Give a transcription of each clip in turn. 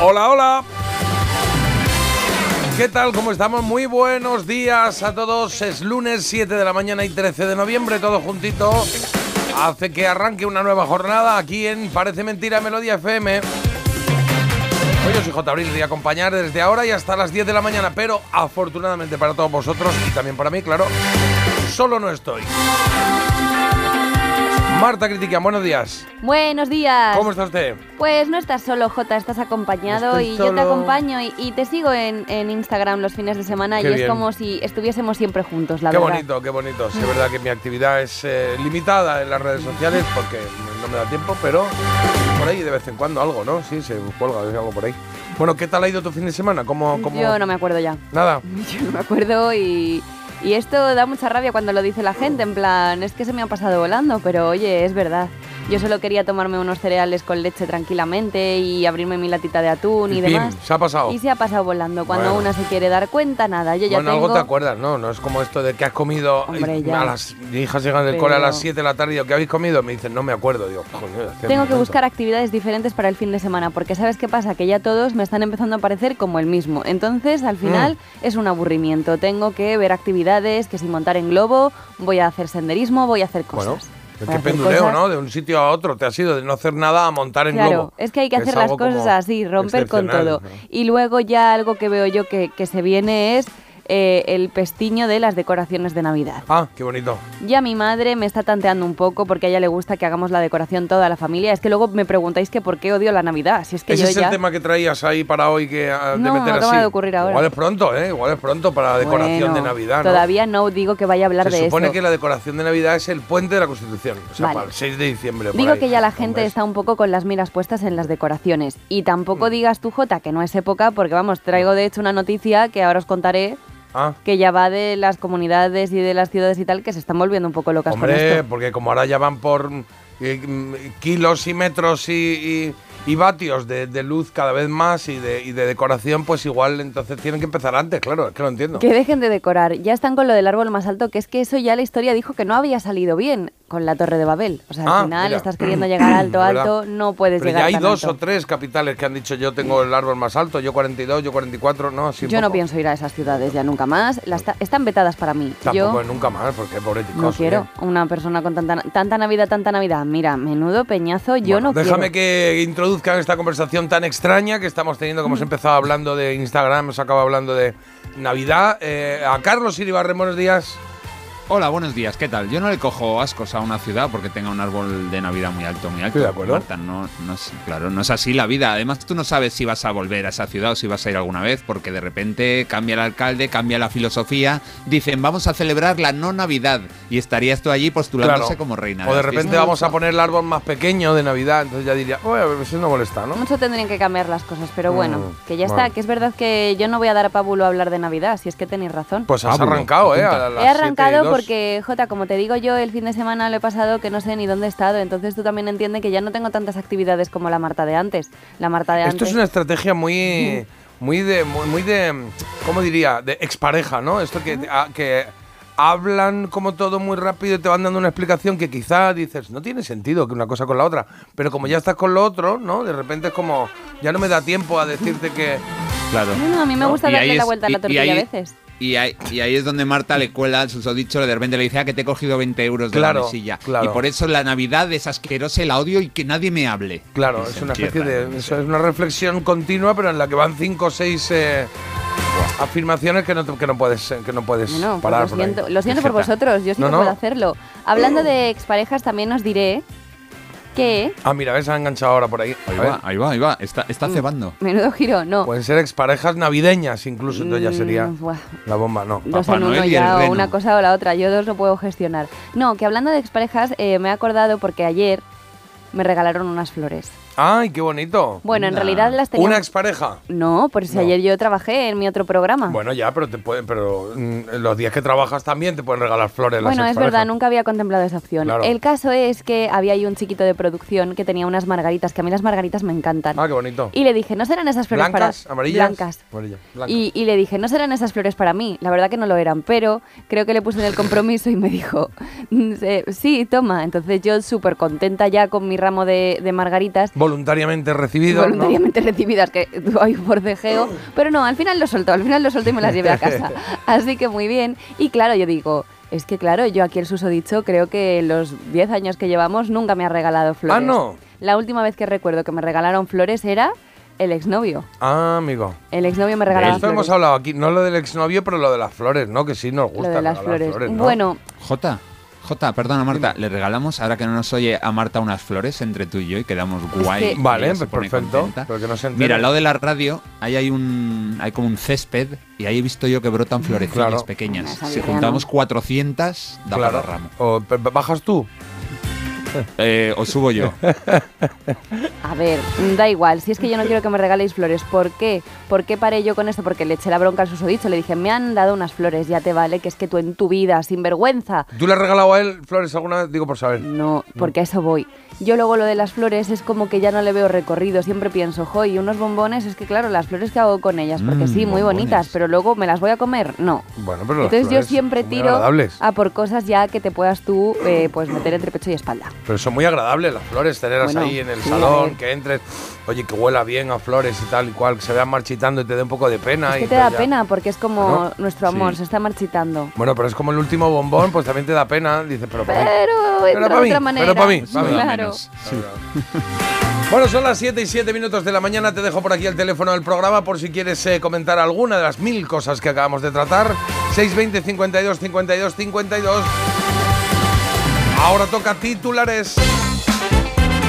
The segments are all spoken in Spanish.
Hola, hola. ¿Qué tal? ¿Cómo estamos? Muy buenos días a todos. Es lunes 7 de la mañana y 13 de noviembre, todo juntito. Hace que arranque una nueva jornada aquí en Parece Mentira Melodía FM. Hoy yo soy J. Abril, voy a acompañar desde ahora y hasta las 10 de la mañana, pero afortunadamente para todos vosotros y también para mí, claro, solo no estoy. Marta Critica, buenos días. Buenos días. ¿Cómo está usted? Pues no estás solo, Jota, estás acompañado y yo te acompaño y, y te sigo en, en Instagram los fines de semana Qué y bien. es como si estuviésemos siempre juntos, la qué verdad. bonito, qué bonito. Sí, es verdad que mi actividad es eh, limitada en las redes sociales porque no me da tiempo, pero por ahí de vez en cuando algo, ¿no? Sí, se cuelga algo por ahí. Bueno, ¿qué tal ha ido tu fin de semana? ¿Cómo, cómo... Yo no me acuerdo ya. Nada. Yo no me acuerdo y, y esto da mucha rabia cuando lo dice la gente, en plan, es que se me ha pasado volando, pero oye, es verdad. Yo solo quería tomarme unos cereales con leche tranquilamente y abrirme mi latita de atún y, demás. se ha pasado. Y se ha pasado volando. Cuando Bueno. una se quiere dar cuenta, nada. Yo ya bueno, tengo... algo te acuerdas, ¿no? No es como esto de que has comido Hombre, ya. a las mi hijas llegan del Pero- cole a las 7 de la tarde y digo, ¿qué habéis comido? Me dicen, no me acuerdo. Digo, "Joder, Tengo que momento". buscar actividades diferentes para el fin de semana, porque ¿sabes qué pasa? Que ya todos me están empezando a parecer como el mismo. Entonces, al final, Mm. es un aburrimiento. Tengo que ver actividades, que si montar en globo, voy a hacer senderismo, voy a hacer cosas. Bueno, qué penduleo, cosas. ¿no? De un sitio a otro te has ido de no hacer nada a montar en Claro, globo. es que hay que hacer las cosas así, romper con todo. ¿no? Y luego ya algo que veo yo que, que se viene es eh, el pestiño de las decoraciones de Navidad. Ah, qué bonito. Ya mi madre me está tanteando un poco porque a ella le gusta que hagamos la decoración toda la familia. Es que luego me preguntáis que por qué odio la Navidad. Si es que Ese yo es ya... el tema que traías ahí para hoy que ah, de No, meter acaba así. de ocurrir ahora. Igual es pronto, ¿eh? Igual es pronto para la decoración Bueno, de Navidad, ¿no? Todavía no digo que vaya a hablar Se de supone eso. que la decoración de Navidad es el puente de la Constitución, o sea, Vale. para el 6 de diciembre. Digo ahí. que ya la gente está un poco con las miras puestas en las decoraciones. Y Mm. tampoco digas tú, Jota, que no es época, porque vamos, traigo de hecho una noticia que ahora os contaré, Ah, que ya va de las comunidades y de las ciudades y tal, que se están volviendo un poco locas con hombre, esto. porque como ahora ya van por eh, mm, kilos y metros y, y- y vatios de, de luz cada vez más y de, y de decoración, pues igual entonces tienen que empezar antes, claro, es que lo entiendo. Que dejen de decorar. Ya están con lo del árbol más alto, que es que eso ya la historia dijo que no había salido bien con la Torre de Babel. O sea, al Ah, final mira. estás queriendo llegar alto, alto, no puedes Pero llegar ya hay tan dos alto. o tres capitales que han dicho yo tengo el árbol más alto, yo 42, yo 44, no, así Yo no pienso ir a esas ciudades ya nunca más. Las están vetadas para mí. Tampoco Yo nunca más, porque pobreticos. no oye. quiero una persona con tanta, tanta Navidad, tanta Navidad. Mira, menudo peñazo, yo Bueno, no déjame quiero. que esta conversación tan extraña que estamos teniendo, Mm. como hemos empezado hablando de Instagram, hemos acabado hablando de Navidad. Eh, a Carlos Iribarren, buenos días. Hola, buenos días, ¿qué tal? Yo no le cojo ascos a una ciudad porque tenga un árbol de Navidad muy alto, muy alto. Estoy de acuerdo. Marta, no, no es, claro, no es así la vida. Además, tú no sabes si vas a volver a esa ciudad o si vas a ir alguna vez, porque de repente cambia el alcalde, cambia la filosofía, dicen vamos a celebrar la no Navidad y estarías tú allí postulándose Claro. como reina. O de repente fiestas. vamos a poner el árbol más pequeño de Navidad, entonces ya diría, oye, eso no molesta, ¿no? Mucho tendrían que cambiar las cosas, pero bueno, Mm, que ya bueno. está, que es verdad que yo no voy a dar a pábulo a hablar de Navidad, si es que tenéis razón. Pues has arrancado, ¿eh? A las He arrancado. Porque, Jota, como te digo yo, el fin de semana lo he pasado que no sé ni dónde he estado, entonces tú también entiendes que ya no tengo tantas actividades como la Marta de antes. La Marta de Esto antes... es una estrategia muy, muy de, muy, muy de, ¿cómo diría? De expareja, ¿no? Esto que, a- que hablan como todo muy rápido y te van dando una explicación que quizá dices, no tiene sentido que una cosa con la otra, pero como ya estás con lo otro, ¿no? De repente es como, ya no me da tiempo a decirte que... Claro. No, a mí me ¿no? gusta Y darle la es- vuelta a la y tortilla ahí- a veces. Y ahí, y ahí es donde Marta le cuela el susodicho, de repente le dice ah, que te he cogido 20 euros de Claro, la mesilla. claro. Y por eso la Navidad es asquerosa, la odio y que nadie me hable. Claro, es una especie de... es una reflexión continua, pero en la que van cinco o seis eh, afirmaciones que no, te- que no puedes, eh, que no puedes pues parar lo por ahí. siento, lo siento por vosotros, yo sí No, que no. puedo hacerlo. Hablando de exparejas, también os diré Ah, mira, ves, se ha enganchado ahora por ahí. Ahí A ver. va, ahí va, ahí va. Está, está Mm. cebando. Menudo giro, no. Pueden ser exparejas navideñas, incluso, entonces ya sería Mm, buah, la bomba, no. Dos Papá en uno Noel y el ya, o una cosa o la otra. Yo dos lo puedo gestionar. No, que hablando de exparejas, eh, me he acordado porque ayer me regalaron unas flores. Ay, qué bonito. Bueno, en realidad las tenía... ¿Una expareja? No, por si No. ayer yo trabajé en mi otro programa. Bueno, ya, pero te pueden, pero mm, los días que trabajas también te pueden regalar flores. las Bueno, es verdad, nunca había contemplado esa opción. Claro. El caso es que había ahí un chiquito de producción que tenía unas margaritas, que a mí las margaritas me encantan. Ah, qué bonito. Y le dije, ¿no serán esas flores ¿Blancas? para ¿Amarillas? Blancas. Amarillas, blancas. Y, y le dije, no serán esas flores para mí. La verdad que no lo eran, pero creo que le puse en el compromiso y me dijo, "Mm, eh, sí, toma. Entonces yo súper contenta ya con mi ramo de, de margaritas. Voluntariamente recibido. ¿no? voluntariamente recibidas, que hay un forcejeo, pero no, al final lo soltó, al final lo soltó y me las llevé a casa. Así que muy bien. Y claro, yo digo, es que claro, yo aquí el susodicho creo que los 10 años que llevamos nunca me ha regalado flores. Ah, ¿no? La última vez que recuerdo que me regalaron flores era el exnovio. Ah, amigo. El exnovio me De regalaba esto hemos hablado aquí, no lo del exnovio, pero lo de las flores, ¿no? Que sí nos gusta. Lo de las flores. ¿no? Bueno, Jota, Jota, perdona Marta, le regalamos, ahora que no nos oye a Marta unas flores entre tú y yo y quedamos guay. que- Vale, pues perfecto, contenta. pero que no se entere. Mira, al lado de la radio, ahí hay un hay como un césped y ahí he visto yo que brotan florecillas Claro. pequeñas. Si juntamos ¿no? 400, da Claro. para ramo. O, ¿Bajas tú? Eh, o subo yo. A ver, da igual, si es que yo no quiero que me regaléis flores, ¿por qué? ¿Por qué paré yo con esto? Porque le eché la bronca al susodicho, le dije, me han dado unas flores, ya te vale, que es que tú en tu vida, sin vergüenza. ¿Tú le has regalado a él flores alguna vez? Digo por saber. No, porque a eso voy. Yo luego lo de las flores es como que ya no le veo recorrido, siempre pienso, jo, y unos bombones, es que claro, las flores que hago con ellas, porque Mm, sí, muy bombones. bonitas, pero luego me las voy a comer, no. Bueno, pero las Entonces yo siempre tiro a por cosas ya que te puedas tú eh, pues meter entre pecho y espalda. Pero son muy agradables las flores, tenerlas Bueno, ahí en el sí, salón, que entres, oye, que huela bien a flores y tal y cual, que se vean marchitando y te dé un poco de pena. Es y que te da ya- pena porque es como nuestro amor, sí. se está marchitando. Bueno, pero es como el último bombón, pues también te da pena. Dices, pero para mí. Pero Pero de pa' mí, otra manera. pero pa' mí, pa' mí. Claro. Bueno, son las 7 y 7 minutos de la mañana. Te dejo por aquí el teléfono del programa por si quieres eh, comentar alguna de las mil cosas que acabamos de tratar. 620 52 52 52. Ahora toca titulares.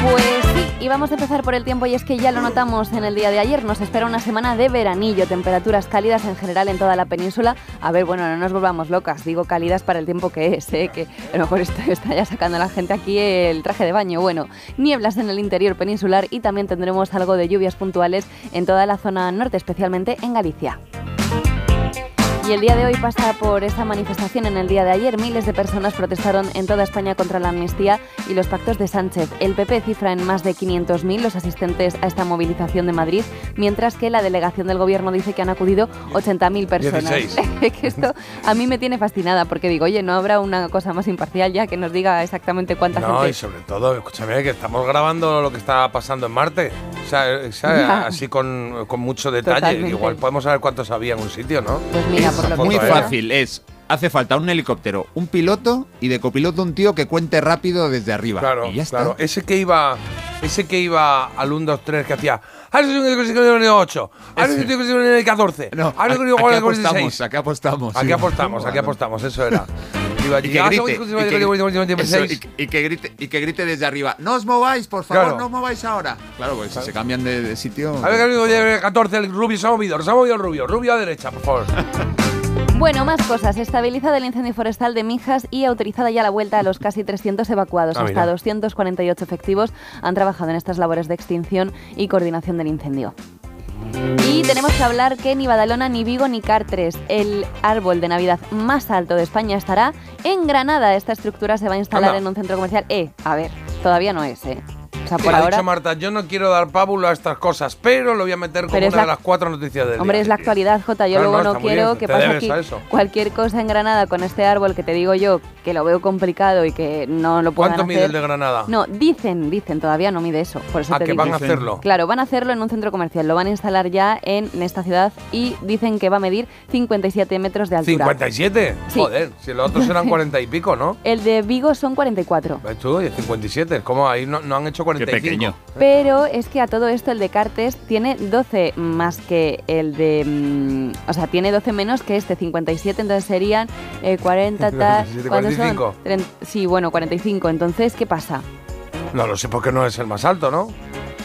Pues sí, y vamos a empezar por el tiempo y es que ya lo notamos en el día de ayer, nos espera una semana de veranillo, temperaturas cálidas en general en toda la península. A ver, bueno, no nos volvamos locas, digo cálidas para el tiempo que es, ¿eh? que a lo mejor está, está ya sacando la gente aquí el traje de baño. Bueno, nieblas en el interior peninsular y también tendremos algo de lluvias puntuales en toda la zona norte, especialmente en Galicia. Y el día de hoy pasa por esta manifestación. En el día de ayer, miles de personas protestaron en toda España contra la amnistía y los pactos de Sánchez. El PP cifra en más de 500.000 los asistentes a esta movilización de Madrid, mientras que la delegación del gobierno dice que han acudido 80.000 personas. 16. que esto a mí me tiene fascinada porque digo, oye, ¿no habrá una cosa más imparcial ya que nos diga exactamente cuánta No, gente? y sobre todo, escúchame, que estamos grabando lo que está pasando en Marte. O sea, o sea, así con, con mucho detalle. Totalmente. Igual podemos saber cuántos había en un sitio, ¿no? Pues mira, por lo Muy ¿eh? fácil, es. Hace falta un helicóptero, un piloto y de copiloto un tío que cuente rápido desde arriba. Claro, y ya está. claro. Ese que iba, ese que iba al 1, 2, 3 que hacía. "Ah, ese es un que se el 8. Ah, ese es un que se el 14. No, Ah, ese es un aquí que se el apostamos, 16". aquí apostamos. Aquí apostamos, aquí apostamos, eso era. Y que "Ah, grite, y que se que- el 16". eso, y- y que grite, y que grite desde arriba. No os mováis, por favor, Claro. no os mováis ahora. Claro, pues si se cambian de, de sitio. A ver, el 14, el rubio se ha movido, se ha movido el rubio, rubio a derecha, por favor. Bueno, más cosas. Estabilizado el incendio forestal de Mijas y autorizada ya la vuelta a los casi 300 evacuados. Ah, Hasta mira. 248 efectivos han trabajado en estas labores de extinción y coordinación del incendio. Y tenemos que hablar que ni Badalona, ni Vigo, ni Cartres, el árbol de Navidad más alto de España, estará en Granada. Esta estructura se va a instalar Anda. en un centro comercial. Eh, a ver, todavía no es, ¿eh? Sea, por ha ahora... dicho Marta, yo no quiero dar pábulo a estas cosas, pero lo voy a meter como una de la- las cuatro noticias del Hombre, día. es la actualidad, Jota. Yo Claro, luego no, quiero bien, que pase aquí cualquier cosa en Granada con este árbol que te digo yo que lo veo complicado y que no lo puedan ¿Cuánto mide el de Granada? No, dicen, dicen, todavía no mide eso. Por eso ¿A te que digo. van a hacerlo? Claro, van a hacerlo en un centro comercial. Lo van a instalar ya en, en esta ciudad y dicen que va a medir 57 metros de altura. ¿57? Sí. Joder, si los otros eran 40 y pico, ¿no? El de Vigo son 44. ¿Ves tú? Y 57. ¿Cómo ahí no, no han hecho 45? pequeño. Pero es que a todo esto el de Cartes tiene 12 más que el de... mm, o sea, tiene 12 menos que este, 57, entonces serían eh, 40, tal... 47, ¿cuántos son? 45. Tren- Sí, bueno, 45. Entonces, ¿qué pasa? No lo sé porque no es el más alto, ¿no?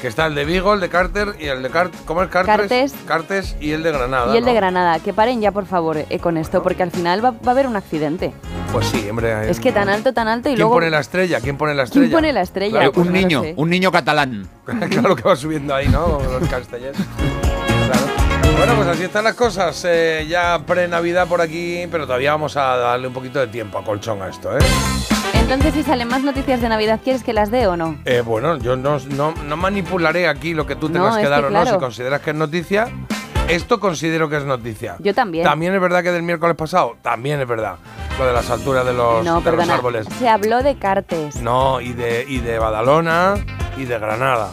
Que está el de Vigo, el de Carter y el de Cart ¿Cómo es Cartes? Cartes. Cartes y el de Granada. y el de. Granada, que paren ya por favor eh, con esto, porque al final va, va a haber un accidente. Pues sí, hombre. Es que tan alto, tan alto y ¿Quién luego... pone la estrella? ¿Quién pone la estrella? ¿Quién pone la estrella? Claro, Pues un no niño, un niño catalán. claro que va subiendo ahí, ¿no? Los castellers. Claro. Bueno, pues así están las cosas. eh, ya pre-Navidad por aquí, pero todavía vamos a darle un poquito de tiempo a colchón a esto, ¿eh? Entonces, si salen más noticias de Navidad, ¿quieres que las dé o no? Eh, bueno, yo no, no, no manipularé aquí lo que tú No, tengas que es dar que o no. claro. Si consideras que es noticia, esto considero que es noticia. Yo también. También es verdad que del miércoles pasado, también es verdad. Lo de las alturas de los, no, de los perdona. árboles. Se habló de Cartes. No, y de, y de Badalona y de Granada.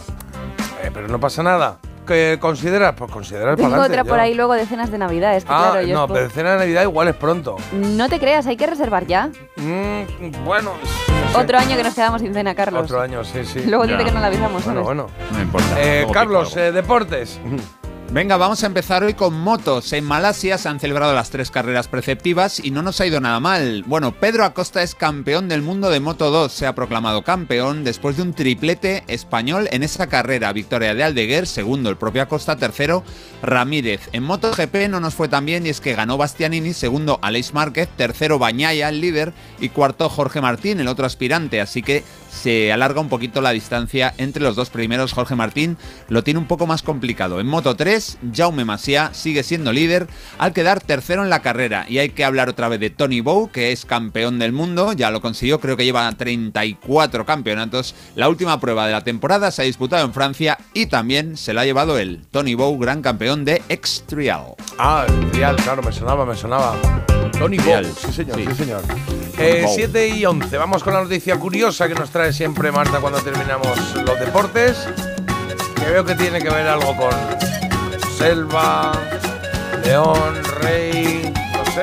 Eh, pero no pasa nada. ¿Qué consideras? Pues consideras Tengo para otra por ahí luego de cenas de Navidad. Es que, Ah, claro, yo no, pero cena de Navidad igual es pronto. No te creas, hay que reservar ya. Mm, bueno, no sé. Otro año que nos quedamos sin cena, Carlos. Otro año, sí, sí. Luego Ya. dice que no la avisamos, Bueno, ¿sabes? bueno. No importa. Eh, Carlos, eh, deportes. Venga, vamos a empezar hoy con motos. En Malasia se han celebrado las tres carreras preceptivas y no nos ha ido nada mal. Bueno, Pedro Acosta es campeón del mundo de Moto 2. Se ha proclamado campeón después de un triplete español en esa carrera. Victoria de Aldeguer, segundo el propio Acosta, tercero Ramírez. En MotoGP no nos fue tan bien y es que ganó Bastianini, segundo Aleix Márquez, tercero Bañaya, el líder, y cuarto Jorge Martín, el otro aspirante. Así que se alarga un poquito la distancia entre los dos primeros. Jorge Martín lo tiene un poco más complicado. En Moto 3, Jaume Masia sigue siendo líder al quedar tercero en la carrera. Y hay que hablar otra vez de Tony Bow, que es campeón del mundo, ya lo consiguió, creo que lleva 34 campeonatos. La última prueba de la temporada se ha disputado en Francia y también se la ha llevado él. Tony Bow, gran campeón de X-Trial. Ah, el trial, claro, me sonaba, me sonaba. Tony Bow, sí señor, sí, sí. señor. Eh, Bow. 7 y 11, vamos con la noticia curiosa que nos trae siempre Marta cuando terminamos los deportes. Que veo que tiene que ver algo con selva, león, rey, no sé.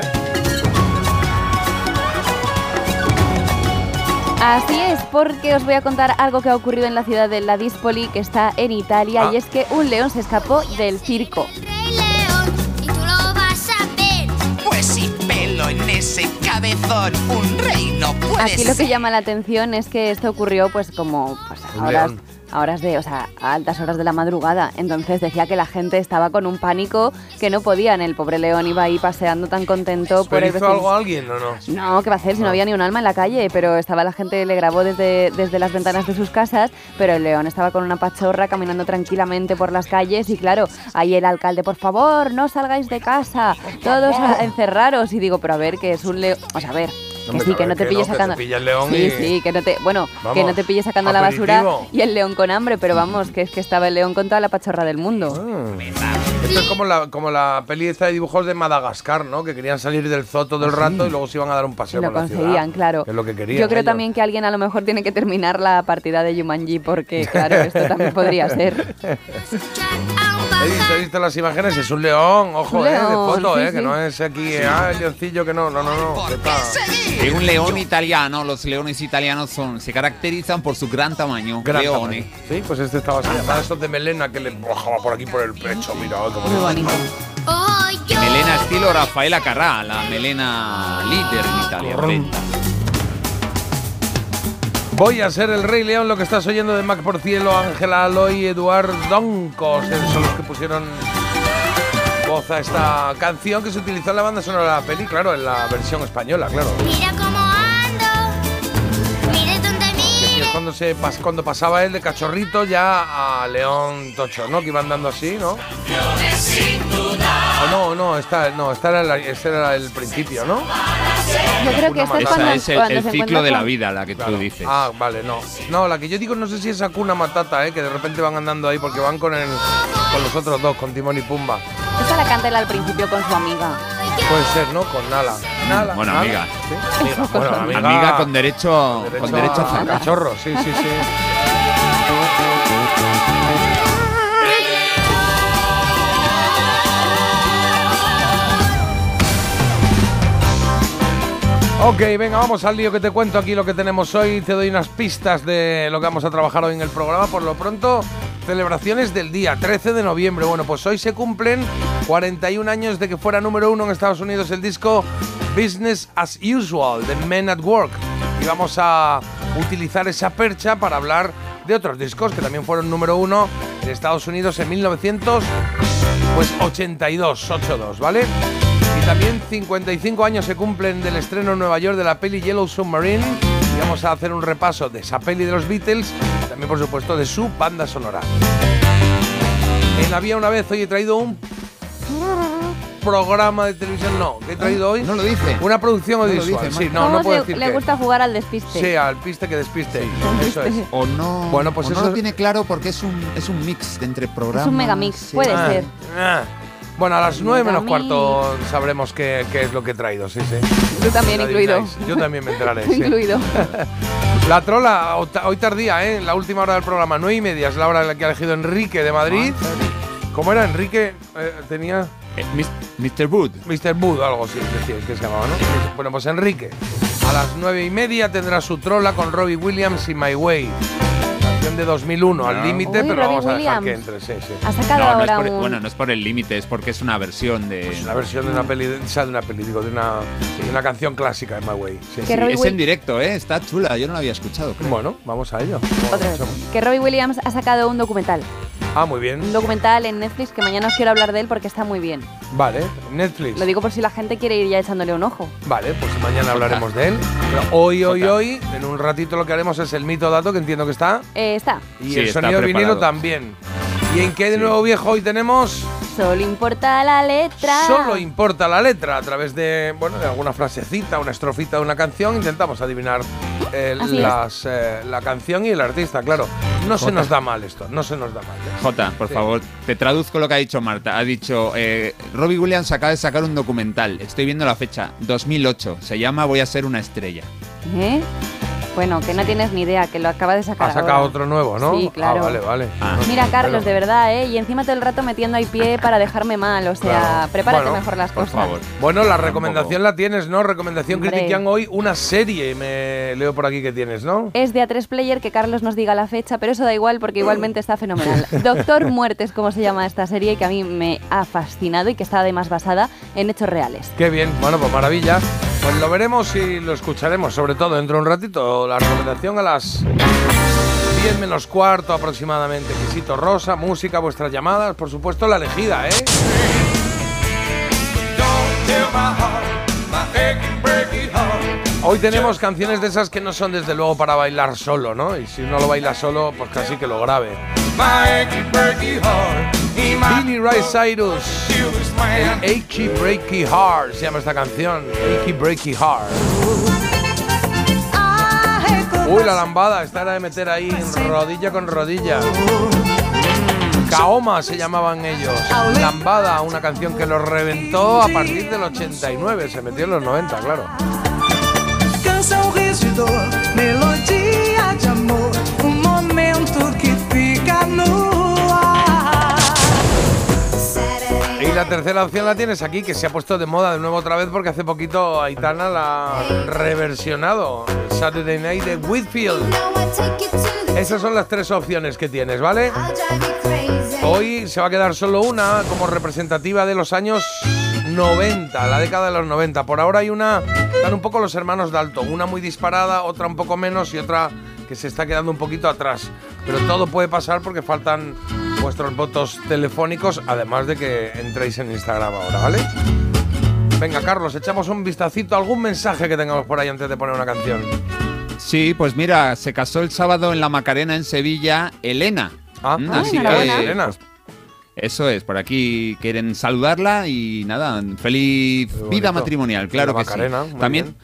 Así es, porque os voy a contar algo que ha ocurrido en la ciudad de La Dispoli, que está en Italia, Ah. y es que un león se escapó del circo. Rey León, y tú lo vas a ver. Pues en ese cabezón, un rey no puede Aquí lo que llama la atención es que esto ocurrió pues como pues, Un a horas, de, o sea, a altas horas de la madrugada. Entonces decía que la gente estaba con un pánico que no podían. El pobre león iba ahí paseando tan contento por ¿Pero el hizo algo a alguien o no? No, ¿qué va a hacer si no había ni un alma en la calle? Pero estaba la gente, le grabó desde, desde las ventanas de sus casas, pero el león estaba con una pachorra caminando tranquilamente por las calles y claro, ahí el alcalde, por favor, no salgáis de casa, todos a encerraros. Y digo, pero a ver, que es un león, o sea, a ver. Que Hombre, sí, que no te que pilles no, que sacando. te pilla el león sí, y- sí, que no te. Bueno, que no te pilles sacando la basura y el león con hambre, pero vamos, que es que estaba el león con toda la pachorra del mundo. Ah. Esto es como la, como la peli esta de dibujos de Madagascar, ¿no? Que querían salir del zoo todo el rato y luego se iban a dar un paseo lo por la ciudad. conseguían, claro. Que es lo que querían Yo creo ellos. también que alguien a lo mejor tiene que terminar la partida de Yumanji porque, claro, esto también podría ser. He visto, he visto las imágenes, es un león, ojo, Un eh, de foto, sí, eh, que no es aquí, ah, el leoncillo que no, no, no, no. Y un león italiano, los leones italianos son, se caracterizan por su gran tamaño. gran leones. tamaño. Sí, pues este estaba así, además esos de melena que le bajaba por aquí por el pecho, mira, ay, cómo Muy le- bonito. Melena estilo Rafaela Carrà, la melena líder en Italia. Voy a ser el Rey León, lo que estás oyendo de Mac por Cielo, Ángela Aloy, Eduard Doncos, son los que pusieron voz a esta canción que se utilizó en la banda sonora de la peli, claro, en la versión española, claro. Mira cómo ando. Mire dónde mire. es cuando, se, pas- cuando pasaba él de cachorrito ya a León Tocho, ¿no? Que iban dando así, ¿no? O no, no, está, no, esta era la- este era el principio, ¿no? Yo creo que es Esa cuando, es el, cuando el se ciclo encuentra de la con- vida, la que tú dices. Ah, vale, no. No, la que yo digo no sé si es Hakuna Matata, ¿eh? Que de repente van andando ahí porque van con el, con los otros dos, con Timón y Pumba. Esta la canta él al principio con su amiga. Puede ser, ¿no? Con Nala. Nala. Bueno, Nala. amiga. Sí, amiga. Bueno, amiga. Amiga con derecho, con derecho a a zacar. cachorro, sí, sí, sí. Ok, venga, vamos al lío que te cuento aquí lo que tenemos hoy. Te doy unas pistas de lo que vamos a trabajar hoy en el programa. Por lo pronto, celebraciones del día 13 de noviembre. Bueno, pues hoy se cumplen 41 años de que fuera número uno en Estados Unidos el disco Business as Usual de Men at Work. Y vamos a utilizar esa percha para hablar de otros discos que también fueron número uno en Estados Unidos en 1982, pues 82, 82, ¿vale? Y también 55 años se cumplen del estreno en Nueva York de la peli Yellow Submarine. Y vamos a hacer un repaso de esa peli de los Beatles, y también por supuesto de su banda sonora. En Había una vez hoy he traído un programa de televisión, no, que he traído hoy No lo dice. una producción lo audiovisual. dice, sí, no, ¿Cómo no puedo le- decir le gusta jugar al despiste? Sí, al piste que despiste. Eso es. O no, Bueno, pues o no eso- lo tiene claro porque es un, es un mix de entre programas. Es un megamix, sí. puede Ah, ser. ah. Bueno, a las nueve menos Megamix. cuarto sabremos qué, qué es lo que he traído, sí, sí. Tú también incluido. adivináis. Yo también me enteraré. Sí. incluido. La trola, hoy tardía, ¿eh? La última hora del programa, nueve y media, es la hora en la que ha elegido Enrique de Madrid. ¿Cómo era? Enrique eh, tenía Eh, Mr. Wood. Mr. Wood algo así, decía, que se llamaba, ¿no? Bueno, pues Enrique, a las nueve y media tendrá su trola con Robbie Williams y My Way. Canción de 2001, al No. límite, pero vamos a dejar que entre, sí, sí. Ha sacado No, no es ahora por, un... bueno, no es por el límite, es porque es una versión de. Es una versión de una peli, de, una peli, digo, de una, de una canción clásica de My Way. sí. Que Sí, Robbie es Will- en directo, ¿eh? Está chula, yo no la había escuchado. creo. Bueno, vamos a ello. Otra vez. Que Robbie Williams ha sacado un documental. Ah, muy Un bien. documental en Netflix que mañana os quiero hablar de él porque está muy bien. Vale, Netflix. Lo digo por si la gente quiere ir ya echándole un ojo. Vale, pues mañana hablaremos de él. Pero hoy, hoy, hoy, en un ratito lo que haremos es el mito dato, que entiendo que está. Eh, está. Y Sí, el está sonido vinilo preparado. también. ¿Y en qué de Sí. nuevo viejo hoy tenemos? Solo importa la letra. Solo importa la letra. A través de, bueno, de alguna frasecita, una estrofita de una canción, intentamos adivinar eh, las, eh, la canción y el artista, claro. No se nos da mal esto, no se nos da mal. ¿eh? Jota, por Sí. favor, te traduzco lo que ha dicho Marta. Ha dicho, eh, Robbie Williams acaba de sacar un documental. Estoy viendo la fecha, 2008. Se llama Voy a ser una estrella. ¿Eh? Bueno, que no tienes ni idea, que lo acaba de sacar Ha sacado ahora. otro nuevo, ¿no? Sí, claro. Ah, vale, vale. Ah. Mira, Carlos, de verdad, ¿eh? Y encima todo el rato metiendo ahí pie para dejarme mal. O sea, Claro. prepárate Bueno, mejor las Por cosas. favor. Bueno, la recomendación la tienes, ¿no? Recomendación Hombre. critican hoy una serie, me leo por aquí que tienes, ¿no? Es de A3 Player que Carlos nos diga la fecha, pero eso da igual porque igualmente está fenomenal. Doctor Muerte es como se llama esta serie que a mí me ha fascinado y que está además basada en hechos reales. Qué bien, bueno, pues maravilla. Pues lo veremos y lo escucharemos, sobre todo dentro de un ratito. La recomendación a las 10 menos cuarto aproximadamente. Quisito Rosa, música, vuestras llamadas, por supuesto la elegida, ¿eh? Hoy tenemos canciones de esas que no son desde luego para bailar solo, ¿no? Y si uno lo baila solo, pues casi que lo grabe. Billy Ray Cyrus. El Achy Breaky Heart se llama esta canción. Achy Breaky Heart. Uy, la lambada, esta era de meter ahí rodilla con rodilla. Kaoma se llamaban ellos. Lambada, una canción que los reventó a partir del 89, se metió en los 90, claro. Canção rígido, melodia de amor, um momento que fica no ar. Y la tercera opción la tienes aquí, que se ha puesto de moda de nuevo otra vez porque hace poquito Aitana la ha reversionado. Saturday Night de Whitfield. Esas son las tres opciones que tienes, ¿vale? Hoy se va a quedar solo una como representativa de los años 90, la década de los 90. Por ahora hay una, están un poco los hermanos Dalton, una muy disparada, otra un poco menos y otra que se está quedando un poquito atrás. Pero todo puede pasar porque faltan vuestros votos telefónicos, además de que entréis en Instagram ahora, ¿vale? Venga, Carlos, echamos un vistacito, algún mensaje que tengamos por ahí antes de poner una canción. Sí, pues mira, se casó el sábado en la Macarena en Sevilla Elena. Ah, Mm, ah, así que Elena. pues, eso es, por aquí quieren saludarla y nada, feliz vida matrimonial, claro La que Macarena, sí. También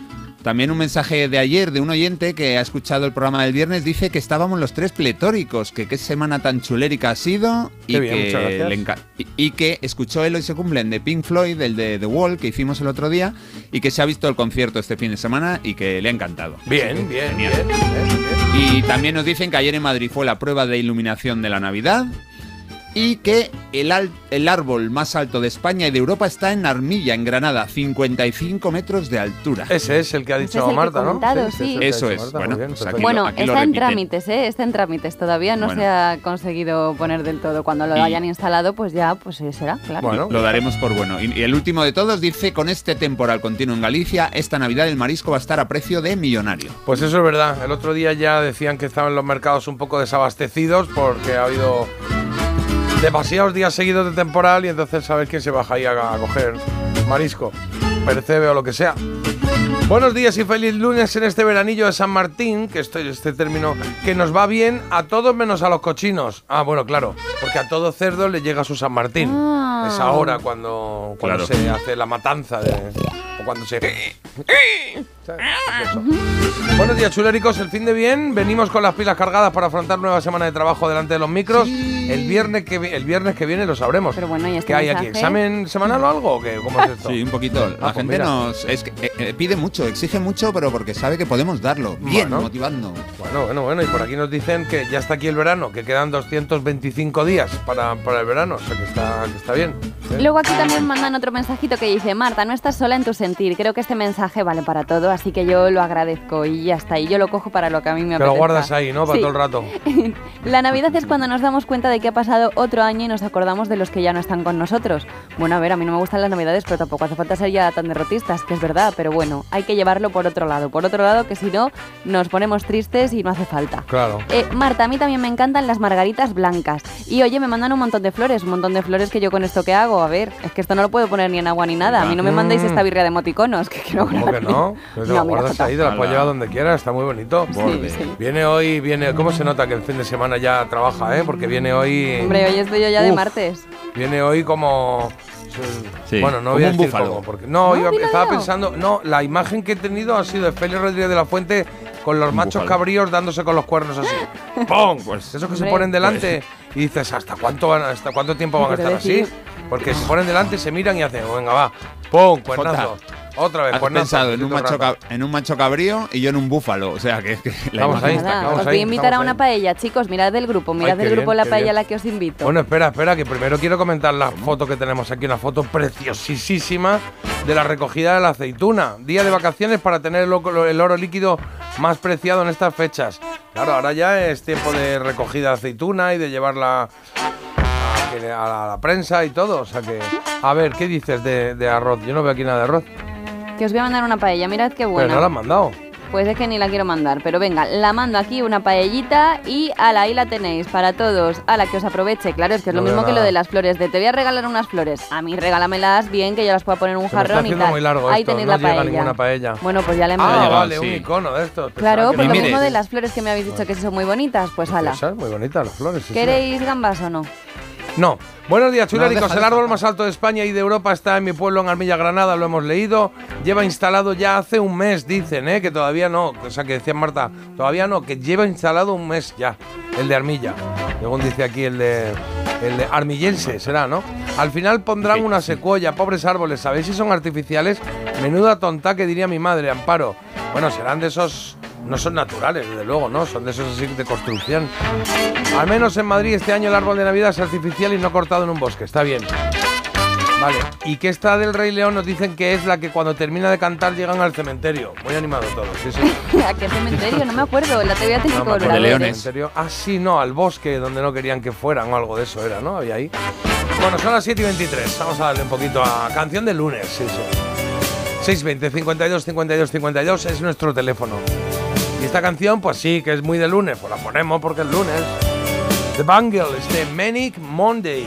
también un mensaje de ayer de un oyente que ha escuchado el programa del viernes dice que estábamos los tres pletóricos, que qué semana tan chulérica ha sido y bien, que le y, y que escuchó el hoy se cumplen de Pink Floyd, el de The Wall que hicimos el otro día y que se ha visto el concierto este fin de semana y que le ha encantado. Bien, bien, bien. Y también nos dicen que ayer en Madrid fue la prueba de iluminación de la Navidad y que el, al- el árbol más alto de España y de Europa está en Armilla, en Granada, 55 metros de altura. Ese es el que ha dicho es el que he Marta, ¿no? sí. Eso es, Marta, bueno, bien, pues perfecto. aquí Bueno, aquí lo está en trámites, ¿eh? Está en trámites. Todavía no Bueno. se ha conseguido poner del todo. Cuando lo Y- hayan instalado, pues ya, pues eh, será, claro. Bueno, Lo daremos por bueno. Y, y el último de todos dice, con este temporal continuo en Galicia, esta Navidad el marisco va a estar a precio de millonario. Pues eso es verdad. El otro día ya decían que estaban los mercados un poco desabastecidos porque ha habido demasiados días seguidos de temporal y entonces sabes quién se baja ahí a, a coger marisco, percebe o lo que sea. Buenos días y feliz lunes en este veranillo de San Martín, que estoy este término que nos va bien a todos menos a los cochinos. Ah, bueno, claro, porque a todo cerdo le llega su San Martín. Ah. Es ahora cuando, cuando Claro. se hace la matanza de, o cuando se ¿Sabes? Eso. Buenos días, chuléricos. El fin de bien. Venimos con las pilas cargadas para afrontar nueva semana de trabajo delante de los micros. El viernes que el viernes que viene lo sabremos. Pero bueno, ¿y este ¿Qué hay aquí? ¿Examen semanal o algo? ¿O qué? ¿Cómo es esto? Sí, un poquito. La Ah, pues gente mira. nos es que, eh, eh, pide mucho, exige mucho, pero porque sabe que podemos darlo. Bien, Bueno. motivando. Bueno, bueno, bueno. Y por aquí nos dicen que ya está aquí el verano, que quedan 225 días para, para el verano. O sea que está, que está bien. ¿eh? Luego aquí también mandan otro mensajito que dice, Marta, no estás sola en tu sentir. Creo que este mensaje vale para todo, así que yo lo agradezco y ya está. Y yo lo cojo para lo que a mí me Te apetezca. lo guardas ahí, ¿no? Para Sí. todo el rato. La Navidad es cuando nos damos cuenta de que ha pasado otro año y nos acordamos de los que ya no están con nosotros. Bueno, a ver, a mí no me gustan las Navidades, pero tampoco hace falta ser ya tan derrotistas, que es verdad, pero bueno, hay que llevarlo por otro lado. Por otro lado, que si no, nos ponemos tristes y no hace falta. Claro. Eh, Marta, a mí también me encantan las margaritas blancas. Y oye, me mandan un montón de flores, un montón de flores que yo con esto que hago. A ver, es que esto no lo puedo poner ni en agua ni nada. A mí no me mandéis esta birria de emoticonos, que quiero ¿Cómo que no? No, guardas ahí, te la puedes llevar donde quieras, está muy bonito. Borde. sí. Viene hoy, viene. ¿Cómo se nota que el fin de semana ya trabaja, eh? Porque viene hoy. Hombre, hoy estoy yo ya de martes. Viene hoy como. Sí, Bueno, no como voy a decir búfalo. cómo, porque no, No, iba- dilo, estaba pensando, no, la imagen que he tenido ha sido de Félix Rodríguez de la Fuente con los machos búfalo. cabríos dándose con los cuernos así. ¡Pum! Pues esos que se ponen delante y dices, ¿hasta cuánto van, hasta cuánto tiempo van a estar así? Porque se ponen delante, se miran y hacen, venga, va, ¡pum! Cuernazo. Otra vez, Has cuernazo. pensado en un, macho cab- en un macho cabrío y yo en un búfalo. O sea, que, que la Vamos ahí, está vamos os voy a invitar a una ahí. paella, chicos. Mirad del grupo, mirad del grupo bien, la paella a la que os invito. Bueno, espera, espera, que primero quiero comentar la foto que tenemos aquí, una foto preciosísima de la recogida de la aceituna. Día de vacaciones para tener el, oro líquido más preciado en estas fechas. Claro, ahora ya es tiempo de recogida de aceituna y de llevarla a, la, prensa y todo. O sea que, a ver, ¿qué dices de, de arroz? Yo no veo aquí nada de arroz. Que os voy a mandar una paella, mirad qué Pero buena. no la han mandado. Pues es que ni la quiero mandar, pero venga, la mando aquí una paellita y ala, ahí la tenéis para todos. A la que os aproveche, claro, es que es No lo mismo que lo de las flores. De te voy a regalar unas flores. A mí regálamelas bien, que yo las pueda poner en un Se me está jarrón y tal. muy largo ahí esto, tenéis no la paella. ninguna paella. Bueno, pues ya le he Ah, mandado. llegado, vale, un icono de estos. Claro, pues lo mismo de las flores que me habéis dicho que son muy bonitas, pues ala. Esas, muy bonitas las flores. ¿Queréis gambas o no? No. Buenos días, chuléricos. el árbol más alto de España y de Europa está en mi pueblo, en Armilla, Granada. Lo hemos leído. Lleva instalado ya hace un mes, dicen, ¿eh? Que todavía no. O sea, que decía Marta, todavía no, que lleva instalado un mes ya. El de Armilla. Según dice aquí el de. El de Armillense será, ¿no? Al final pondrán una secuoya, pobres árboles. ¿Sabéis si son artificiales? Menuda tonta que diría mi madre, Amparo. Bueno, serán de esos. No son naturales, desde luego, ¿no? Son de esos así de construcción. Al menos en Madrid este año el árbol de Navidad es artificial y no cortado en un bosque. Está bien. Vale. Y que esta del Rey León nos dicen que es la que cuando termina de cantar llegan al cementerio. Muy animado todo, sí, sí. ¿A qué cementerio? No me acuerdo, la te voy a tener No que de leones. cementerio. Ah, sí, no, al bosque donde no querían que fueran o algo de eso era, ¿no? Había ahí. Bueno, son las 7 y 23. Vamos a darle un poquito a canción de lunes, sí, sí. 620 52 52 52 es nuestro teléfono. Esta canción, pues sí, que es muy de lunes, pues la ponemos porque es lunes. The Bangle, este Manic Monday.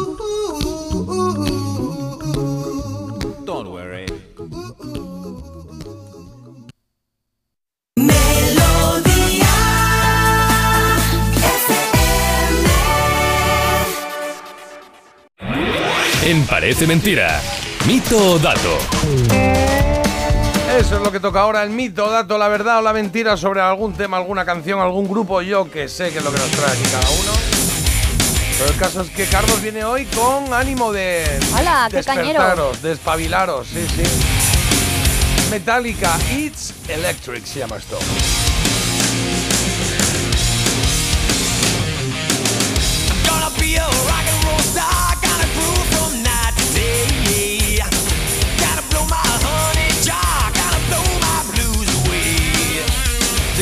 Parece Mentira. Mito o dato. Eso es lo que toca ahora, el mito, dato, la verdad o la mentira sobre algún tema, alguna canción, algún grupo, yo que sé que es lo que nos trae aquí cada uno. Pero el caso es que Carlos viene hoy con ánimo de ¡Hala, qué cañero! despertaros, de espabilaros, sí, sí. Metallica, It's Electric se llama esto.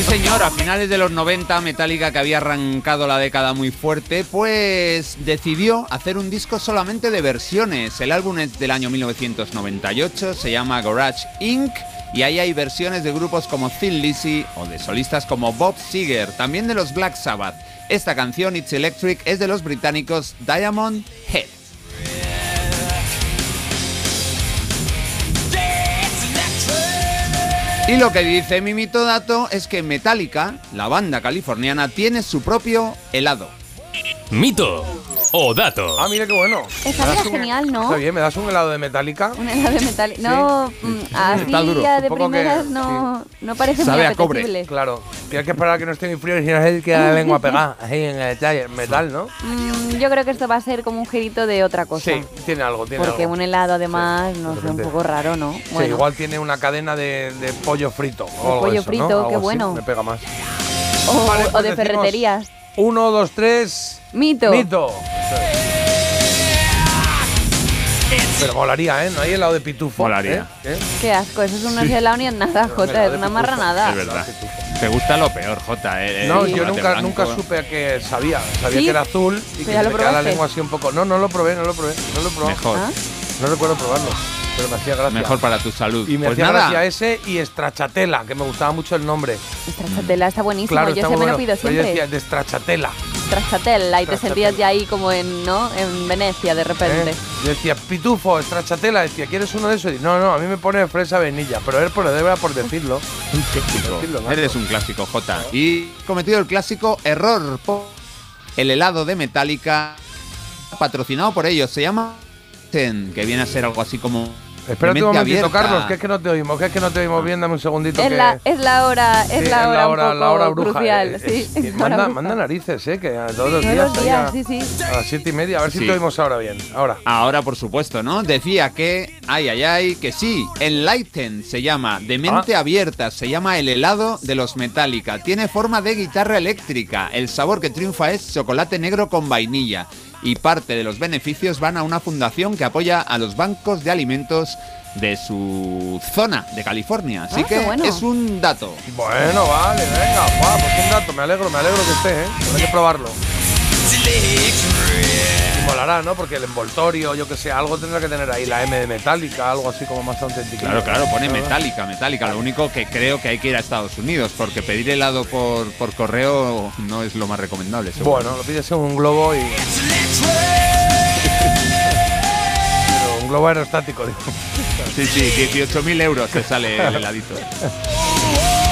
Sí, señor, a finales de los 90, Metallica, que había arrancado la década muy fuerte, pues decidió hacer un disco solamente de versiones. El álbum es del año 1998, se llama Garage Inc. Y ahí hay versiones de grupos como Thin Lizzy o de solistas como Bob Seger, también de los Black Sabbath. Esta canción, It's Electric, es de los británicos Diamond Head. Y lo que dice mi mito dato es que Metallica, la banda californiana, tiene su propio helado. Mito. O dato. Ah, mira qué bueno. Das era genial, ¿no? Está bien, me das un helado de metálica. Un helado de metal. No, mm, así Está duro. ya de Supongo que- primeras no, no parece muy apetecible. Claro. Tienes que esperar a que no esté muy frío y si no es que la lengua pegada ahí en el taller. Metal, ¿no? Mm, yo creo que esto va a ser como un girito de otra cosa. Sí, tiene algo, tiene Porque algo. un helado además, no sé, un poco raro, ¿no? Sí, Bueno, igual tiene una cadena de, de pollo frito. o algo pollo eso, frito, ¿no? Algo qué así, bueno. Me pega más. o, Vale, o pues de decimos ferreterías. Uno, dos, tres. Mito. Mito. Pero molaría, ¿eh? No hay helado de pitufo. Molaría. ¿eh? ¿Eh? Qué asco, eso es un helado ni en nada, Jota, es una marranada. Es verdad. Te gusta lo peor, Jota. eh, No, el yo nunca, blanco. nunca supe a qué sabía. Sabía ¿Sí? que era azul y Pero que ya se lo me queda la lengua así un poco. No, no lo probé, no lo probé, no lo probado. Mejor. ¿Ah? No recuerdo probarlo, pero me hacía gracia. Mejor para tu salud. Y me pues hacía nada. gracia ese y estrachatela, que me gustaba mucho el nombre. Stracciatella está buenísimo, Claro, yo está se me lo pido Pero yo siempre. decía, de stracciatella. Stracciatella y te sentías ya ahí como en, ¿no? En Venecia de repente. ¿eh? Yo decía, pitufo, stracciatella. Decía, ¿quieres uno de esos? Y, no, no, a mí me pone fresa vainilla. Pero es por, era por decirlo. Un clásico. Decirlo, Marco. Eres un clásico, Jota. Y he cometido el clásico error. El helado de Metallica, patrocinado por ellos, se llama Ten, que viene a ser algo así como. Espérate un momentito, abierta. Carlos, que es que no te oímos, que es que no te oímos bien, dame un segundito. Es que... la, es la hora, es Sí, la hora, un poco la hora bruja. crucial, eh, sí. es- es hora manda, bruja. manda narices, ¿eh? Que todos los Todos días. días, a- sí, sí. A las siete y media, a ver si te oímos ahora bien. Ahora. Ahora, por supuesto, ¿no? Decía que, ay, ay, ay, que sí, Enlighten se llama, de mente Ah. abierta, se llama el helado de los Metallica. Tiene forma de guitarra eléctrica. El sabor que triunfa es chocolate negro con vainilla. Y parte de los beneficios van a una fundación que apoya a los bancos de alimentos de su zona de California. Así Ah, que bueno. es un dato. Bueno, vale, venga. Guau, pues un dato, me alegro, me alegro que esté, ¿eh? Habrá que probarlo. Molará, ¿no? Porque el envoltorio, yo que sé, algo tendrá que tener ahí, la M de metálica, algo así como más auténtico. Claro, claro, pone metálica, metálica. Lo único que creo que hay que ir a Estados Unidos, porque pedir helado por, por correo no es lo más recomendable. seguro. Bueno, lo pides en un globo y. Pero un globo aerostático, digo. Sí, sí, 18.000 euros te sale el heladito.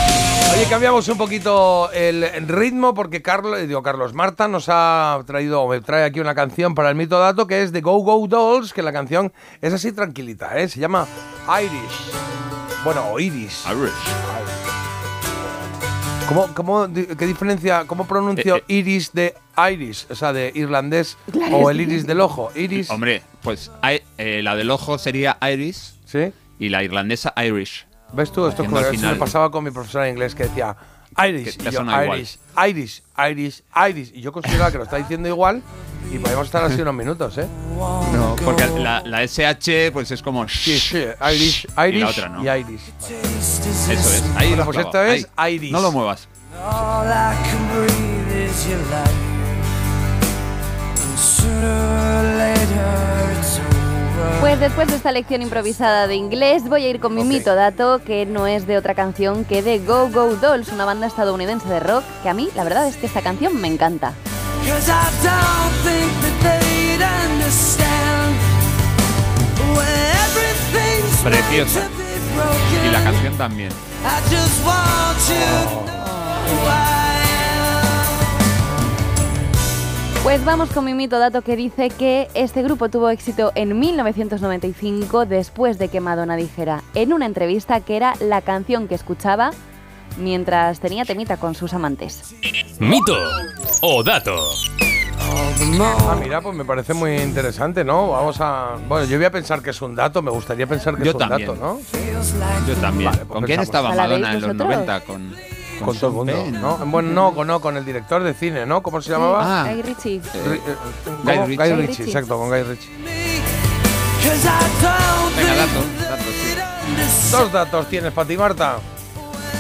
Oye, cambiamos un poquito el ritmo porque Carlos, digo, Carlos Marta nos ha traído, o me trae aquí una canción para el mito dato que es de Go Go Dolls, que la canción es así tranquilita, ¿eh? Se llama Irish. Bueno, o Iris. ¿Cómo, cómo, di- ¿Qué diferencia, cómo pronuncio Eh, iris de iris? O sea, de irlandés Claro, o el iris del ojo. Iris. Hombre, pues eh, la del ojo sería Iris ¿Sí? y la irlandesa Irish. ¿Ves tú? Esto es me pasaba con mi profesora de inglés que decía Irish. Y yo, igual. Irish, Irish, Irish, Irish. Y yo consideraba que lo está diciendo igual y podemos estar así unos minutos, ¿eh? No, porque la, la SH pues es como Sí, sí, Irish, y Irish la otra no. y Irish. Eso es. Ahí Bueno, pues esta es ahí. Iris. No lo muevas. All Pues después de esta lección improvisada de inglés, voy a ir con mi mito dato, que no es de otra canción que de Go Go Dolls, una banda estadounidense de rock, que a mí la verdad es que esta canción me encanta. Preciosa. Y la canción también. Pues vamos con mi mito dato que dice que este grupo tuvo éxito en 1995 después de que Madonna dijera en una entrevista que era la canción que escuchaba mientras tenía temita con sus amantes. Mito o dato. Ah, mira, pues me parece muy interesante, ¿no? Vamos a. Bueno, yo voy a pensar que es un dato, me gustaría pensar que Yo es un también. dato, ¿no? Yo también. Vale, pues ¿Con quién estaba ¿La veis Madonna en los vosotros? 90? Con, Con todo el mundo, Penn. ¿no? Bueno, no, con, no, con el director de cine, ¿no? ¿Cómo se llamaba? Ah. Guy Ritchie. Ri- eh, Guy. Ritchie. Guy Ritchie, exacto, con Guy Ritchie. Venga, datos, datos, sí. Dos datos tienes para ti, Marta.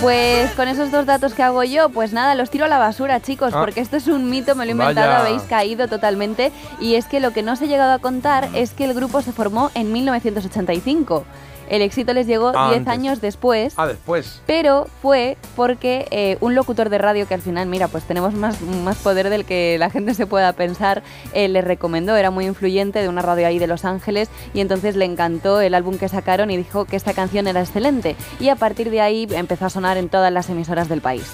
Pues con esos dos datos que hago yo, pues nada, los tiro a la basura, chicos, Ah. porque esto es un mito, me lo he inventado, Vaya. habéis caído totalmente. Y es que lo que no os he llegado a contar es que el grupo se formó en 1985. El éxito les llegó Ah, 10 antes. años después. Ah, después. Pero fue porque eh, un locutor de radio que al final, mira, pues tenemos más, más poder del que la gente se pueda pensar, eh, le recomendó, era muy influyente de una radio ahí de Los Ángeles y entonces le encantó el álbum que sacaron y dijo que esta canción era excelente. Y a partir de ahí empezó a sonar en todas las emisoras del país.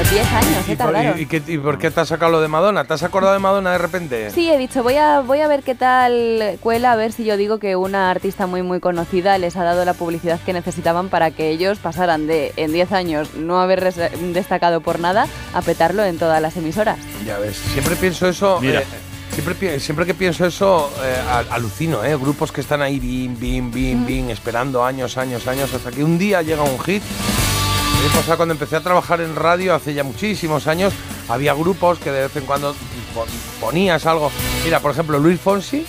Los 10 años, ¿Y tardaron. y- y qué- y por qué te has sacado lo de Madonna? ¿Te has acordado de Madonna de repente? Sí, he dicho, voy a, voy a ver qué tal cuela, a ver si yo digo que una artista muy muy conocida les ha dado la publicidad que necesitaban para que ellos pasaran de, en 10 años, no haber destacado por nada, a petarlo en todas las emisoras. Ya ves, siempre pienso eso. Mira. eh, siempre, siempre que pienso eso, eh, al- alucino, ¿eh? Grupos que están ahí, bim, bim, bim, bim, esperando años, años, años, hasta que un día llega un hit. Cuando empecé a trabajar en radio hace ya muchísimos años, había grupos que de vez en cuando pon- ponías algo. Mira, por ejemplo, Luis Fonsi,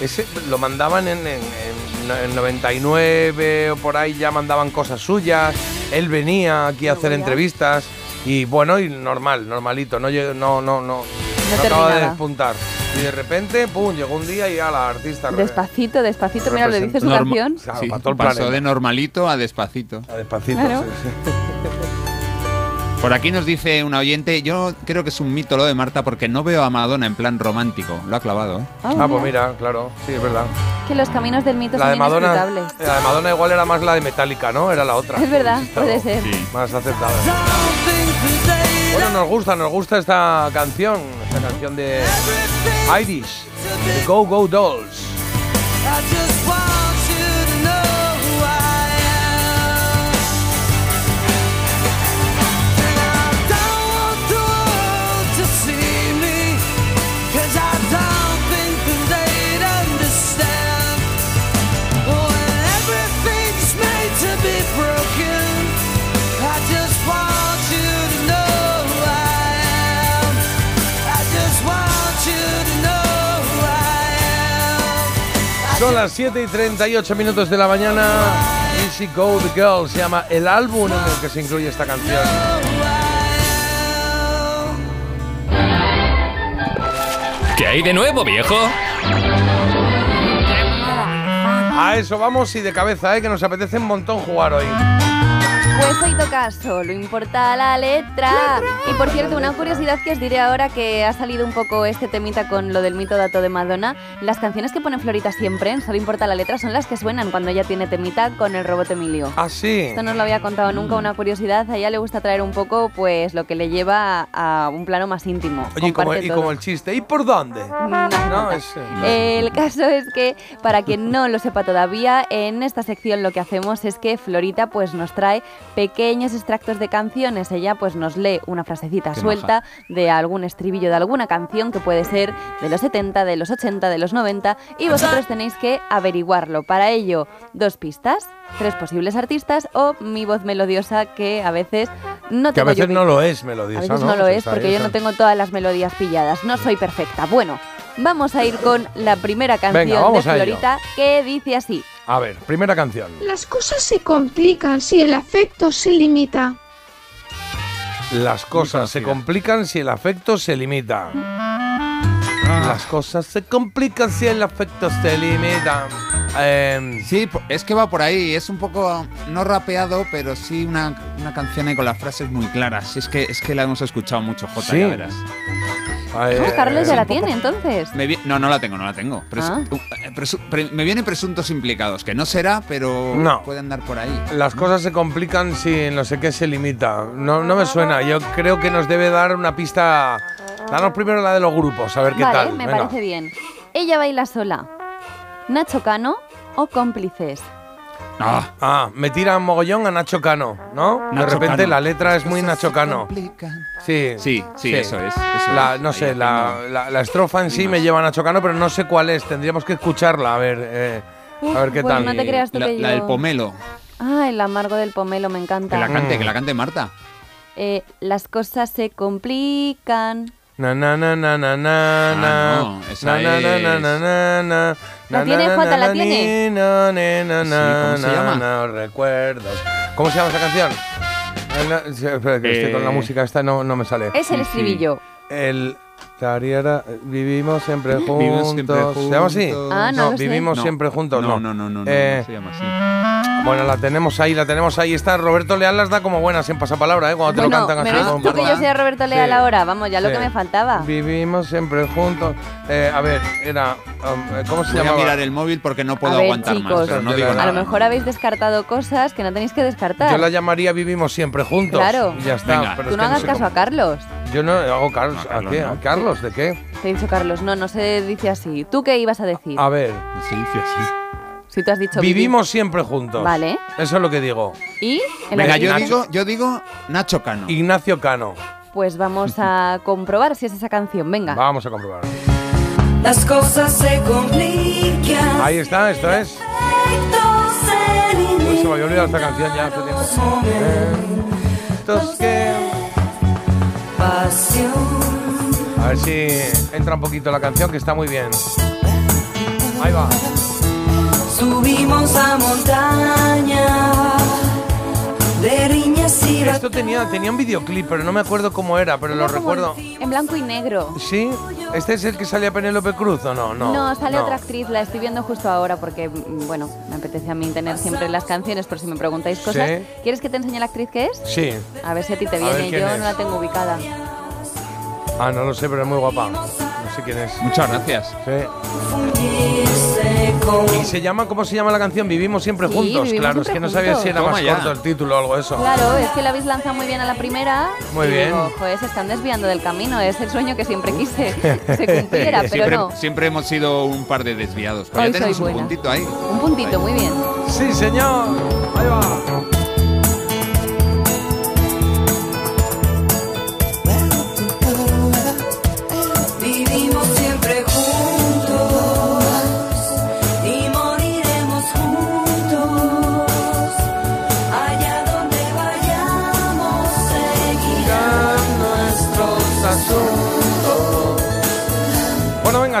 ese lo mandaban en, en- en- en 99 o por ahí, ya mandaban cosas suyas. Él venía aquí a hacer entrevistas y bueno, y normal, normalito, no no no no, no acaba de despuntar. Y de repente, pum, llegó un día y ya la artista Despacito, despacito, mira, le dice su Norma- canción. Claro, Sí, para todo el pasó planeta. de normalito a despacito. A despacito, Claro. sí, sí. Por aquí nos dice un oyente, yo creo que es un mito lo de Marta porque no veo a Madonna en plan romántico. Lo ha clavado, ¿eh? Ah, Ah, pues mira, claro, sí, es verdad. Que los caminos del mito La son de Madonna, inescrutables. la de Madonna igual era más la de Metallica, ¿no? Era la otra. Es verdad, puede ser. Sí. Más aceptada. Bueno, nos gusta, nos gusta esta canción, esta canción de Irish, de Go Go Dolls. Son las 7 y 38 minutos de la mañana. Easy Go the Girl se llama el álbum en el que se incluye esta canción. ¿Qué hay de nuevo, viejo? A eso vamos y de cabeza, ¿eh? que nos apetece un montón jugar hoy. Pues hoy toca solo importa la letra. Y por cierto, una curiosidad que os diré ahora que ha salido un poco este temita con lo del mito dato de Madonna. Las canciones que pone Florita siempre en Solo importa la letra son las que suenan cuando ella tiene temita con el robot Emilio. Ah, sí. Esto no os lo había contado nunca, una curiosidad. A ella le gusta traer un poco pues lo que le lleva a, un plano más íntimo. Oye, y como, y el chiste, ¿y por dónde? No No, es, eh, El caso es que, para quien no lo sepa todavía, en esta sección lo que hacemos es que Florita pues nos trae pequeños extractos de canciones. Ella pues nos lee una frasecita Qué suelta de algún estribillo de alguna canción que puede ser de los 70, de los 80, de los 90 y vosotros tenéis que averiguarlo. Para ello, dos pistas, tres posibles artistas o mi voz melodiosa que a veces no que a tengo yo veces no lo es melodiosa, a veces ¿no? no lo es porque yo no tengo todas las melodías pilladas. No soy perfecta. Bueno, vamos a ir con la primera canción Venga, vamos de. Florita que dice así. A ver, primera canción. Las cosas se complican si el afecto se limita. Las cosas se complican si el afecto se limita. Las cosas se complican si el afecto se limita. Em, Sí, es que va por ahí. Es un poco, no rapeado, pero sí una, una canción ahí con las frases muy claras. Es que, es que la hemos escuchado mucho, Jota, Sí. ya verás. Carlos ya la poco- tiene entonces. Me vi- no, no la tengo, no la tengo. Presu- Ah. uh, eh, presu- pre- me vienen presuntos implicados, que no será, pero No. puede andar por ahí. Las cosas se complican si no sé qué se limita. No, no me suena. Yo creo que nos debe dar una pista. Danos primero la de los grupos, a ver qué vale, tal. me Venga. parece bien. Ella baila sola. Nacho Cano o cómplices. Ah, Ah, me tira mogollón a Nacho Cano, ¿no? de repente Cano. la letra es muy Nacho Cano. Sí, Sí, sí, eso es, eso La- es. no sé, la, la- la estrofa en sí me lleva a Nacho Cano, pero no sé cuál es. Tendríamos que escucharla, a ver, eh, a ver qué bueno, tal. no te creas tú la, que la del pomelo. Ah, el amargo del pomelo, me encanta. Que la cante, Mm. que la cante Marta. Eh, las cosas se complican. Na na na na na na Ah, na no, esa na na na na na na na ¿La na tiene, na Jota, na la na tiene? na, ni, na, Sí, na, ¿cómo se na, llama? na, recuerdos. ¿Cómo se llama esa canción? Eh, no, espera, que estoy con la Eh, música esta no, no me sale. Es el estribillo. El Tariara, vivimos siempre juntos. Vivimos siempre ¿Se llama así? juntos. Ah, no sé. vivimos No. siempre juntos. No, No, no, no, no, no, Eh, no se llama así. Bueno, la tenemos ahí, la tenemos ahí. Está Roberto Leal las da como buenas en pasapalabra, ¿eh? Cuando te Bueno, lo cantan ¿me así. tú que yo sea Roberto Leal Sí. ahora? Vamos, ya lo Sí. que me faltaba. Vivimos siempre juntos. Eh, a ver, era. um, eh, ¿Cómo se Voy a llama? mirar el móvil porque no puedo a ver, aguantar chicos, más. Pero no digo a nada. lo mejor habéis descartado cosas que no tenéis que descartar. Yo la llamaría Vivimos siempre juntos. Claro. Y ya está. Venga. pero Tú es no hagas sé caso cómo- a Carlos. Yo no hago Carlos. No, ¿A qué? no. ¿A Carlos? ¿De qué? Te he dicho Carlos, no, no se dice así. ¿Tú qué ibas a decir? A ver, Se dice así. Si tú has dicho vivimos siempre juntos. Vale. Eso es lo que digo. ¿Y? El Venga, yo original. digo, yo digo Nacho Cano. Ignacio Cano. Pues vamos a comprobar si es esa canción. Venga. Vamos a comprobar. Las cosas se complican. Ahí está, esto es. Uy, se me había olvidado esta canción ya hace tiempo. Estos que- A ver si entra un poquito la canción, que está muy bien. Ahí va. Subimos a montaña de riñas y Esto tenía, tenía un videoclip, pero no me acuerdo cómo era, pero lo como recuerdo. En blanco y negro. ¿Sí? ¿Este es el que salía Penélope Cruz o no? No, sale no. otra actriz, la estoy viendo justo ahora porque, mm, bueno, me apetece a mí tener siempre las canciones por si me preguntáis cosas. Sí. ¿Quieres que te enseñe la actriz que es? Sí. A ver si a ti te A ver viene, quién yo es. no la tengo ubicada. Ah, no lo sé, pero es muy guapa. No sé quién es. Muchas gracias. Sí. Y se llama, ¿cómo se llama la canción? Vivimos siempre Sí, juntos. Vivimos claro, es que no sabía si era Toma más ya. corto el título o algo de eso. Claro, es que la habéis lanzado muy bien a la primera. Muy y bien. Digo, se están desviando del camino. Es el sueño que siempre quise que se cumpliera, pero siempre, no. siempre hemos sido un par de desviados. Pero Hoy ya tenemos un buena. puntito ahí. Un puntito, muy bien. Sí, señor. Ahí va.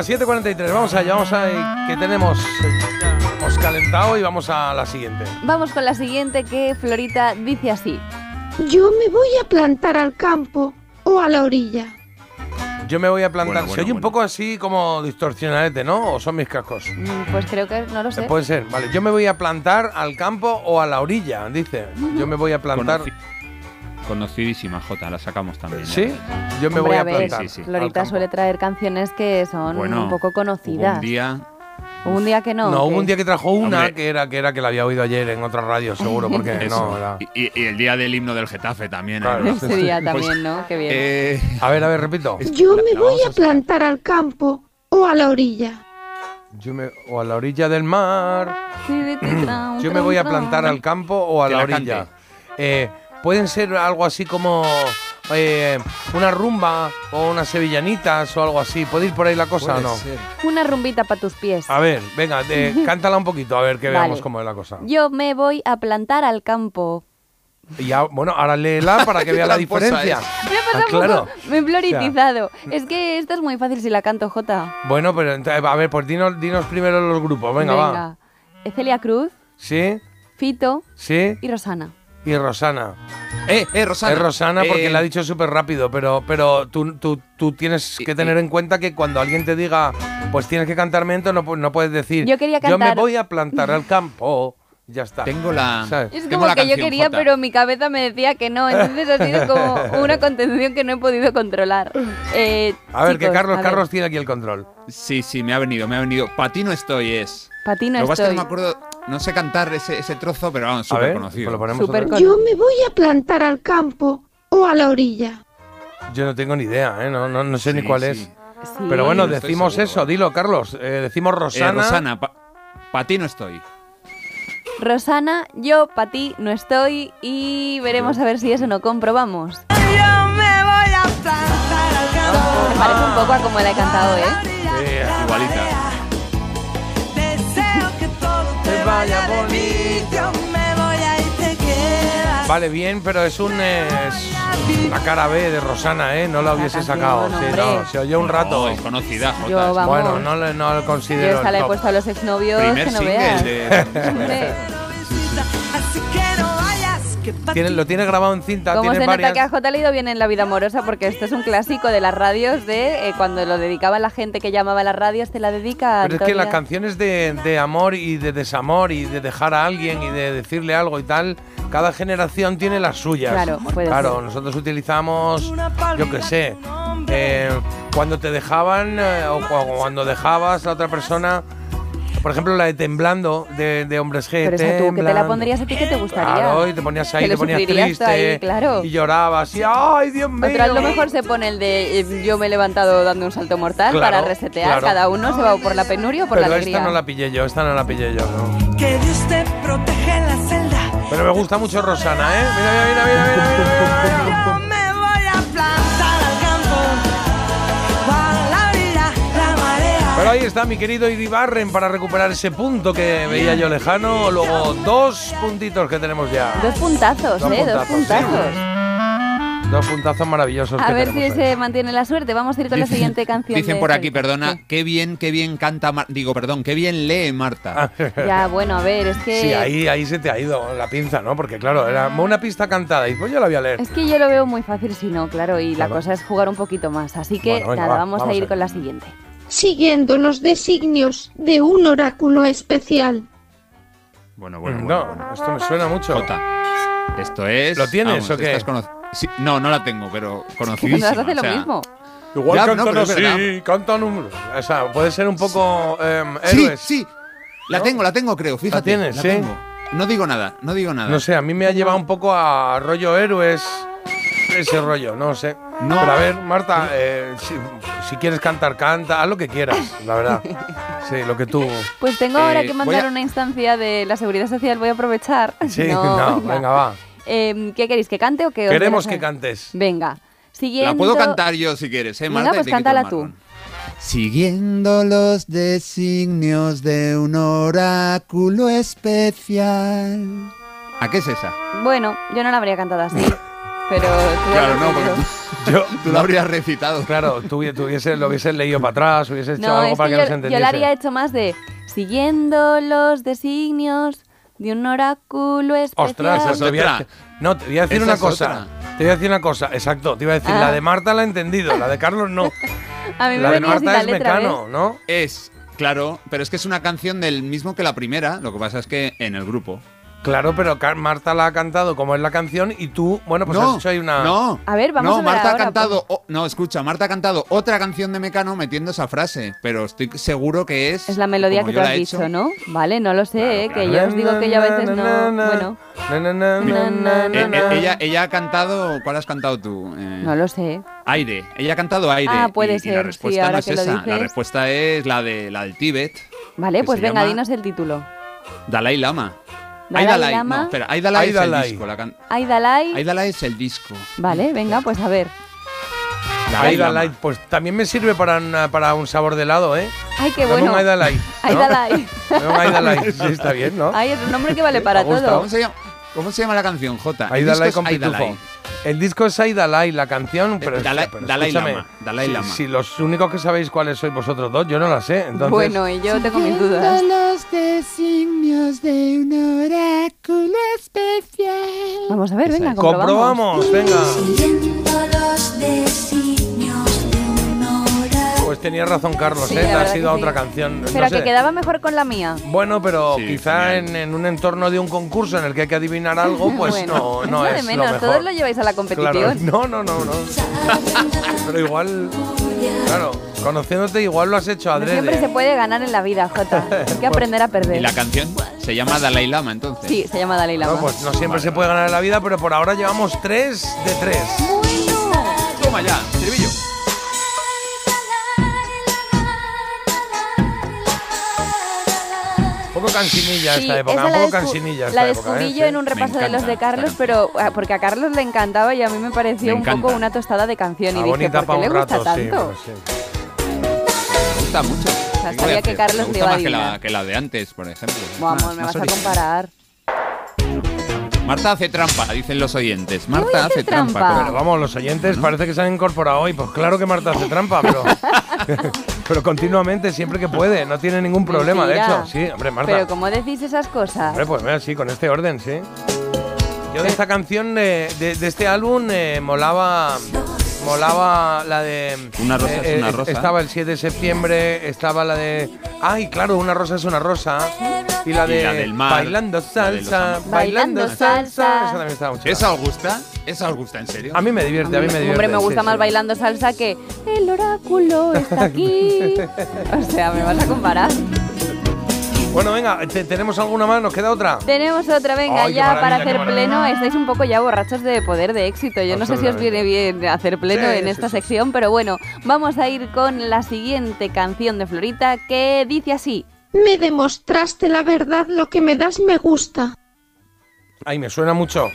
Bueno, venga, 7.43. Vamos allá, vamos a que tenemos. Hemos calentado y vamos a la siguiente. Vamos con la siguiente que Florita dice así. Yo me voy a plantar al campo o a la orilla. Yo me voy a plantar. Bueno, Se bueno, oye un bueno. poco así como distorsionadete, ¿no? ¿O son mis cascos? Mm, Pues creo que no lo sé. Puede ser, vale. Yo me voy a plantar al campo o a la orilla, dice. Yo me voy a plantar. Conocidísima, Jota, la sacamos también. ¿Sí? ves. Yo me Hombre, voy a a ver, plantar. Sí, campo. suele traer canciones que son Bueno, un poco Hubo conocidas. un día. Hubo un día que no. No, hubo un día que trajo una Hombre. que era que era que la había oído ayer en otra radio, seguro, porque no, era- y, el día del himno del Getafe también. Claro. ¿eh? Ese día Pues, también, ¿no? Qué bien. eh, A ver, a ver, repito. Yo la- me voy a plantar al campo o a la orilla. Yo me, o a la orilla del mar. Yo Yo me voy a plantar al campo o a la la orilla. cante. Eh, Pueden ser algo así como eh, una rumba o unas sevillanitas o algo así. ¿Puede ir por ahí la cosa o no? Una rumbita para tus pies. A ver, venga, eh, cántala un poquito, a ver que Vale. veamos cómo es la cosa. Yo me voy a plantar al campo. Y ya, bueno, ahora léela para que vea la diferencia. Me ha pasado Ah, claro. un poco, me he floritizado. Es que esta es muy fácil si la canto, Jota. Bueno, pero a ver, pues dinos, dinos primero los grupos. Venga, va. Celia Cruz, Sí, Fito sí. y Rosana. Y Rosana. Eh, eh, Rosana. Es Rosana porque Eh, la ha dicho súper rápido, pero, pero tú, tú, tú tienes que tener en cuenta que cuando alguien te diga, pues tienes que cantarme esto, no, no puedes decir, Yo quería me cantar- voy a plantar al campo. Ya está. Tengo la. ¿Sabes? Es como la que yo quería, pero mi cabeza me decía que no. Entonces ha sido como una contención que no he podido controlar. Eh, A ver, que Carlos, a ver, Carlos tiene aquí el control. Sí, sí, me ha venido, me ha venido. Pa' ti no estoy, es. Pa' ti no Lo que pasa es que estoy. no me acuerdo, no sé cantar ese, ese trozo, pero vamos, A súper ver, conocido. pues lo. Yo me voy a plantar al campo o a la orilla. Yo no tengo ni idea, ¿eh? no, no, no sé ni cuál sí. es. Sí. Pero bueno, no estoy decimos seguro. eso, dilo, Carlos. eh, decimos Eh, Rosana. Rosana, pa, pa' ti no estoy. Rosana, yo para ti no estoy y veremos a ver si eso no comprobamos. Yo me voy a plantar al campo. Me parece un poco a como la he cantado, ¿eh? Sí, Igualita. Deseo que todo te vaya bonito. Vale, bien, pero es un es la cara B de Rosana, ¿eh? No la hubiese canción, sacado. Sí, no, se oyó un rato. No, es conocida, Jota. Yo, vamos. Bueno, no, le- no lo Yo considero. esta el la he puesto a los exnovios Primer que no veas. de. Hombre, Así que no vayas, que Tiene, lo tiene grabado en cinta, Como se varias. nota que a J le ha ido bien en la vida amorosa porque esto es un clásico de las radios de eh, cuando lo dedicaba la gente que llamaba a las radios, te la dedica Pero es que las canciones de, de amor y de desamor y de dejar a alguien y de decirle algo y tal, cada generación tiene las suyas. Claro, puede Claro, ser. nosotros utilizamos, yo qué sé, eh, cuando te dejaban eh, o cu- cuando dejabas a otra persona, por ejemplo la de Temblando de, de Hombres G. Pero esa tú, que te la pondrías a ti que te gustaría. Claro, y te ponías ahí, te ponías triste ahí, claro. y llorabas y ¡ay, Dios mío! Otro a lo mejor se pone el de eh, yo me he levantado dando un salto mortal Claro, para resetear. claro. Cada uno se va por la penuria o por Pero la alegría. esta no la pillé yo, esta no la pillé yo, ¿no? Que Dios te proteja en la celda. Pero me gusta mucho Rosana, ¿eh? Mira, mira, mira, mira, mira, mira, mira. Yo me voy a plantar al campo. Para la vida, la marea. Pero ahí está mi querido Iribarren para recuperar ese punto que veía yo lejano. Luego dos puntitos que tenemos ya. Dos puntazos, Dos ¿eh? Dos puntazos, puntazos. Dos puntazos maravillosos A que ver si ahí. se mantiene la suerte. Vamos a ir con la siguiente canción. Dicen por aquí, perdona, qué bien, qué bien canta, Mar- digo, perdón, qué bien lee Marta. Ya, bueno, a ver, es que. Sí, ahí, ahí se te ha ido la pinza, ¿no? Porque claro, era una pista cantada y pues yo la voy a leer. Es que yo lo veo muy fácil si no, claro, y Claro. la cosa es jugar un poquito más. Así que Bueno, venga, nada, va, vamos, vamos a ir a con la siguiente. Siguiendo los designios de un oráculo especial. Bueno, bueno, No, bueno, bueno. esto me suena mucho. Jota, esto es... ¿Lo tienes o qué? Sí, no, no la tengo, pero conocidísima. hace lo o sea, mismo. Igual Ya, no, cantan pero es así, verdad. cantan un... O sea, puede ser un poco em, Sí, héroes. sí, la ¿No? tengo, la tengo, creo, fíjate. tienes, sí? tengo. No digo nada, no digo nada. No sé, a mí me ha llevado un poco a rollo héroes, ese rollo, no sé. No. Pero a ver, Marta, eh, si, si quieres cantar, canta, haz lo que quieras, la verdad. Sí, lo que tú... Pues tengo ahora Eh, que voy mandar a- una instancia de la seguridad social, voy a aprovechar. Sí, no, venga, va. Em, ¿Qué queréis? ¿Que cante o que os Queremos la- que cantes. Venga. Siguiendo... La puedo cantar yo si quieres, ¿eh, Venga, Marta? Y pues cántala tú. Siguiendo los designios de un oráculo especial. ¿A qué es esa? Bueno, yo no la habría cantado así, pero... Claro, no, porque tú, Yo, tú lo habrías recitado. Claro, tú, tú hubiese- lo hubieses leído para atrás, hubieses hecho No, algo para que que, yo, no se yo entendiese. la haría hecho más de siguiendo los designios de un oráculo especial. Ostras, Esa es te voy a, no, te voy a decir Esa una cosa. otra. Te voy a decir una cosa, exacto. Te iba a decir, Ah. la de Marta la he entendido, la de Carlos no. A mí me la de Marta la es letra, Mecano, ¿ves? ¿no? Es, claro, pero es que es una canción del mismo que la primera, lo que pasa es que en el grupo. Claro, pero Marta la ha cantado como es la canción y tú, bueno, pues no, has hecho ahí una. no. A ver, vamos no, a ver Marta ahora, ha cantado, o- no, escucha, Marta ha cantado otra canción de Mecano metiendo esa frase, pero estoy seguro que es Es la melodía que tú la has he dicho, hecho. ¿no? Vale, no lo sé, Claro, ¿eh? que yo os digo que yo a veces no... Bueno, ella, ella ha cantado, ¿cuál has cantado tú? Eh, no lo sé. Aire. Ella ha cantado aire. Ah, puede y- y ser, la sí, respuesta no es esa. La respuesta es la de la del Tíbet. Vale, pues venga, dinos el título. Dalai Lama. Dalai. Lama. No, espera, Ay, Dalai Ay, es Dalai. el disco. La can- Ay, Dalai. Ay, Dalai es el disco. Vale, venga, pues a ver. Ay, Lama. Dalai, pues también me sirve para, una- para un sabor de helado, ¿eh? Ay, qué Dame bueno. un Ay, Dalai. Ay, ¿no? Dalai. Dame un Ay, Dalai. Sí, está bien, ¿no? Ay, es un nombre que vale para todo. ¿Cómo se llama? ¿Cómo se llama la canción, Jota? Ay, El disco Dalai es con pitufo. El disco es Ay Dalai, la canción, pero, Eh, Dalai- pero Dalai Lama, Dalai si, Lama. si los únicos que sabéis cuáles sois vosotros dos, yo no la sé. Entonces, Bueno, y yo tengo mis dudas. los designios de un oráculo especial. Vamos a ver, venga, comprobamos, venga. Siguiendo los designios. Pues tenía razón Carlos, Sí, ¿eh? la Te has verdad ido a que otra sí. canción. Pero no que sé. quedaba mejor con la mía. Bueno, pero Sí, quizá en, en un entorno de un concurso en el que hay que adivinar algo, pues bueno, no, no es lo de menos, lo mejor. todos lo lleváis a la Claro, competición. no, no, no, no. Pero igual, claro, conociéndote igual lo has hecho No adrede. siempre se puede ganar en la vida, Jota. Hay que aprender a ¿Y perder. la canción se llama Dalai Lama, entonces? Sí, se llama Dalai Lama. No, pues no siempre se puede ganar en la vida, pero por ahora llevamos tres de tres. Toma ya, estribillo. Poco cansinilla Sí, esta época, esa un poco cansinilla esta La época. ¿eh? descubrí yo en un repaso de los de Carlos, pero ah, porque a Carlos le encantaba y a mí me pareció Me un poco una tostada de canción. Y Ah, dije, ¿por qué le gusta rato, sí, tanto? sí. Me gusta mucho. ¿Qué voy a sabía que? Carlos me le gusta a más que la, adivinar. que la de antes, por ejemplo. Vamos, me vas a original. comparar. Marta hace trampa, dicen los oyentes. Marta hace hace trampa. trampa? Pero vamos, los oyentes parece que se han incorporado hoy. Pues claro que Marta hace trampa, pero, pero continuamente, siempre que puede. No tiene ningún problema, de hecho. Sí, hombre, Marta. Pero ¿cómo decís esas cosas? Hombre, pues mira, sí, con este orden, sí. Yo de esta canción, de, de este álbum, eh, molaba. Molaba la de. eh, Una rosa es una rosa. Estaba el 7 de septiembre, estaba la de. Ay, claro, una rosa es una rosa. Y la de. Y la del mar, Bailando de salsa. Bailando Bailando salsa. salsa. Esa también estaba mucho. ¿Esa os gusta? ¿Esa os gusta en serio? A mí me divierte, a mí me divierte. Hombre, me gusta sí, más sí. bailando salsa que el oráculo está aquí. o sea, me vas a comparar. Bueno, venga, ¿te- ¿tenemos alguna más? ¿Nos queda otra? Tenemos otra, venga, Ay, ya para hacer pleno. Estáis un poco ya borrachos de poder de éxito. Yo no sé si os viene bien hacer pleno Sí, en sí, esta sí, sección, pero bueno, vamos a ir con la siguiente canción de Florita que dice así. Me demostraste la verdad, lo que me das me gusta. Ay, me suena mucho.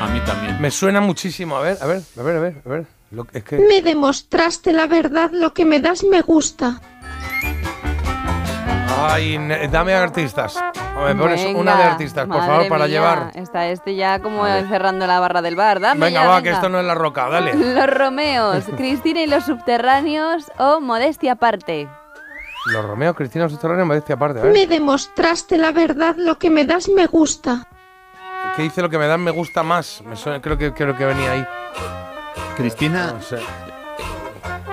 A mí también. Me suena muchísimo. A ver, a ver, a ver, a ver. A ver. Lo- es que. Me demostraste la verdad, lo que me das me gusta. Ay, dame artistas. O me pones Venga, una de artistas, por favor, para mía, llevar. Está este ya como encerrando la barra del bar. Dame Venga, ya, va, venga. que esto no es la roca, dale. Los Romeos, Cristina y los subterráneos o Modestia aparte. Los Romeo, Cristina Subterráneo, me decía aparte. A ver. Me demostraste la verdad, lo que me das me gusta. ¿Qué dice lo que me dan me gusta más? Me suena, creo que creo que venía ahí. Cristina, No sé.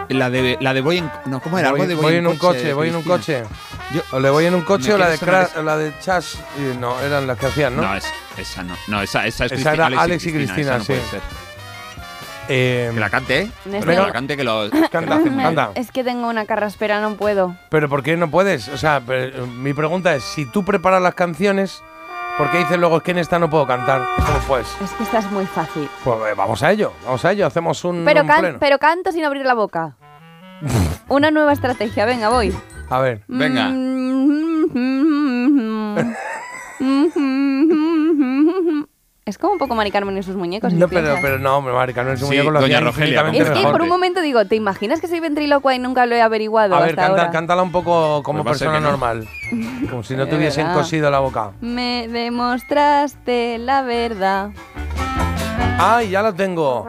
la de, la de voy en... No, ¿cómo era? Voy, Algo de voy en un coche, voy en un coche. Yo- O le voy en un coche o la de sonar Cra- o la de Chas. y No, eran las que hacían, ¿no? No, es- esa no. No, esa, esa es Esa Cristina, era Alex y Cristina, esa no sí. puede ser. Eh, Que la cante, ¿eh? Que la cante, que lo, que lo Canta, hace muy bien. canta. Es que tengo una carraspera, no puedo. Pero ¿por qué no puedes? O sea, pero, eh, mi pregunta es, si tú preparas las canciones, ¿por qué dices luego es que en esta no puedo cantar? ¿Cómo pues? Es que esta es muy fácil. Pues eh, vamos a ello, vamos a ello, hacemos un, Pero, un can- pleno. pero canto sin abrir la boca. Una nueva estrategia, venga, voy. A ver, Venga. Es como un poco Mari Carmen y sus muñecos. no, pero, pero no, Mari Carmen, ese Sí, muñeco lo doña Rogelia, Es que mejor. por un momento digo, ¿te imaginas que soy ventrílocua y nunca lo he averiguado A ver, hasta canta, ahora? cántala un poco como Pues persona que no. normal. Como si no tuviesen verdad. cosido la boca. Me demostraste la verdad. ¡Ay, ya lo tengo!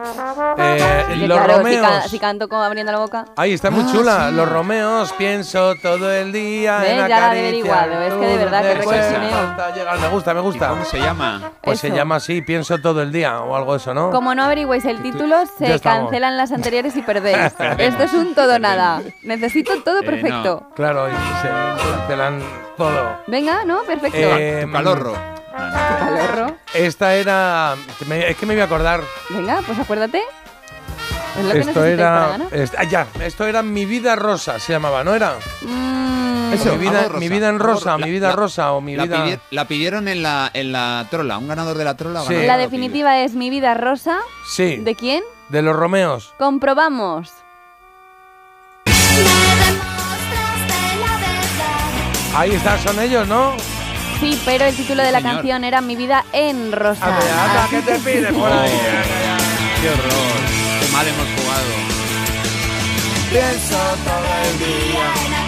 Eh, Que los claro, si, Romeos. ca- si canto como abriendo la boca. Ay, está muy Ah, chula. sí. Los Romeos, pienso todo el día ¿Ves? en Ya la he averiguado, es que de verdad, hasta llegar. Me gusta, me ¿Y gusta. cómo se llama? Pues se llama así, pienso todo el día o algo de eso, ¿no? Como no averigüéis el título, se cancelan las anteriores y perdéis. Esto es un todo nada. Necesito todo Eh, perfecto. Claro, y se cancelan todo. Venga, ¿no? Perfecto. Eh, Tu calorro. Calorro. Esta era. me- es que me voy a acordar. Venga, pues acuérdate. Es lo que Esto necesitáis para era. ganar. ah, ya, esto era Mi vida rosa, se llamaba, ¿no era? Mm, mi, vida, rosa, mi vida en rosa, ro- mi vida la- rosa o mi La, vida. pidi- la pidieron en la, en la trola. Un ganador de la trola. o Sí. ganadora la lo pidió. definitiva es mi vida rosa. Sí, ¿De quién? de los Romeos. Comprobamos. Ahí está, son ellos, ¿no? Sí, pero el título de la señor. canción era Mi vida en rosa. Anda, ¿qué te pide por ahí? Oh, Qué horror. Qué mal hemos jugado. Pienso todo el día.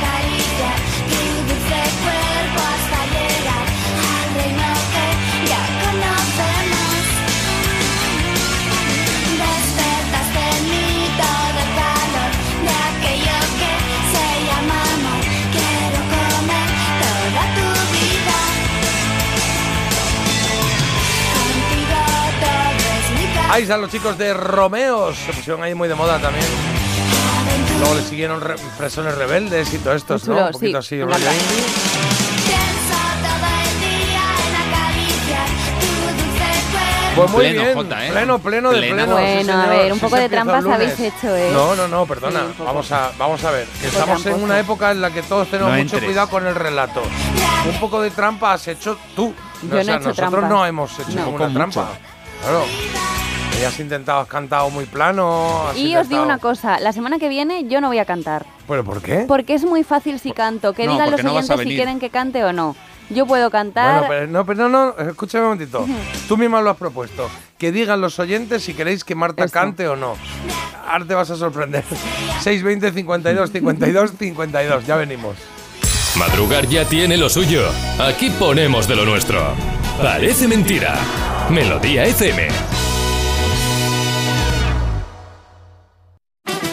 Ahí están los chicos de Romeos. Se pusieron ahí muy de moda también. Luego le siguieron re- Fresones Rebeldes y todo esto, ¿no? Un poquito sí, así, rollo. Pues muy Pleno, bien, Jota, ¿eh? pleno, pleno de Pleno. pleno. sí, Bueno, a ver, un Sí poco se de trampas habéis hecho, ¿eh? No, no, no, perdona. Sí, vamos, a, vamos a ver. que estamos en una época en la que todos tenemos No mucho entres. cuidado con el relato. Un poco de trampa has hecho tú. Yo no he hecho nosotros trampa. no hemos hecho No. ninguna trampa. mucho. Claro. Y has intentado, has cantado muy plano. has Y os digo una cosa, la semana que viene yo no voy a cantar. ¿Pero por qué? Porque es muy fácil si canto. Que No, digan los no oyentes si quieren que cante o no. Yo puedo cantar. Bueno, pero no, pero no, no, escúchame un momentito. Tú misma lo has propuesto. Que digan los oyentes si queréis que Marta Esto. cante o no. Ahora te vas a sorprender. 620 52 52 52. Ya venimos. Madrugar ya tiene lo suyo. Aquí ponemos de lo nuestro. Parece mentira. Melodía FM.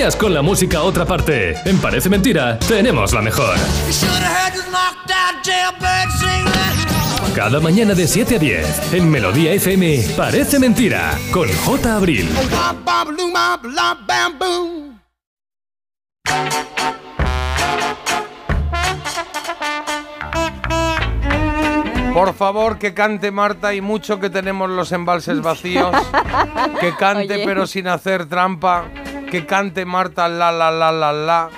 Con la música a otra parte. En Parece Mentira, tenemos la mejor. Cada mañana de 7 a 10, en Melodía FM, Parece Mentira, con J. Abril. Por favor, que cante Marta y mucho que tenemos los embalses vacíos. que cante Oye. pero sin hacer trampa. Que cante Marta la la la la la.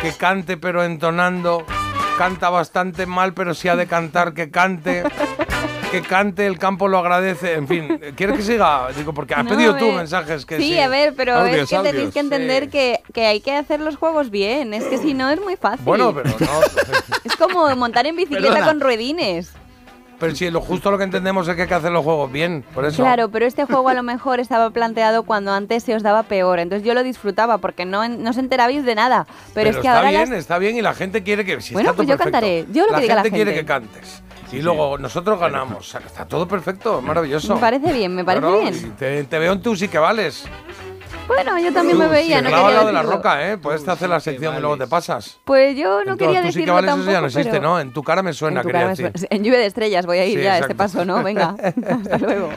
Que cante pero entonando. Canta bastante mal, pero si ha de cantar, que cante. Que cante, el campo lo agradece. En fin, ¿quieres que siga? Digo, porque has No, pedido tú mensajes que sí, sí. a ver, pero Audios, es que tenéis audios. que entender Sí. que, que hay que hacer los juegos bien. Es que si no es muy fácil. Bueno, pero no. Es como montar en bicicleta Perdona. con ruedines. Pero si lo justo lo que entendemos es que hay que hacer los juegos bien, por eso. Claro, pero este juego a lo mejor estaba planteado cuando antes se os daba peor. Entonces yo lo disfrutaba porque no, no os enterabais de nada. Pero, es que está ahora bien, las- está bien y la gente quiere que. si Bueno, está todo pues yo perfecto. cantaré. Yo lo la que diga la gente quiere gente. que cantes. y luego nosotros ganamos. O sea, que está todo perfecto, maravilloso. Me parece bien, me parece Claro, bien. y Te, te veo en tú sí que vales. Bueno, yo también me veía, sí, no quería lado de la decirlo. roca, ¿eh? Puedes hacer la sección y luego te pasas. Pues yo no En quería tú sí que decirlo vales, tampoco, eso ya no existe, pero- ¿no? En tu cara me suena, En tu quería cara me decir. suena- En lluvia de estrellas voy a ir Sí, ya a este exacto. paso, ¿no? Venga, hasta luego.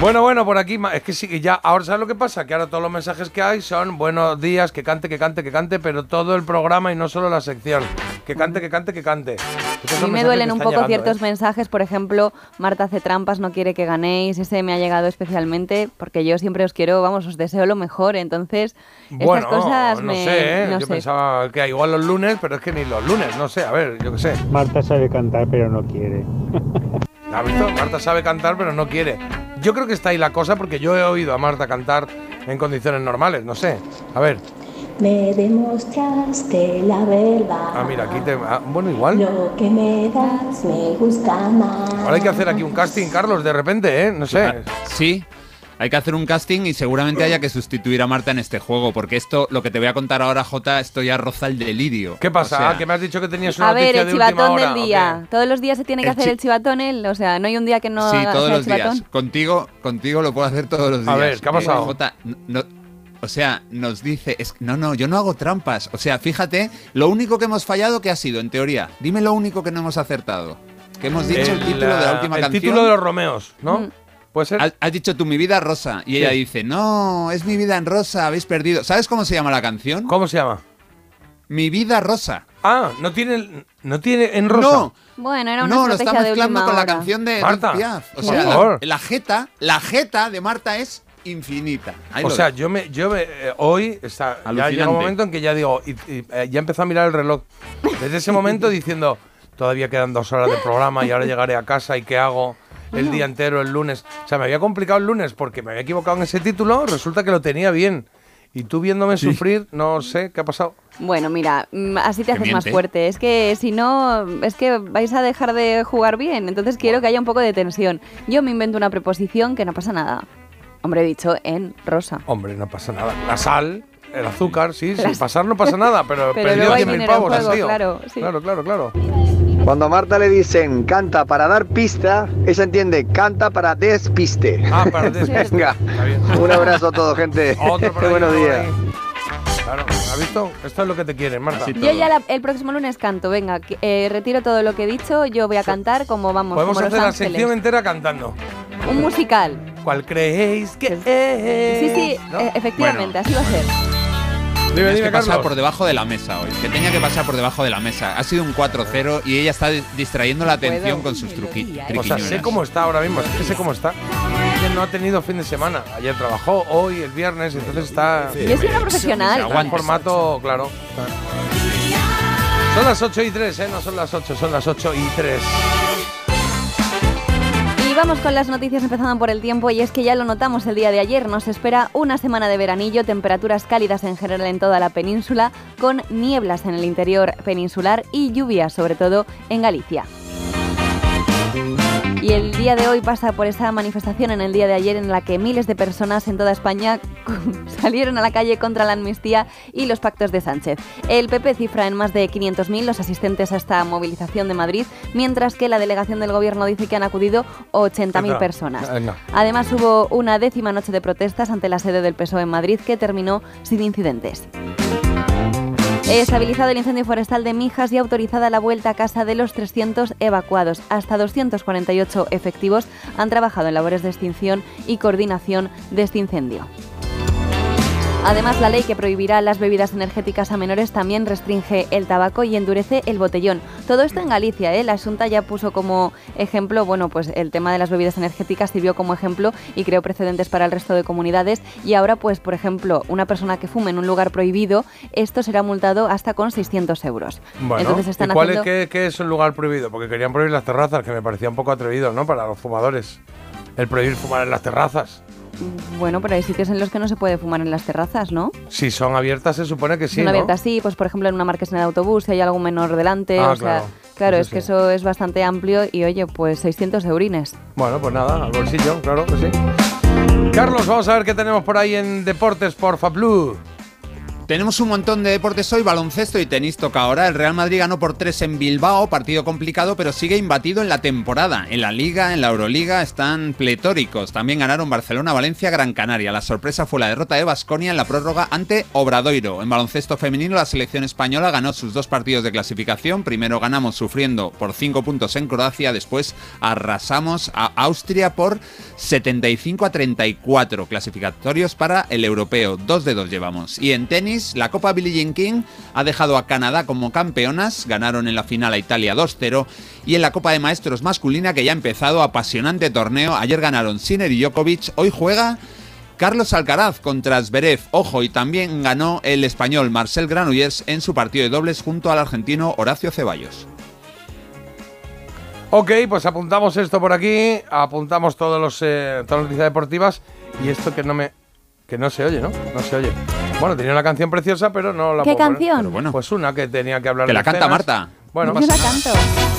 Bueno, bueno, por aquí, es que sí, que ya, ahora ¿sabes lo que pasa? Que ahora todos los mensajes que hay son buenos días, que cante, que cante, que cante, pero todo el programa y no solo la sección. Que cante, que cante, que cante. Estos A mí me duelen un poco llegando, ciertos ¿eh? mensajes, por ejemplo, Marta hace trampas, no quiere que ganéis, ese me ha llegado especialmente porque yo siempre os quiero, vamos, os deseo lo mejor, entonces Bueno, estas cosas no me... sé, ¿eh? no yo sé. pensaba que igual los lunes, pero es que ni los lunes, no sé, a ver, yo qué sé. Marta sabe cantar, pero no quiere. ¿Has visto? Marta sabe cantar, pero no quiere. Yo creo que está ahí la cosa porque yo he oído a Marta cantar en condiciones normales, no sé. A ver, Me demostraste la verdad. ah, mira, aquí te. ah, bueno, igual. Lo que me das me gusta más. Ahora hay que hacer aquí un casting, Carlos, de repente, ¿eh? No sé. Sí, hay que hacer un casting y seguramente haya que sustituir a Marta en este juego, porque esto, lo que te voy a contar ahora, Jota, esto ya roza el delirio. ¿Qué pasa? O sea, Ah, que me has dicho que tenías una A ver, el chivatón del ¿o día. Todos los días se tiene que El hacer chi- el chivatón, él, o sea, no hay un día que no sí, haga- todos el los días. Contigo, contigo lo puedo hacer todos los A días. ver, ¿qué ha pasado? Eh, Jota, no- no- o sea, nos dice, es, no, no, yo no hago trampas. O sea, fíjate, lo único que hemos fallado, ¿qué ha sido? En teoría, dime lo único que no hemos acertado. Que hemos dicho el, título de la última el canción. título de los Romeos, ¿no? Mm. Puede ser. Has, has dicho tú, mi vida rosa. Y Sí. ella dice, no, es mi vida en rosa, habéis perdido. ¿Sabes cómo se llama la canción? ¿Cómo se llama? Mi vida rosa. Ah, no tiene, no tiene en rosa. No, Bueno, era una no, lo está mezclando con la canción de Marta, Piaf. O sea, la, la jeta, la jeta de Marta es infinita. Ahí o sea, dejo. yo me, yo me- eh, hoy está, ya llega un momento en que ya digo, y, y, eh, ya empezó a mirar el reloj. Desde ese momento diciendo, todavía quedan dos horas de programa y ahora llegaré a casa y qué hago el día entero el lunes. O sea, me había complicado el lunes porque me había equivocado en ese título, resulta que lo tenía bien. Y tú viéndome sufrir, no sé qué ha pasado. Bueno, mira, mm, así te Que haces más fuerte. Es que si no, es que vais a dejar de jugar bien. Entonces quiero que haya un poco de tensión. Yo me invento una preposición que no pasa nada. Hombre, he dicho en rosa. Hombre, no pasa nada. La sal, el azúcar, sí, sin Las- pasar no pasa nada, pero, Pero perdió luego hay 10.000 dinero en pavos, juego, has tío. claro, sí. claro, claro, claro. Cuando a Marta le dicen canta para dar pista, ella entiende canta para despiste. Ah, para despiste. Venga, Está bien. un abrazo a todos, gente. Otro por ahí, Buenos otro días. ahí. Claro, ¿has visto? Esto es lo que te quieren, Marta. Yo ya la- el próximo lunes canto. Venga, eh, retiro todo lo que he dicho. Yo voy a cantar como vamos, Podemos como hacer Los la Ángeles. sección entera cantando. Un musical. ¿Cuál creéis que es? Sí, sí, ¿No? eh, efectivamente, así va a ser. Dime, dime, que pasar Carlos. por debajo de la mesa hoy. Que tenía que pasar por debajo de la mesa. Ha sido un 4-0 y ella está di- distrayendo la atención con sus truqui- O sea, triquiñuelas. sé cómo está ahora mismo, es que sé cómo está. No ha tenido fin de semana. Ayer trabajó, hoy, el viernes, entonces está. Yo soy una profesional. Está en formato, claro. Son las 8 y 3, ¿eh? No son las 8, son las 8 y 3. Vamos con las noticias empezando por el tiempo y es que ya lo notamos el día de ayer, nos espera una semana de veranillo, temperaturas cálidas en general en toda la península, con nieblas en el interior peninsular y lluvias sobre todo en Galicia. Y el día de hoy pasa por esa manifestación en el día de ayer en la que miles de personas en toda España salieron a la calle contra la amnistía y los pactos de Sánchez. El PP cifra en más de 500.000 los asistentes a esta movilización de Madrid, mientras que la delegación del gobierno dice que han acudido 80.000 Venga, personas. venga. Además hubo una décima noche de protestas ante la sede del PSOE en Madrid que terminó sin incidentes. Estabilizado el incendio forestal de Mijas y autorizada la vuelta a casa de los 300 evacuados. Hasta 248 efectivos han trabajado en labores de extinción y coordinación de este incendio. Además, la ley que prohibirá las bebidas energéticas a menores también restringe el tabaco y endurece el botellón. Todo esto en Galicia, ¿eh? La Asunta ya puso como ejemplo, bueno, pues el tema de las bebidas energéticas sirvió como ejemplo y creó precedentes para el resto de comunidades. Y ahora, pues, por ejemplo, una persona que fume en un lugar prohibido, esto será multado hasta con 600 euros. Bueno, Entonces están ¿y cuál haciendo... es, qué, qué es un lugar prohibido? Porque querían prohibir las terrazas, que me parecía un poco atrevido, ¿no? Para los fumadores. El prohibir fumar en las terrazas. Bueno, pero hay sitios en los que no se puede fumar en las terrazas, ¿no? Si son abiertas, se supone que sí. Son ¿no? abiertas, sí, pues por ejemplo en una marquesina de autobús, si hay algo menor delante, Ah, o sea, claro. claro, Sí, es sí. que eso es bastante amplio y oye, pues 600 eurines. Bueno, pues nada, al bolsillo, claro que sí. Carlos, vamos a ver qué tenemos por ahí en Deportes por Fablu. Tenemos un montón de deportes hoy, baloncesto y tenis toca ahora. El Real Madrid ganó por 3 en Bilbao, partido complicado, pero sigue imbatido en la temporada. En la Liga, en la Euroliga, están pletóricos. También ganaron Barcelona, Valencia, Gran Canaria. La sorpresa fue la derrota de Basconia en la prórroga ante Obradoiro. En baloncesto femenino, la selección española ganó sus dos partidos de clasificación. Primero ganamos sufriendo por 5 puntos en Croacia, después arrasamos a Austria por 75 a 34 clasificatorios para el europeo. Dos de dos llevamos. Y en la Copa Billie Jean King ha dejado a Canadá como campeonas, ganaron en la final a Italia 2-0 y en la Copa de Maestros masculina que ya ha empezado apasionante torneo, ayer ganaron Sinner y Djokovic, hoy juega Carlos Alcaraz contra Zverev, ojo, y también ganó el español Marcel Granollers en su partido de dobles junto al argentino Horacio Ceballos. Ok, pues apuntamos esto por aquí, apuntamos eh, todas las noticias deportivas y esto que no me que no se oye, ¿no? No se oye. Bueno, tenía una canción preciosa, pero no la ¿Qué puedo poner. canción? Pero bueno, pues una que tenía que hablar Que de la canta. Marta. Bueno,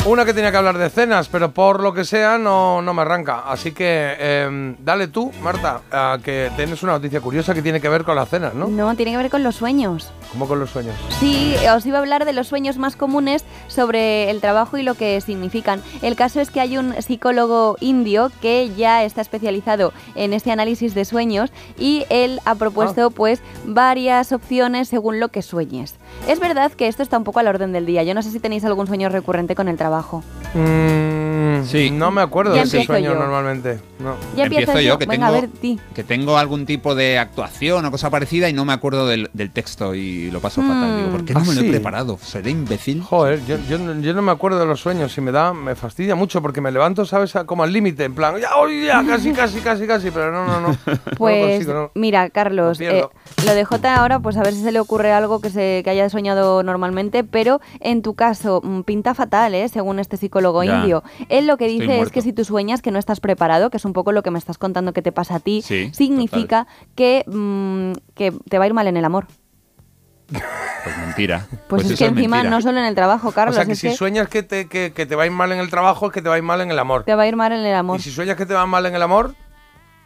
una que tenía que hablar de cenas, pero por lo que sea no, no me arranca. Así que eh, dale tú, Marta, a que tienes una noticia curiosa que tiene que ver con las cenas, ¿no? No, tiene que ver con los sueños. Como con los sueños. Sí, os iba a hablar de los sueños más comunes sobre el trabajo y lo que significan. El caso es que hay un psicólogo indio que ya está especializado en este análisis de sueños y él ha propuesto Ah. pues varias opciones según lo que sueñes. Es verdad que esto está un poco a la orden del día. Yo no sé si tenéis algún sueño recurrente con el trabajo. Mm, Sí. No me acuerdo Ya de ese sueño yo. normalmente. No. Ya Empiezo empiezo yo, que Venga, tengo, a ver, di. que tengo algún tipo de actuación o cosa parecida y no me acuerdo del, del texto y lo paso fatal. Digo, ¿por qué no ¿Ah, me lo he sí? preparado? ¿Seré imbécil? Joder, yo, yo, no- yo no me acuerdo de los sueños y me da, me fastidia mucho porque me levanto, ¿sabes? Como al límite, en plan, ya, oye, ya, casi, casi, casi, casi, pero no, no, no. no lo Pues consigo, no. mira, Carlos, eh, lo de J ahora, pues a ver si se le ocurre algo que se que haya soñado normalmente, pero en tu caso mm, pinta fatal, ¿eh? según este psicólogo Ya. indio. Él lo que Estoy dice es muerto. que si tú sueñas que no estás preparado, que es un poco lo que me estás contando que te pasa a ti, Sí, significa que, mm, que te va a ir mal en el amor. Pues mentira. Pues, es eso que encima mentira. no solo en el trabajo, Carlos, o sea, que es si que sueñas que te, que, que te va a ir mal en el trabajo, es que te va a ir mal en el amor. te va a ir mal en el amor. Y si sueñas que te va mal en el amor,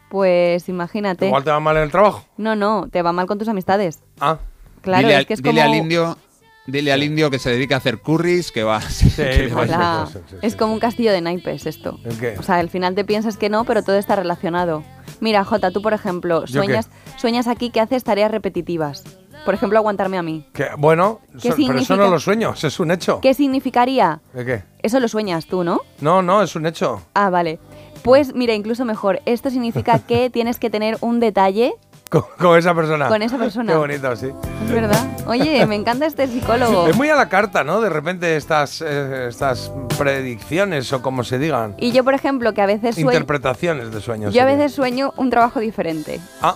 Pues imagínate. igual te va mal en el trabajo. No, no, te va mal con tus amistades. Ah, Claro, dile, es que es dile como... al indio, dile al indio que se dedica a hacer curries, que va. que pues sí, sí, sí, es como un castillo de naipes esto. ¿El qué? O sea, al final te piensas que no, pero todo está relacionado. Mira, Jota, tú por ejemplo, sueñas, sueñas aquí que haces tareas repetitivas. Por ejemplo, aguantarme a mí. que, bueno, ¿Qué so- pero eso no lo sueño, eso es un hecho. ¿Qué significaría? ¿De qué? Eso lo sueñas tú, ¿no? No, no, es un hecho. Ah, vale. Pues mira, incluso mejor. Esto significa que tienes que tener un detalle Con, con esa persona. Con esa persona. Qué bonito, sí. Es verdad. Oye, me encanta este psicólogo. Es muy a la carta, ¿no? De repente estas, eh, estas predicciones o como se digan. Y yo, por ejemplo, que a veces sueño... Interpretaciones de sueños. Yo a veces sueño un trabajo diferente. Ah.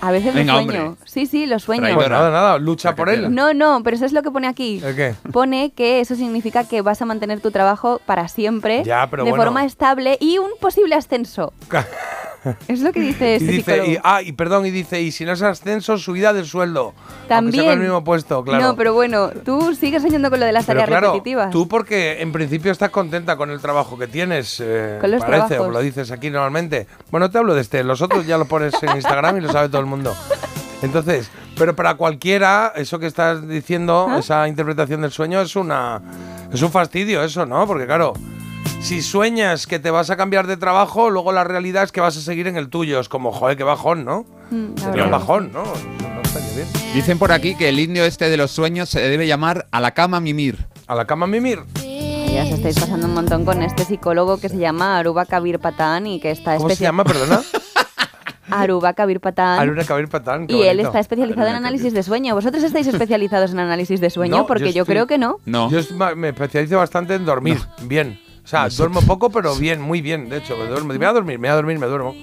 A veces Venga, lo sueño. hombre. Sí, sí, lo sueño. Pues nada, nada, lucha por él. No, no, pero eso es lo que pone aquí. ¿El qué? Pone que eso significa que vas a mantener tu trabajo para siempre, Ya, pero de bueno. forma estable y un posible ascenso. Es lo que dice Y este dice, psicólogo. y, ah, y perdón, y dice, y si no es ascenso, subida del sueldo. Sea También. el mismo puesto, claro. No, pero bueno, tú sigues soñando con lo de las Pero tareas claro, repetitivas. tú porque en principio estás contenta con el trabajo que tienes, eh, Con los parece, trabajos. o lo dices aquí normalmente. Bueno, te hablo de este, los otros ya lo pones en Instagram y lo sabe todo el mundo. Entonces, pero para cualquiera, eso que estás diciendo, ¿Ah? esa interpretación del sueño es una es un fastidio eso, ¿no? Porque claro, si sueñas que te vas a cambiar de trabajo, luego la realidad es que vas a seguir en el tuyo. Es como, joder, qué bajón, ¿no? Mm, Sería un bajón, ¿no? No está ni bien. Dicen por aquí que el indio este de los sueños se debe llamar a la cama mimir. ¿A la cama mimir? Ya os estáis pasando un montón con este psicólogo que se llama Aruba Kabir Patan y que está ¿Cómo se llama, perdona? Aruba Kabir Patan. Aruna Kabir Patán. Y él está especializado en análisis de sueño. ¿Vosotros estáis especializados en análisis de sueño? No, Porque yo, estoy- creo que no. Yo es- me especializo bastante en dormir, bien. O sea, duermo poco, pero bien, muy bien. De hecho, me duermo. Me voy a dormir, me voy a dormir, me duermo.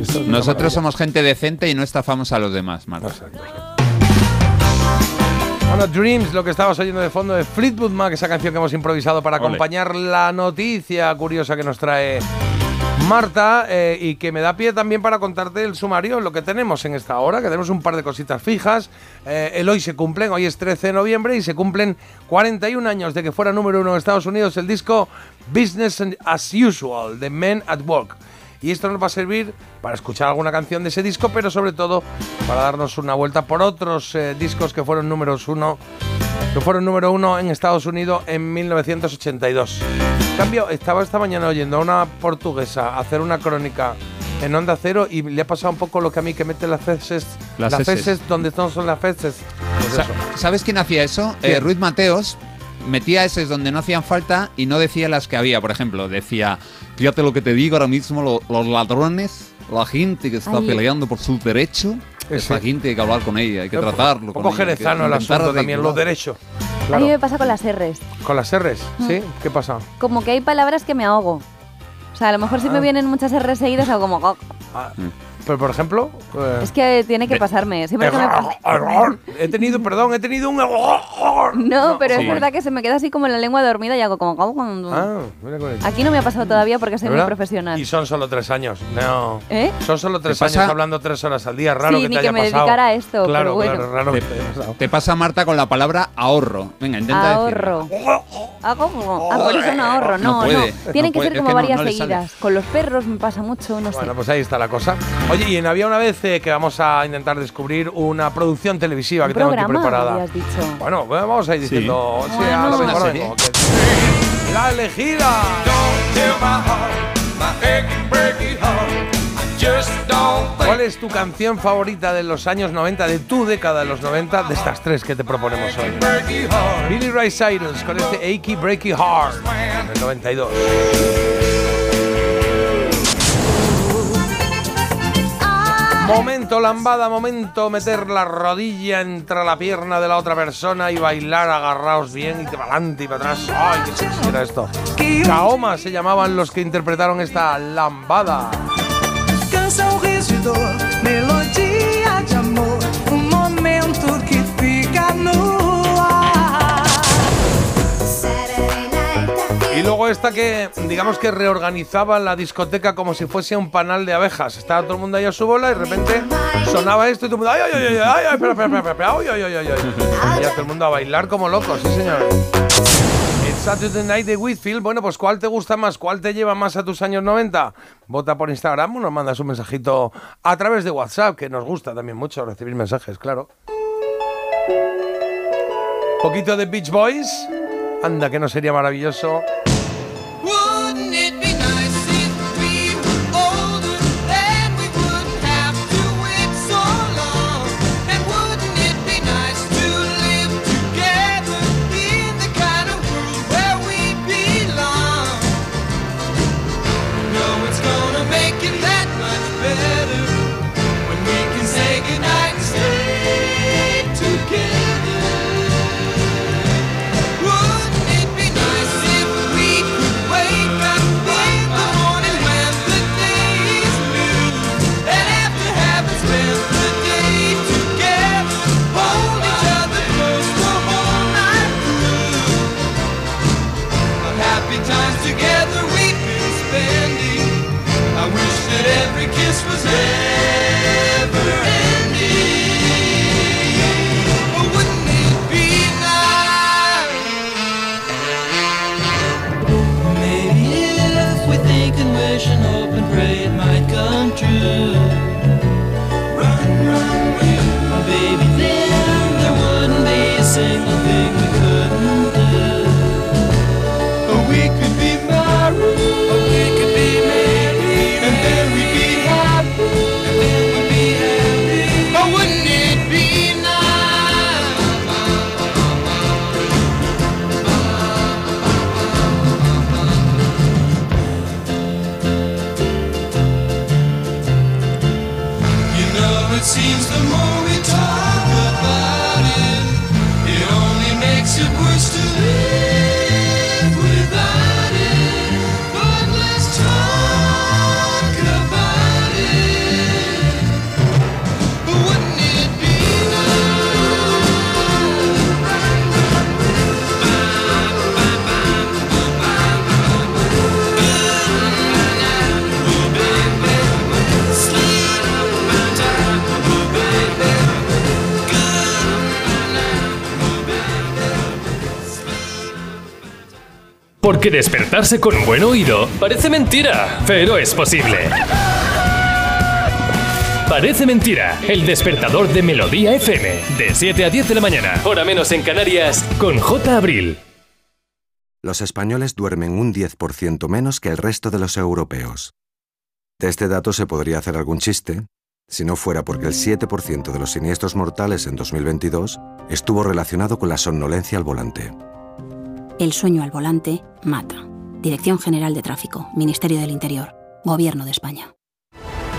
Es Nosotros somos gente decente y no estafamos a los demás, Marta. Bueno, Dreams, lo que estabas oyendo de fondo de Fleetwood Mac, esa canción que hemos improvisado para Ole. acompañar la noticia curiosa que nos trae Marta eh, y que me da pie también para contarte el sumario, lo que tenemos en esta hora, que tenemos un par de cositas fijas. Eh, el hoy se cumplen, hoy es 13 de noviembre y se cumplen 41 años de que fuera número uno en Estados Unidos el disco Business as Usual de Men at Work. Y esto nos va a servir para escuchar alguna canción de ese disco, pero sobre todo para darnos una vuelta por otros eh, discos que fueron números uno, que fueron número uno en Estados Unidos en 1982. En cambio, estaba esta mañana oyendo a una portuguesa hacer una crónica en Onda Cero y le ha pasado un poco lo que a mí que mete las feces, Las las feces. feces donde no son las feces. Pues Sa- eso. ¿Sabes quién hacía eso? Eh. Ruiz Mateos metía eses donde no hacían falta y no decía las que había. Por ejemplo, decía, fíjate lo que te digo ahora mismo, lo- los ladrones, la gente que está Ay. peleando por su derecho, esa gente hay que hablar con ella, hay que tratarlo. Un poco jerezano el asunto también, los derechos. A Claro. mí me pasa con las R's. Con las R's, ¿sí? ¿Qué pasa? Como que hay palabras que me ahogo. O sea, a lo mejor si Ah. me vienen muchas R seguidas hago como... "Gok". Pero, por ejemplo... eh, Es que tiene que pasarme. Siempre que me pasa... He tenido, perdón, he tenido un... No, pero sí. es verdad que se me queda así como en la lengua dormida y hago como... Ah, mira con esto. Aquí no me ha pasado todavía porque soy muy profesional. Y son solo tres años. No. ¿Eh? Son solo tres ¿Te años hablando tres horas al día. Raro Sí, que ni te que haya me pasado. dedicara a esto, Claro, pero bueno. claro, raro que Te, haya pasado. te pasa, Marta, con la palabra ahorro. Venga, intenta. Ahorro. Hago como... Ah, por eso no ahorro. No, No puede, no. Tienen no que puede, ser es como que varias seguidas. Con los perros me pasa mucho, no sé. Bueno, pues ahí está la cosa. Oye, y en Había una vez eh, que vamos a intentar descubrir una producción televisiva que tengo aquí preparada. dicho. Bueno, bueno, vamos a ir diciendo. Sí, serie. que- La elegida. ¿Cuál es tu canción favorita de los años 90, de tu década de los 90, de estas tres que te proponemos hoy? Billy Ray Cyrus con este Achy Breaky Heart del 92. Momento lambada, momento meter la rodilla entre la pierna de la otra persona y bailar agarraos bien y para adelante y para atrás. ¡Ay, qué era esto! Kaoma se llamaban los que interpretaron esta lambada. Esta que, digamos que reorganizaba la discoteca como si fuese un panal de abejas. Estaba todo el mundo ahí a su bola y de repente sonaba esto y todo el mundo, ¡ay, ay, ay, ay, ay, ay, ay, ay, todo el mundo a bailar como locos, sí señor. Saturday Night de Whitfield. Bueno, pues ¿cuál te gusta más? ¿Cuál te lleva más a tus años 90? Vota por Instagram nos mandas un mensajito a través de WhatsApp, que nos gusta también mucho recibir mensajes, claro. Poquito de Beach Boys. Anda, que no sería maravilloso. That much better que despertarse con un buen oído parece mentira, pero es posible. Parece mentira, el despertador de Melodía FM, de 7 a 10 de la mañana, hora menos en Canarias, con J. Abril. Los españoles duermen un 10% menos que el resto de los europeos. De este dato se podría hacer algún chiste, si no fuera porque el 7% de los siniestros mortales en 2022 estuvo relacionado con la somnolencia al volante. El sueño al volante mata. Dirección General de Tráfico, Ministerio del Interior, Gobierno de España.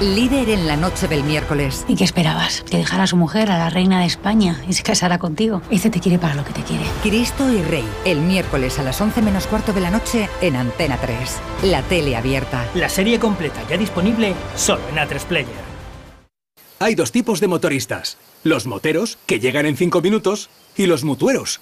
Líder en la noche del miércoles. ¿Y qué esperabas? ¿Que dejara a su mujer, a la reina de España, y se casara contigo? Ese te quiere para lo que te quiere. Cristo y Rey, el miércoles a las 11 menos cuarto de la noche en Antena 3. La tele abierta. La serie completa ya disponible solo en A3 Player. Hay dos tipos de motoristas. Los moteros, que llegan en 5 minutos, y los mutueros,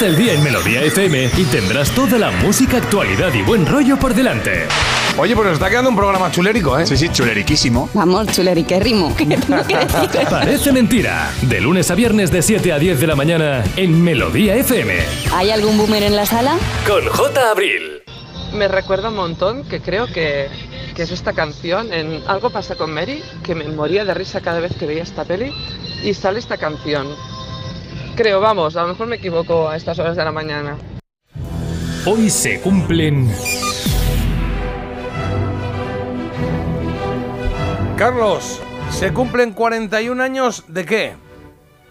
Empieza el día en Melodía FM y tendrás toda la música, actualidad y buen rollo por delante. Oye, pues nos está quedando un programa chulérico, ¿eh? Sí, sí, chuleriquísimo. Vamos, chulericérrimo. ¿Qué tengo que decir? Parece mentira. De lunes a viernes de 7 a 10 de la mañana en Melodía FM. ¿Hay algún boomer en la sala? Con J. Abril. Me recuerda un montón que creo que, que es esta canción en Algo pasa con Mary, que me moría de risa cada vez que veía esta peli y sale esta canción. Creo, vamos, a lo mejor me equivoco a estas horas de la mañana. Hoy se cumplen Carlos, ¿se cumplen 41 años de qué?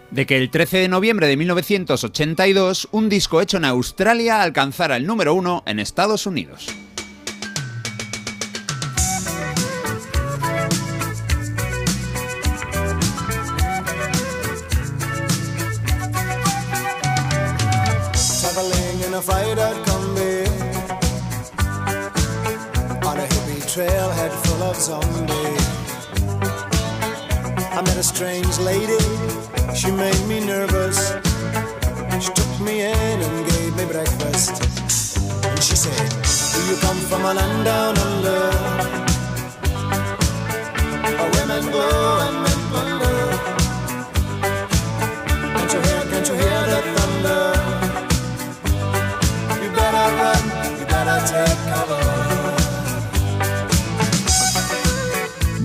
De que el 13 de noviembre de 1982 un disco hecho en Australia alcanzara el número uno en Estados Unidos. A fighter combi on a hippie trailhead full of zombies. I met a strange lady, she made me nervous. She took me in and gave me breakfast. And she said, Do you come from a land down under? Where women glow and men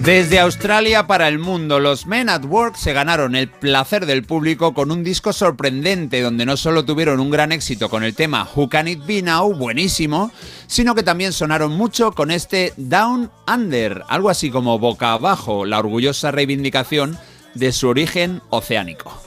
Desde Australia para el mundo, los Men at Work se ganaron el placer del público con un disco sorprendente donde no solo tuvieron un gran éxito con el tema Who Can It Be Now, buenísimo, sino que también sonaron mucho con este Down Under, algo así como boca abajo, la orgullosa reivindicación de su origen oceánico.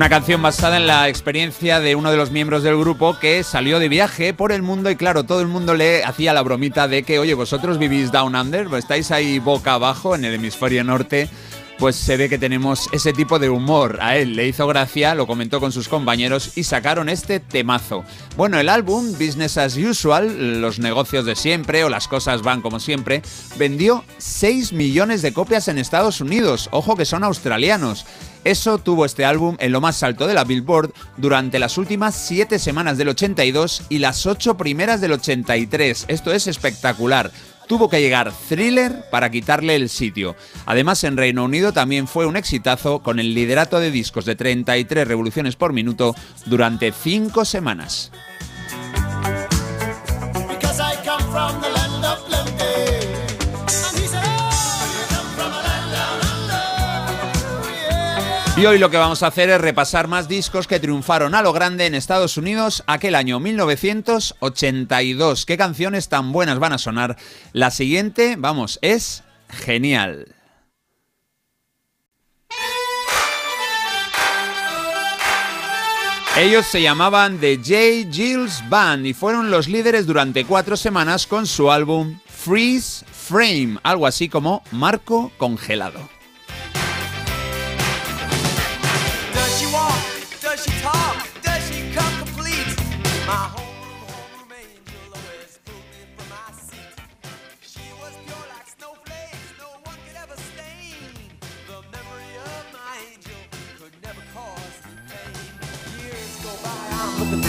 Una canción basada en la experiencia de uno de los miembros del grupo que salió de viaje por el mundo y claro, todo el mundo le hacía la bromita de que, oye, vosotros vivís Down Under, estáis ahí boca abajo en el hemisferio norte. Pues se ve que tenemos ese tipo de humor. A él le hizo gracia, lo comentó con sus compañeros y sacaron este temazo. Bueno, el álbum Business as Usual, los negocios de siempre o las cosas van como siempre, vendió 6 millones de copias en Estados Unidos. Ojo que son australianos. Eso tuvo este álbum en lo más alto de la Billboard durante las últimas 7 semanas del 82 y las 8 primeras del 83. Esto es espectacular. Tuvo que llegar Thriller para quitarle el sitio. Además, en Reino Unido también fue un exitazo con el liderato de discos de 33 revoluciones por minuto durante 5 semanas. Y hoy lo que vamos a hacer es repasar más discos que triunfaron a lo grande en Estados Unidos aquel año 1982. ¿Qué canciones tan buenas van a sonar? La siguiente, vamos, es genial. Ellos se llamaban The J. Gilles Band y fueron los líderes durante cuatro semanas con su álbum Freeze Frame, algo así como Marco Congelado.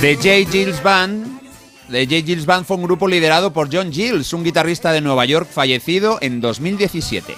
The J. Gilles Band. The J. Gilles Band fue un grupo liderado por John Gilles, un guitarrista de Nueva York fallecido en 2017.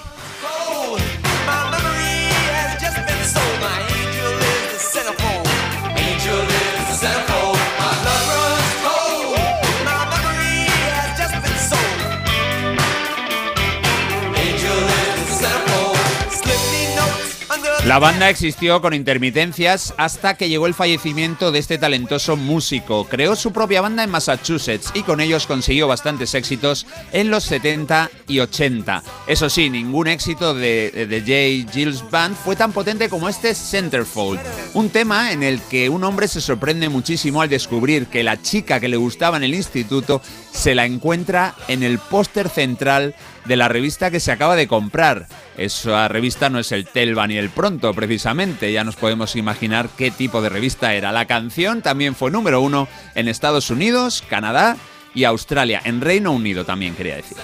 La banda existió con intermitencias hasta que llegó el fallecimiento de este talentoso músico. Creó su propia banda en Massachusetts y con ellos consiguió bastantes éxitos en los 70 y 80. Eso sí, ningún éxito de, de J. Gilles Band fue tan potente como este Centerfold, un tema en el que un hombre se sorprende muchísimo al descubrir que la chica que le gustaba en el instituto se la encuentra en el póster central de la revista que se acaba de comprar. Esa revista no es el Telva ni el Pronto, precisamente. Ya nos podemos imaginar qué tipo de revista era. La canción también fue número uno en Estados Unidos, Canadá y Australia. En Reino Unido también quería decir.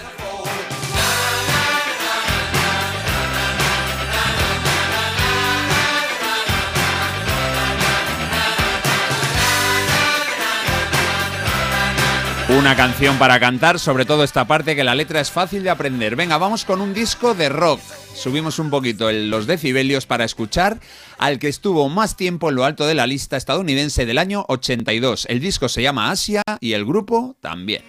Una canción para cantar, sobre todo esta parte que la letra es fácil de aprender. Venga, vamos con un disco de rock. Subimos un poquito los decibelios para escuchar al que estuvo más tiempo en lo alto de la lista estadounidense del año 82. El disco se llama Asia y el grupo también.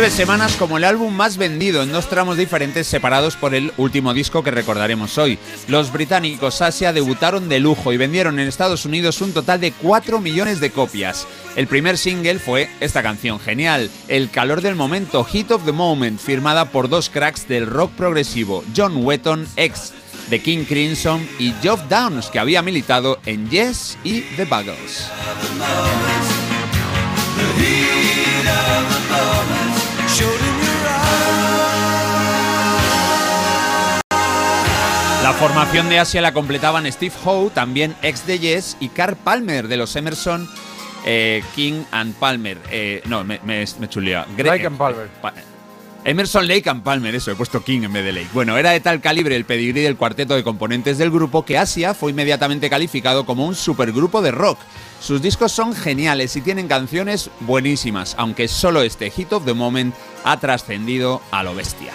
Nueve semanas como el álbum más vendido en dos tramos diferentes separados por el último disco que recordaremos hoy. Los británicos Asia debutaron de lujo y vendieron en Estados Unidos un total de 4 millones de copias. El primer single fue esta canción genial, El calor del momento, Hit of the Moment, firmada por dos cracks del rock progresivo, John Wetton, ex de King Crimson, y Geoff Downs, que había militado en Yes y The Buggles. La formación de Asia la completaban Steve Howe, también ex de Yes, y Carl Palmer de los Emerson, eh, King and Palmer. Eh, no, me, me, me he chuleado. Gre- Lake and Palmer. Pa- Emerson Lake and Palmer, eso, he puesto King en vez de Lake. Bueno, era de tal calibre el pedigrí del cuarteto de componentes del grupo que Asia fue inmediatamente calificado como un supergrupo de rock. Sus discos son geniales y tienen canciones buenísimas, aunque solo este Hit of the Moment ha trascendido a lo bestia.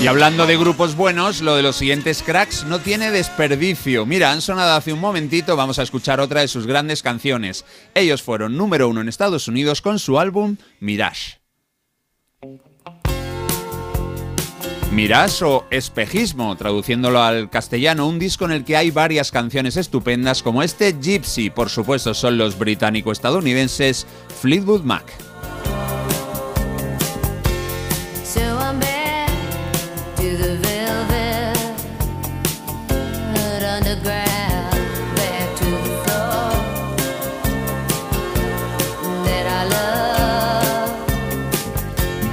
Y hablando de grupos buenos, lo de los siguientes cracks no tiene desperdicio. Mira, han sonado hace un momentito, vamos a escuchar otra de sus grandes canciones. Ellos fueron número uno en Estados Unidos con su álbum Mirage. Mirage o espejismo, traduciéndolo al castellano, un disco en el que hay varias canciones estupendas como este Gypsy, por supuesto son los británico-estadounidenses Fleetwood Mac.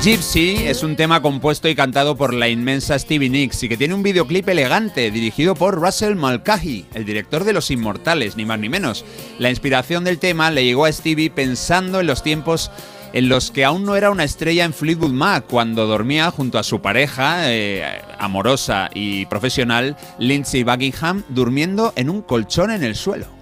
Gypsy es un tema compuesto y cantado por la inmensa Stevie Nicks y que tiene un videoclip elegante dirigido por Russell Mulcahy, el director de Los Inmortales, ni más ni menos. La inspiración del tema le llegó a Stevie pensando en los tiempos en los que aún no era una estrella en Fleetwood Mac, cuando dormía junto a su pareja eh, amorosa y profesional, Lindsay Buckingham, durmiendo en un colchón en el suelo.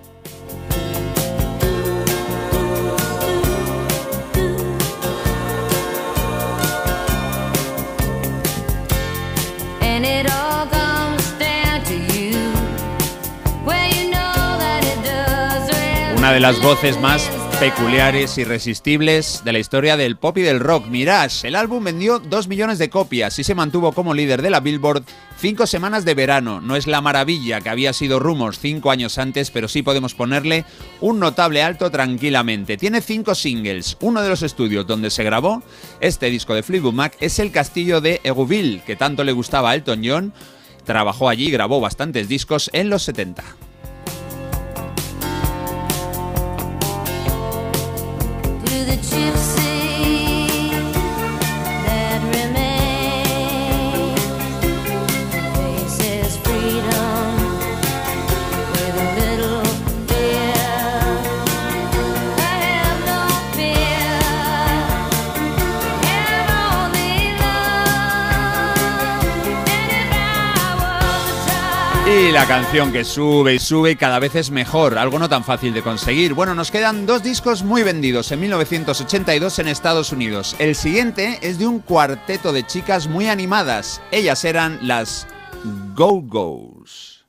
De las voces más peculiares, irresistibles de la historia del pop y del rock. Mirage, el álbum vendió 2 millones de copias y se mantuvo como líder de la Billboard cinco semanas de verano. No es la maravilla que había sido Rumors cinco años antes, pero sí podemos ponerle un notable alto tranquilamente. Tiene cinco singles. Uno de los estudios donde se grabó este disco de Fleetwood Mac es el castillo de Egouville, que tanto le gustaba a Elton John. Trabajó allí y grabó bastantes discos en los 70. To la canción que sube y sube y cada vez es mejor, algo no tan fácil de conseguir. Bueno, nos quedan dos discos muy vendidos en 1982 en Estados Unidos. El siguiente es de un cuarteto de chicas muy animadas. Ellas eran las Go-Go's.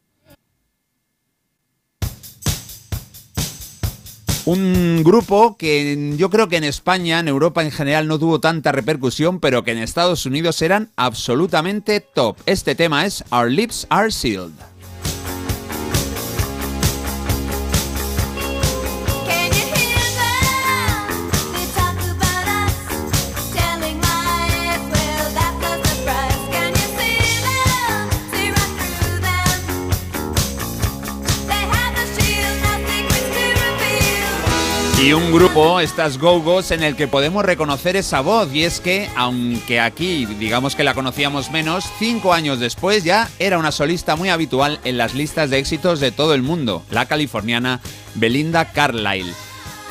Un grupo que yo creo que en España, en Europa en general, no tuvo tanta repercusión, pero que en Estados Unidos eran absolutamente top. Este tema es Our Lips Are Sealed. Y un grupo, estas Go-Go's, en el que podemos reconocer esa voz. Y es que, aunque aquí digamos que la conocíamos menos, cinco años después ya era una solista muy habitual en las listas de éxitos de todo el mundo, la californiana Belinda Carlisle.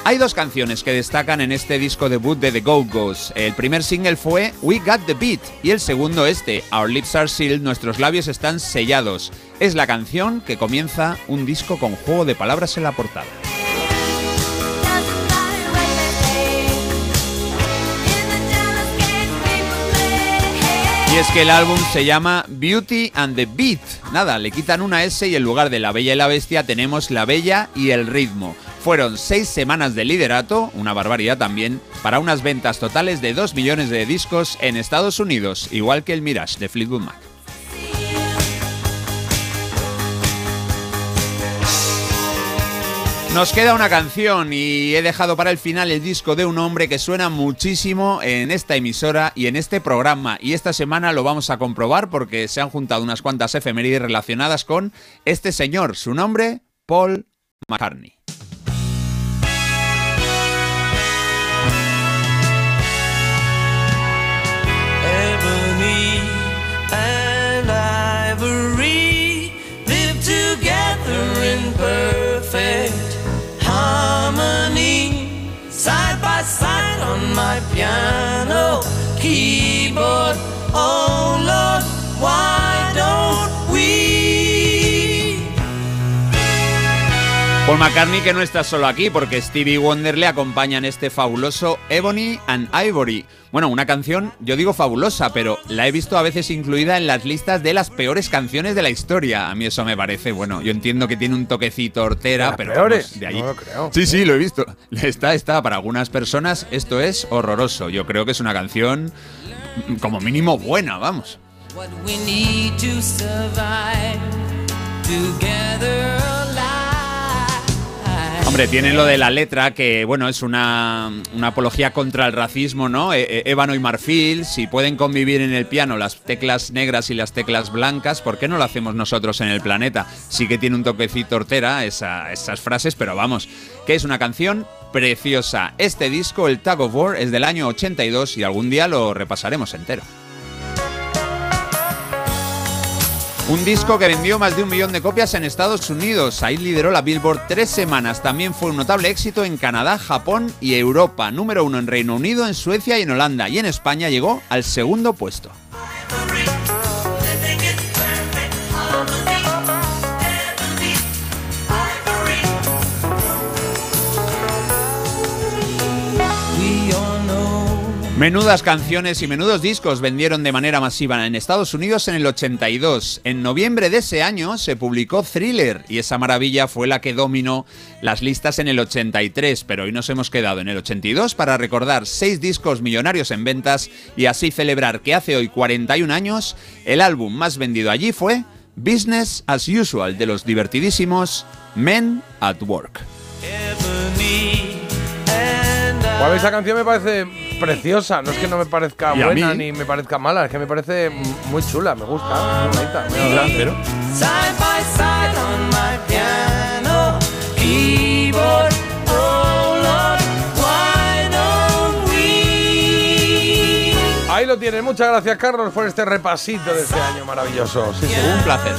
Hay dos canciones que destacan en este disco debut de The Go-Go's. El primer single fue We Got the Beat y el segundo este, Our Lips Are Sealed, Nuestros labios están sellados. Es la canción que comienza un disco con juego de palabras en la portada. Y es que el álbum se llama Beauty and the Beat. Nada, le quitan una S y en lugar de La Bella y la Bestia tenemos La Bella y el Ritmo. Fueron seis semanas de liderato, una barbaridad también, para unas ventas totales de 2 millones de discos en Estados Unidos, igual que el Mirage de Fleetwood Mac. Nos queda una canción y he dejado para el final el disco de un hombre que suena muchísimo en esta emisora y en este programa. Y esta semana lo vamos a comprobar porque se han juntado unas cuantas efemérides relacionadas con este señor. Su nombre, Paul McCartney. Keyboard. Oh Lord, why Paul McCartney que no está solo aquí porque Stevie Wonder le acompaña en este fabuloso Ebony and Ivory. Bueno, una canción, yo digo fabulosa, pero la he visto a veces incluida en las listas de las peores canciones de la historia. A mí eso me parece, bueno, yo entiendo que tiene un toquecito hortera, las pero peores? vamos, de ahí. No lo creo. Sí, sí, lo he visto. Está, está, para algunas personas esto es horroroso. Yo creo que es una canción como mínimo buena, vamos. What we need to survive together alive. Hombre, tiene lo de la letra, que bueno, es una, una apología contra el racismo, ¿no? Eh, eh, ébano y marfil, si pueden convivir en el piano las teclas negras y las teclas blancas, ¿por qué no lo hacemos nosotros en el planeta? Sí que tiene un toquecito hortera esa- esas frases, pero vamos, que es una canción preciosa. Este disco, el Tag of War, es del año 82 y algún día lo repasaremos entero. Un disco que vendió más de un millón de copias en Estados Unidos. Ahí lideró la Billboard tres semanas. También fue un notable éxito en Canadá, Japón y Europa. Número uno en Reino Unido, en Suecia y en Holanda. Y en España llegó al segundo puesto. Menudas canciones y menudos discos vendieron de manera masiva en Estados Unidos en el 82. En noviembre de ese año se publicó Thriller y esa maravilla fue la que dominó las listas en el 83, pero hoy nos hemos quedado en el 82 para recordar seis discos millonarios en ventas y así celebrar que hace hoy 41 años el álbum más vendido allí fue Business as Usual de los divertidísimos Men at Work. Pues mí esa canción me parece preciosa. No es que no me parezca buena ni me parezca mala, es que me parece muy chula, me gusta, muy bonita. Oh? Ahí lo tienen. Muchas gracias, Carlos, por este repasito de este año maravilloso. Sí, sí. Un placer.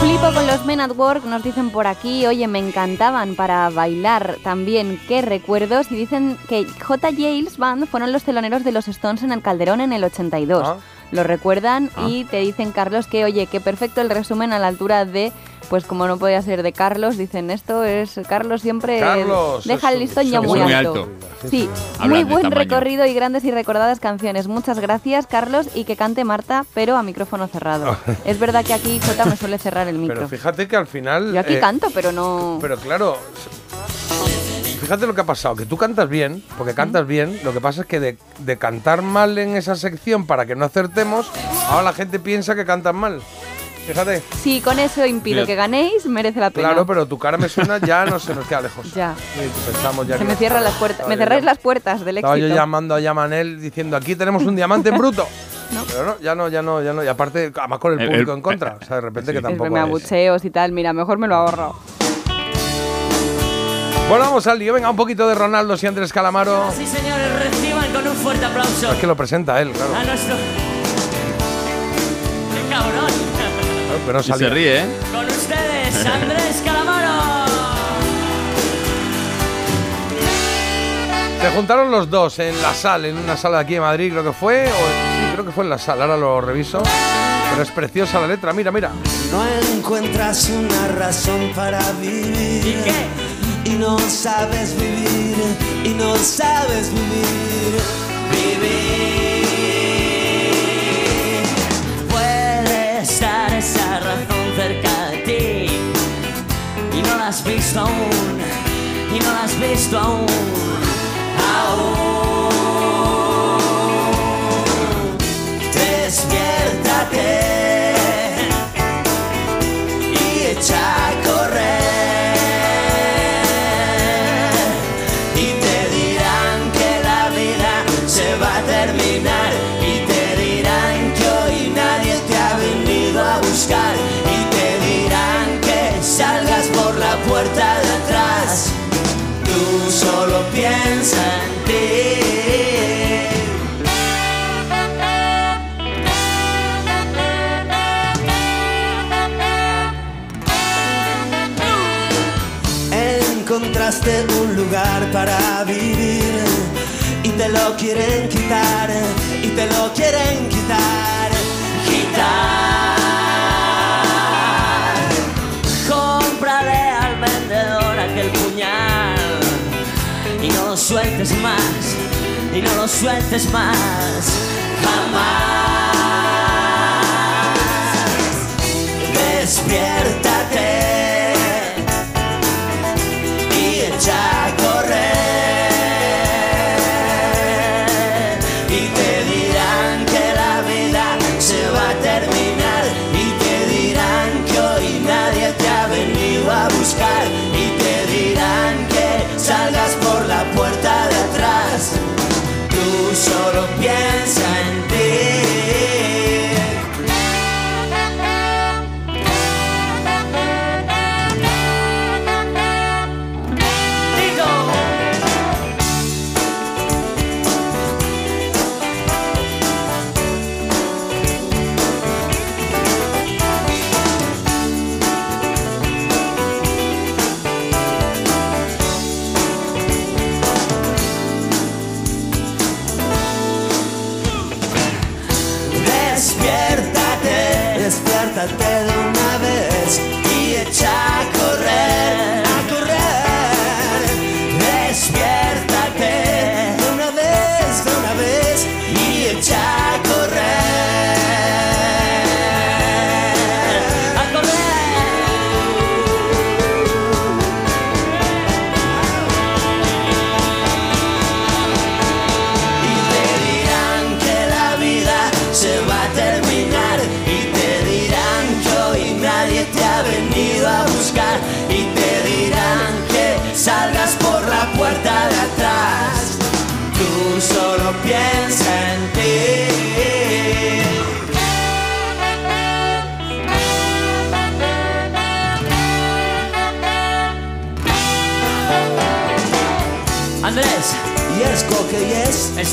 Flipo con los Men at Work, nos dicen por aquí, oye, me encantaban para bailar también, qué recuerdos, y dicen que J. Yales Band fueron los teloneros de los Stones en el Calderón en el 82. Ah. Lo recuerdan Ah. y te dicen, Carlos, que oye, que perfecto el resumen a la altura de, pues como no podía ser de Carlos, dicen esto es, Carlos siempre Carlos, deja el listón ya muy, muy alto. alto. Sí, Hablan muy buen recorrido y grandes y recordadas canciones. Muchas gracias, Carlos, y que cante Marta, pero a micrófono cerrado. es verdad que aquí Jota me suele cerrar el micro. Pero fíjate que al final. Yo aquí eh, canto, pero no. Pero claro, fíjate lo que ha pasado, que tú cantas bien, porque cantas bien, lo que pasa es que de, de cantar mal en esa sección para que no acertemos, ahora la gente piensa que cantas mal. Fíjate. Si con eso impido que ganéis, merece la pena. Claro, pero tu cara me suena, ya no se nos queda lejos. Ya. Sí, pensamos ya Se que- me cierran las puertas. Estaba Me cerráis las puertas del Estaba éxito. yo llamando a Yamanel diciendo aquí tenemos un diamante en bruto. Pero no, ya no, ya no, ya no. Y aparte, además con el público el- en contra. O sea, de repente que Es tampoco. me abucheos y tal. Mira, mejor me lo ahorro. Bueno, vamos al lío. Venga, un poquito de Ronaldo y Andrés Calamaro. Sí, señores, reciban con un fuerte aplauso Es que lo presenta él, claro. a nuestro. pero no y se ríe, ¿eh? Con ustedes, Andrés Calamaro. Se juntaron los dos en la sala, en una sala de aquí de Madrid, creo que fue. O, sí, creo que fue en la sala, ahora lo reviso. Pero es preciosa la letra, mira, mira. No encuentras una razón para vivir. ¿Y qué? Y no sabes vivir, y no sabes vivir, vivir. esa razón cerca de ti y no la has visto aún, y no la has visto aún, aún. Despiértate. lo quieren quitar y te lo quieren quitar. Quitar. Cómprale al vendedor aquel puñal y no lo sueltes más, y no lo sueltes más, jamás. Despierta.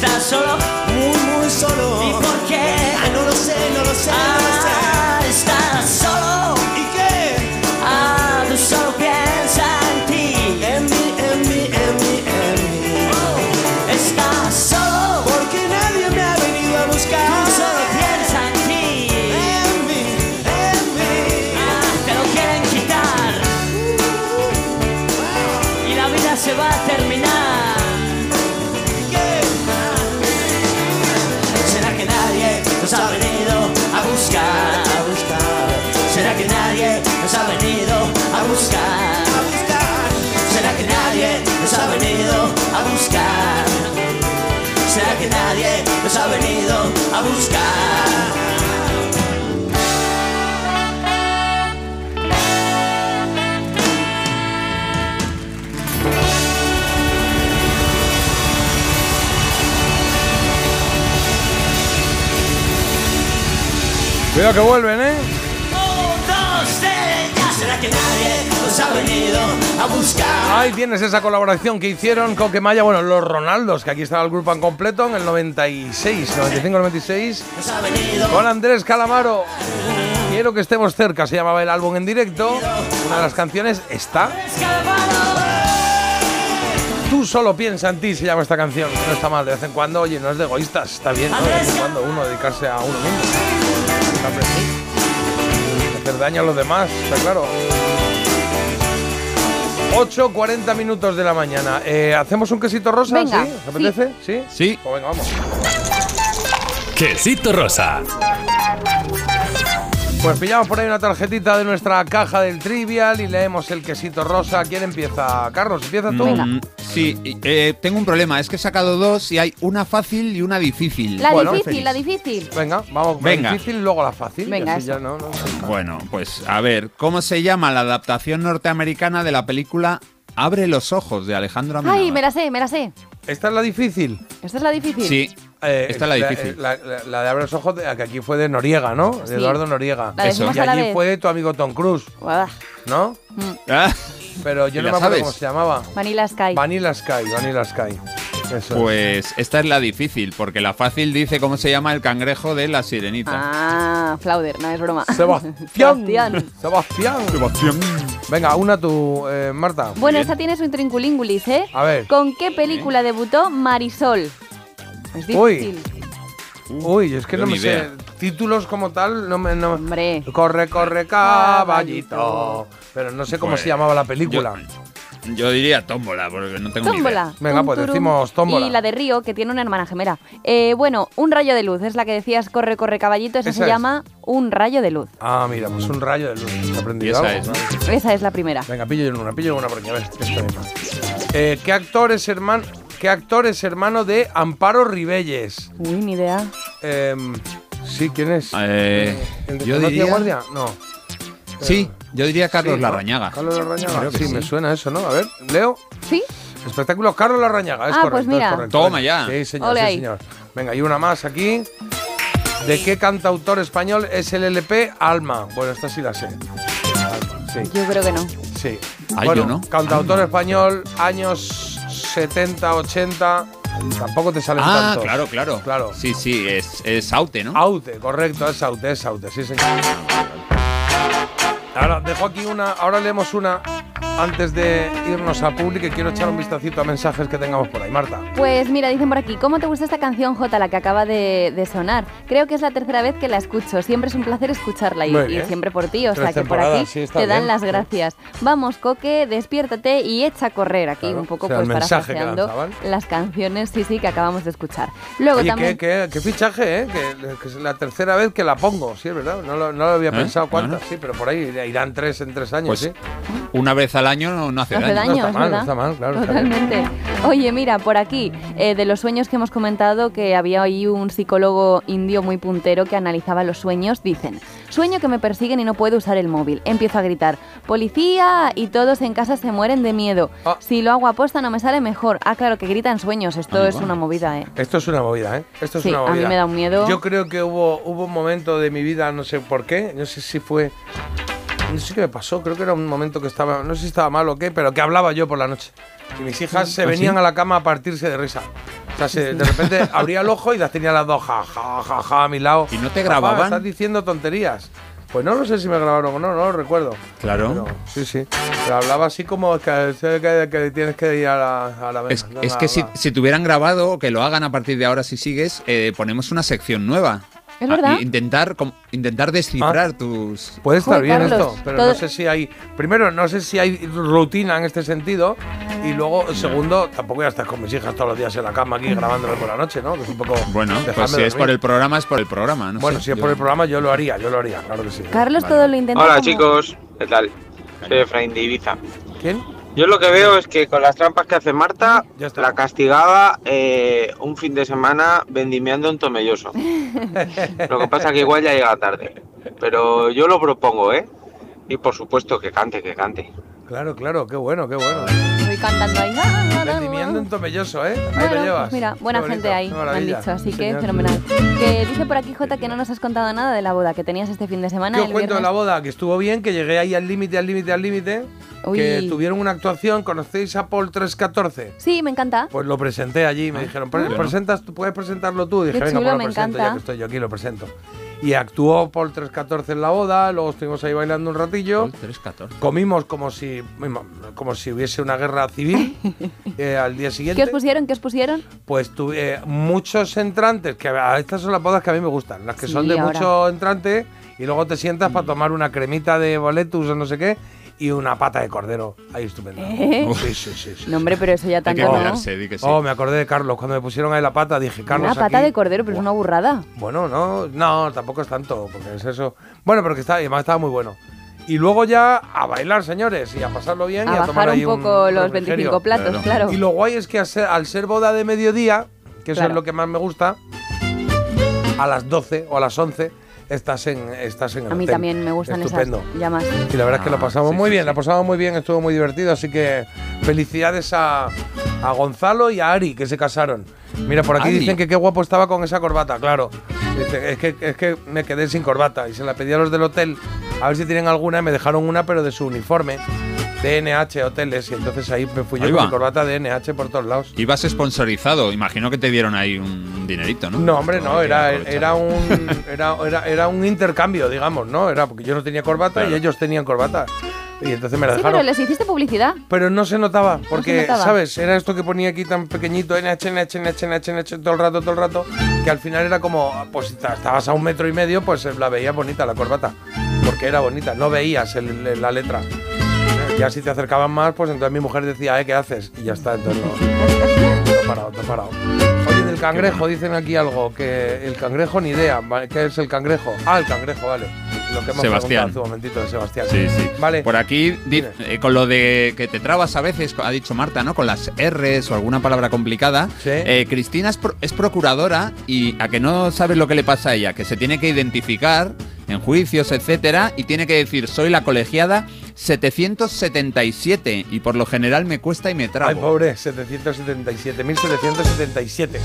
está solo. Que vuelven, ¿eh? Ahí tienes esa colaboración que hicieron con Quemaya, bueno, los Ronaldos, que aquí estaba el grupo en completo en el 96, 95-96, con Andrés Calamaro. Quiero que estemos cerca, se llamaba el álbum en directo. Una de las canciones está. Tú solo piensa en ti, se llama esta canción. No está mal, de vez en cuando, oye, no es de egoístas, está bien. De vez en cuando uno dedicarse a uno mismo. Hacer daño a los demás, está claro. 8.40 minutos de la mañana. Eh, ¿Hacemos un quesito rosa? Venga, ¿Sí? ¿Os apetece? Sí. ¿Sí? Pues venga, vamos. Quesito rosa. Pues pillamos por ahí una tarjetita de nuestra caja del Trivial y leemos el quesito rosa. ¿Quién empieza? Carlos, ¿empieza tú? Mm, sí, eh, tengo un problema. Es que he sacado dos y hay una fácil y una difícil. La difícil, la difícil. Venga, vamos con Venga. la difícil y luego la fácil. Venga, así ya no, no- Bueno, pues a ver, ¿cómo se llama la adaptación norteamericana de la película Abre los ojos de Alejandro Amenábar? Ay, me la sé, me la sé. ¿Esta es la difícil? ¿Esta es la difícil? Sí, Eh, esta es la difícil. La, la- la de Abre los ojos, de- que aquí fue de Noriega, ¿no? De Sí. Eduardo Noriega. La decimos y a la allí vez. fue tu amigo Tom Cruise. ¿no? Ah, Pero yo ¿Y no me acuerdo sabes? cómo se llamaba. Vanilla Sky. Vanilla Sky, Vanilla Sky. Eso es. Pues esta es la difícil, porque la fácil dice cómo se llama el cangrejo de la sirenita. Ah, Flauder, no es broma. Sebastián. Sebastián. Sebastián. Venga, una tú, eh, Marta. Bueno, esta tiene su intrinculíngulis, ¿eh? A ver. ¿Con qué película debutó Marisol? Es Uy. difícil. Uy, es que yo no me sé. Títulos como tal, no me. No. Hombre. Corre, corre, caballito. Pero no sé cómo Pues, se llamaba la película. Yo diría tómbola, porque no tengo ni idea. Tómbola. Venga, pues decimos tómbola. Y la de Río, que tiene una hermana gemela. Eh, bueno, un rayo de luz, es la que decías, corre, corre, caballito. Esa, Esa se es. llama un rayo de luz. Ah, mira, pues un rayo de luz. ¿Has Y aprendido esa algo? es. Esa es la primera. Venga, pillo yo una, pillo yo una porque a ver, esta misma. Eh, ¿qué, actor es hermano, ¿Qué actor es hermano de Amparo Ribelles? Uy, ni idea. Em, sí, ¿quién es? Eh, ¿El de yo Farmacia diría- Guardia? No. Sí, yo diría Carlos Sí, ¿no? Larrañaga. Carlos Larrañaga. Sí, sí. me suena eso, ¿no? A ver, Leo. ¿Sí? Espectáculo Carlos Larrañaga, es Ah, correcto. pues mira. es correcto. Toma ya. Sí, señor, Ole sí, ahí. señor. Venga, y una más aquí. ¿De qué cantautor español es el LP Alma? Bueno, esta sí la sé. Alma, sí. Yo creo que no. Sí. Ay, bueno, yo no. Cantautor español, años 70, 80. Tampoco te salen Ah, tantos. claro, claro. Claro. Sí, sí, es, es Aute, ¿no? Aute, correcto, es Aute, es Aute, sí, señor. Ahora, dejo aquí una, ahora leemos una antes de irnos a público y quiero echar un vistacito a mensajes que tengamos por ahí. Marta. Pues mira, dicen por aquí, ¿cómo te gusta esta canción, J, la que acaba de, de sonar? Creo que es la tercera vez que la escucho. Siempre es un placer escucharla y, siempre por ti. O Tres sea que por aquí sí, te dan bien. las gracias. Vamos, Coque, despiértate y echa a correr aquí Claro, un poco o sea, pues parafraseando las canciones, sí, sí, que acabamos de escuchar. Luego Oye, también... qué, qué- qué fichaje, ¿eh? Que, que es la tercera vez que la pongo, sí, es verdad. No lo, no lo había ¿Eh? pensado cuántas, sí, pero por ahí irán tres en tres años, Pues sí. una vez al año no, no hace No hace daño. daño, no está es mal, no está mal, claro. Totalmente. Oye, mira, por aquí, eh, de los sueños que hemos comentado, que había ahí un psicólogo indio muy puntero que analizaba los sueños, dicen, sueño que me persiguen y no puedo usar el móvil. Empiezo a gritar, policía, y todos en casa se mueren de miedo. Ah. Si lo hago a posta no me sale mejor. Ah, claro, que gritan sueños, esto es una movida, ¿eh? Esto es una movida, ¿eh? Esto es Sí, una a mí movida. me da un miedo. Yo creo que hubo, hubo un momento de mi vida, no sé por qué, no sé si fue. No sé qué me pasó, creo que era un momento que estaba, no sé si estaba mal o qué, pero que hablaba yo por la noche. Y mis hijas se ¿Ah, venían sí? a la cama a partirse de risa. O sea, se- de repente abría el ojo y las tenía las dos, ja, ja, ja, ja, a mi lado. ¿Y no te Papá, grababan? Estás diciendo tonterías. Pues no lo sé si me grabaron o no, no lo recuerdo. Claro. Pero, sí, sí. Pero hablaba así como que, que- que tienes que ir a la, a la Es, venga, es venga, que si, si tuvieran grabado, o que lo hagan a partir de ahora si sigues, eh, ponemos una sección nueva. ¿Es Ah, verdad? y intentar, com- intentar descifrar tus... Puede estar Joder, bien Carlos, esto, pero todo- no sé si hay. Primero, no sé si hay rutina en este sentido. Y luego, segundo, tampoco ya estás con mis hijas todos los días en la cama aquí grabándome por la noche, ¿no? Que es un poco. Bueno, pues si es por el programa, es por el programa. No Bueno, sé, si es yo- por el programa, yo lo haría, yo lo haría, claro que sí. Carlos todo lo intenta Hola como- chicos, ¿qué tal? Soy Efraín de Ibiza. ¿Quién? Yo lo que veo es que con las trampas que hace Marta, Ya está. la castigaba eh, un fin de semana vendimiando en Tomelloso. Lo que pasa que igual ya llega tarde. Pero yo lo propongo, ¿eh? Y por supuesto que cante, que cante. Claro, claro, qué bueno, qué bueno. Voy cantando ahí. ah, ah, ah, Vendimiento en Tomelloso, ¿eh? Ahí Bueno, lo llevas. mira, buena gente ahí, me han dicho, así Sí, que señor. fenomenal. Que dice por aquí, Jota, que no nos has contado nada de la boda que tenías este fin de semana. ¿Qué os el cuento de la boda? Que estuvo bien, que llegué ahí al límite, al límite, al límite. Que Uy. tuvieron una actuación, ¿conocéis a Paul 314? Sí, me encanta. Pues lo presenté allí, me dijeron, "Pre- yo no. presentas, tú puedes presentarlo tú. Y dije, Qué venga, chulo, pues lo me presento, encanta. ya que estoy yo aquí, lo presento. Y actuó Paul 314 en la boda, luego estuvimos ahí bailando un ratillo. Paul 314. Comimos como si, como si hubiese una guerra civil eh, al día ¿Qué siguiente. os pusieron? ¿Qué os pusieron? Pues tuve eh, muchos entrantes, que a estas son las bodas que a mí me gustan, las que Sí, son de ahora. mucho entrante y luego te sientas para tomar una cremita de boletus o no sé qué y una pata de cordero. Ahí estupendo. ¿Eh? Sí, sí, sí, sí. No, hombre, pero eso ya tanto no. Oh, me acordé de Carlos. Cuando me pusieron ahí la pata, dije, Carlos. Una pata aquí- de cordero, pero es una burrada. Bueno, no, no, tampoco es tanto, porque es eso. Bueno, pero que está, además estaba muy bueno. Y luego ya a bailar, señores, y a pasarlo bien A y a tomar bajar ahí un poco los refrigerio. 25 platos, claro. Y lo guay es que al ser, al ser boda de mediodía, que eso Claro. es lo que más me gusta, a las 12 o a las 11 estás en, estás en el A mí hotel. también me gustan Estupendo. esas llamas. Y la verdad es que lo Ah, pasamos sí, muy sí, bien, sí. la pasamos muy bien, estuvo muy divertido, así que felicidades a, a Gonzalo y a Ari que se casaron. Mira, por aquí Ari. dicen que qué guapo estaba con esa corbata, claro. Es, que, es que me quedé sin corbata y se la pedí a los del hotel a ver si tienen alguna y me dejaron una, pero de su uniforme, de NH Hoteles, y entonces ahí me fui yo Ahí con va. mi corbata de NH por todos lados. Ibas sponsorizado, imagino que te dieron ahí un dinerito, ¿no? No, hombre, no, era, era, un, era, era, era un intercambio, digamos, ¿no? Era porque yo no tenía corbata y Claro. ellos tenían corbata. Y entonces me la Sí, dejaron. pero les hiciste publicidad. Pero no se notaba, porque, notaba. ¿sabes? Era esto que ponía aquí tan pequeñito, NH, NH, NH, NH, NH, todo el rato, todo el rato, que al final era como, pues estabas a un metro y medio, pues la veías bonita la corbata, porque era bonita, no veías el- el- la letra. Ya si te acercaban más, pues entonces mi mujer decía, ¿eh? ¿Qué haces? Y ya está, entonces no. Todo parado, todo parado. Oye, del cangrejo, dicen aquí algo, que el cangrejo ni idea. ¿qué es el cangrejo? Ah, el cangrejo, vale. Lo que hemos Sebastián. hace un momentito de Sebastián. Sí, sí. Vale. Por aquí, eh, con lo de que te trabas a veces, ha dicho Marta, ¿no? Con las R's o alguna palabra complicada. Eh, Cristina es, pro- es procuradora y a que no sabes lo que le pasa a ella, que se tiene que identificar en juicios, etcétera, y tiene que decir, soy la colegiada 777 y por lo general me cuesta y me Ay, trago. pobre, 777, 1777.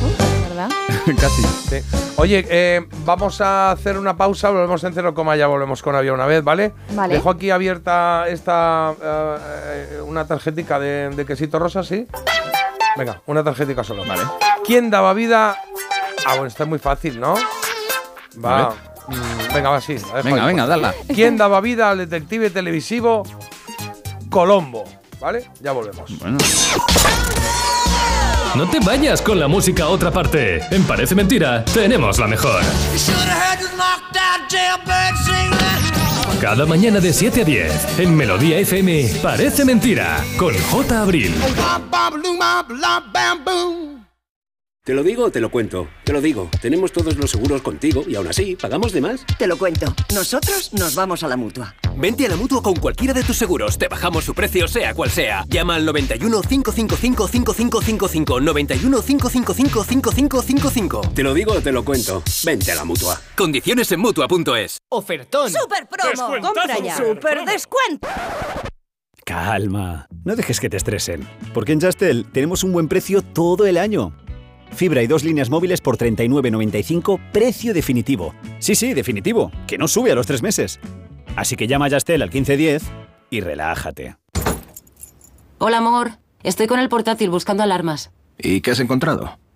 ¿Verdad? Casi. Sí. Oye, eh, vamos a hacer una pausa, volvemos en cero coma, ya volvemos con Había una vez, ¿vale? Vale. Dejo aquí abierta esta eh, una tarjetica de, de quesito rosa, ¿sí? Venga, una tarjetica solo. Vale. ¿Quién daba vida? Ah, bueno, está muy fácil, ¿no? Va. Vale. Mm, venga, va, sí. la dejo Venga, ahí. venga, dala. ¿Quién daba vida al detective televisivo Colombo? ¿Vale? Ya volvemos. Bueno. No te vayas con la música a otra parte. En Parece Mentira, tenemos la mejor. Cada mañana de 7 a 10, en Melodía FM, Parece Mentira, con J. Abril. Te lo digo o te lo cuento. Te lo digo. Tenemos todos los seguros contigo y aún así, ¿pagamos de más? Te lo cuento. Nosotros nos vamos a la mutua. Vente a la mutua con cualquiera de tus seguros. Te bajamos su precio, sea cual sea. Llama al 91 555 5555. 91 555 5555. Te lo digo o te lo cuento. Vente a la mutua. Condiciones en mutua.es. Ofertón. ¡Super promo! ¡Compra ya! ¡Super descuento! Calma. No dejes que te estresen. Porque en Justel tenemos un buen precio todo el año. Fibra y dos líneas móviles por 39.95, precio definitivo. Sí, sí, definitivo, que no sube a los tres meses. Así que llama a Yastel al 1510 y relájate. Hola, amor. Estoy con el portátil buscando alarmas. ¿Y qué has encontrado?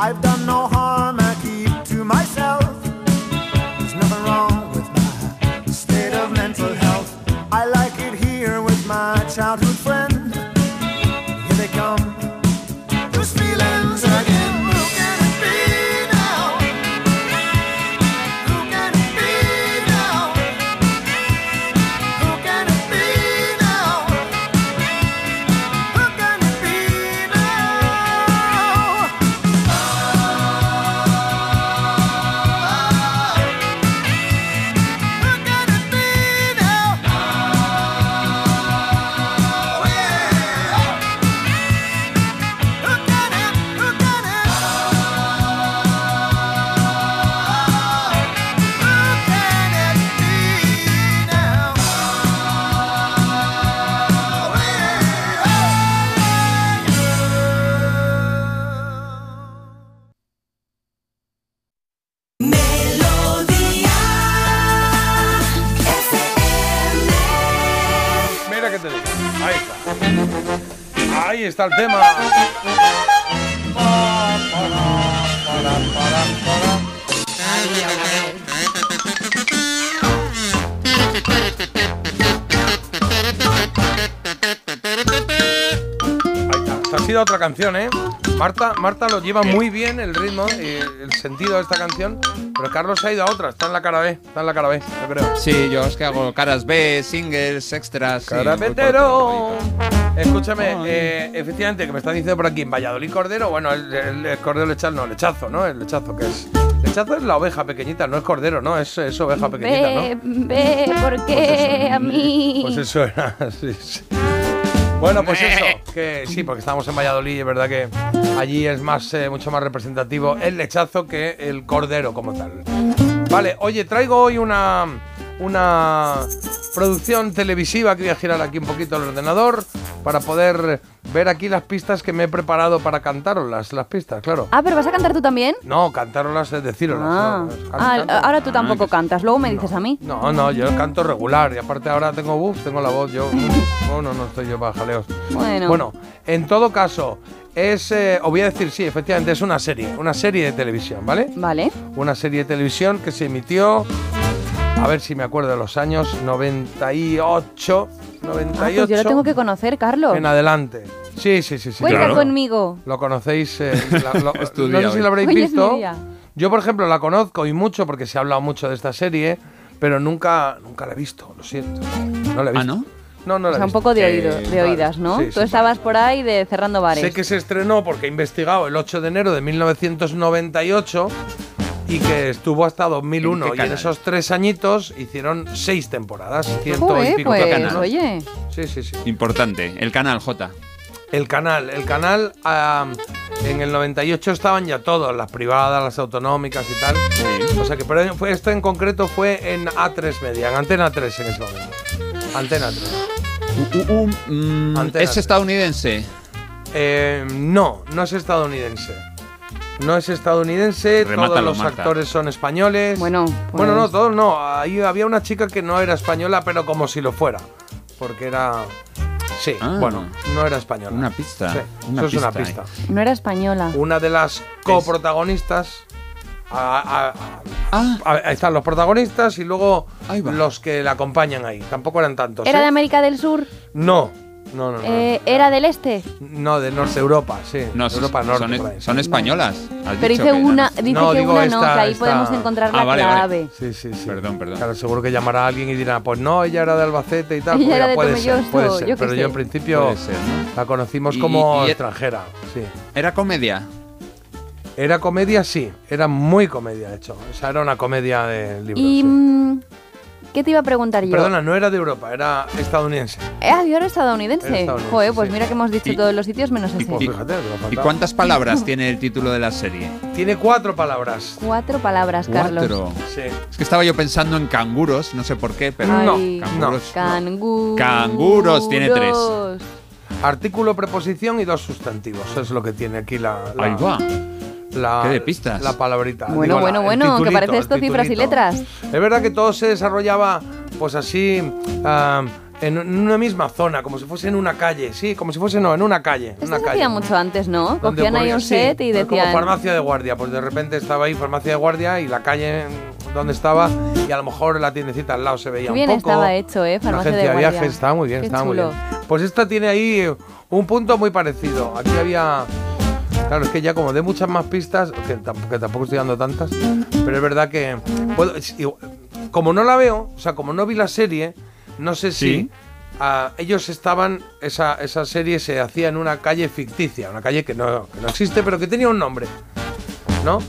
I've done no está. El tema. Ha sido otra canción, ¿eh? Marta, Marta lo lleva muy bien el ritmo y el sentido de esta canción, pero Carlos se ha ido a otra, está en la cara B, está en la cara B, yo creo. Sí, yo es que hago caras B, singles, extras. sí, por Carapetero. Escúchame, eh, efectivamente, que me están diciendo por aquí, en Valladolid Cordero, bueno, el, el- el Cordero lechazo, no, lechazo, ¿no? El lechazo que es. Lechazo es la oveja pequeñita, no es cordero, ¿no? Es, es oveja pequeñita, ¿no? Ve, ve, ¿por qué a mí? Pues eso era, sí, sí. Bueno, pues eso, que sí, porque estamos en Valladolid y es verdad que allí es más, eh, mucho más representativo el lechazo que el cordero como tal. Vale, oye, traigo hoy una, una producción televisiva que voy a girar aquí un poquito el ordenador para poder ver aquí las pistas que me he preparado para cantaroslas, las pistas, claro. Ah, pero vas a cantar tú también. No, cantaroslas es deciroslas. Ah, no, Ah, cantar. ahora tú tampoco cantas, luego me dices a mí. No, no, yo canto regular y aparte ahora tengo tengo la voz, yo no, no, no estoy yo para jaleos. Bueno. Bueno, en todo caso, es, eh, os voy a decir, sí, efectivamente, es una serie, una serie de televisión, ¿vale? Vale. Una serie de televisión que se emitió, a ver si me acuerdo de los años 98, 98 Ah, pues yo lo tengo que conocer, Carlos. en adelante. Sí, sí, sí, sí. Cuenta claro. conmigo. Lo conocéis, eh, la- lo- tu no día sé si lo habréis Hoy visto. día. Yo, por ejemplo, la conozco y mucho porque se ha hablado mucho de esta serie, pero nunca, nunca la he visto, lo siento. No la he visto. ¿Ah, no? No, no O la he sea, un visto. poco de, oído, Eh, de vale. oídas, ¿no? Sí, Tú sí, estabas por ahí de cerrando bares. Sé que se estrenó porque he investigado el 8 de enero de 1998 y que estuvo hasta 2001. ¿En y en canal? esos tres añitos hicieron seis temporadas, ciento Joder, y pico pues, temporadas. oye. Sí, sí, sí. Importante, el canal J. El canal, el canal en el 98 estaban ya todos, las privadas, las autonómicas y tal. O sea que pero fue, este en concreto fue en A3 Media, en Antena 3 en ese momento. Antena 3. Mm, Antena ¿Es 3. estadounidense? Eh, no, no es estadounidense. No es estadounidense, todos los Marta. actores son españoles. Bueno, Bueno, pues- no, todos no. Ahí había una chica que no era española, pero como si lo fuera. Porque era. Sí, Ah. bueno, no era española. Una pista. Sí, Una eso es una pista. No era española. Una de las coprotagonistas. a- a- a- a- ahí están los protagonistas y luego los que la acompañan ahí. Tampoco eran tantos. ¿Era ¿eh? de América del Sur? No, no, no. no. Eh, ¿Era del Este? No, de Norte Europa, sí. No, Europa son, Norte. son, por ahí. son españolas. has Pero dicho dice que una, dice No, que digo una esta- no, que ahí esta- podemos encontrar Ah, la vale, vale. clave. Sí, sí, sí. Perdón, perdón. Claro, seguro que llamará a alguien y dirá, pues no, ella era de Albacete y tal. Ella pues era de puede ser, puede ser. yo pero sé. yo en principio ser, ¿no? la conocimos Y- como y- y- extranjera. Sí. ¿Era comedia? Era comedia, sí. Era muy comedia, de hecho. O sea, era una comedia de libros. ¿Y sí. Qué te iba a preguntar yo? Perdona, no era de Europa, era estadounidense. Eh, ah, yo era estadounidense. Era estadounidense, Joder, pues sí. mira que hemos dicho Y- todos los sitios menos ese. Pues fíjate, ¿Y cuántas palabras tiene el título de la serie? Tiene cuatro palabras. Cuatro palabras, Carlos. Cuatro. Sí. Es que estaba yo pensando en canguros, no sé por qué, pero Ay, canguros. Canguros. Canguros, tiene tres. Artículo, preposición y dos sustantivos. Eso es lo que tiene aquí la. la- Ahí va. La, Qué de pistas. La palabrita. Bueno, Digo, la- bueno, bueno, que parece esto cifras y letras. Es verdad que todo se desarrollaba, pues así, ah, en una misma zona, como si fuese en una calle. Sí, como si fuese, no, en una calle. Esto una se calle. hacía mucho antes, ¿no? Cogían ahí un sí, set y pues decían... Como farmacia de guardia, pues de repente estaba ahí farmacia de guardia y la calle donde estaba y a lo mejor la tiendecita al lado se veía Qué bien un poco. estaba hecho, ¿eh? Farmacia agencia de de guardia. viajes, estaba muy bien, Qué estaba muy chulo. bien. Pues esta tiene ahí un punto muy parecido. Aquí había. Claro, es que ya como de muchas más pistas, que tampoco, que tampoco estoy dando tantas, pero es verdad que. puedo- como no la veo, o sea, como no vi la serie, no sé si. Ellos estaban. Esa, esa serie se hacía en una calle ficticia, una calle que no, que no existe, pero que tenía un nombre. ¿No?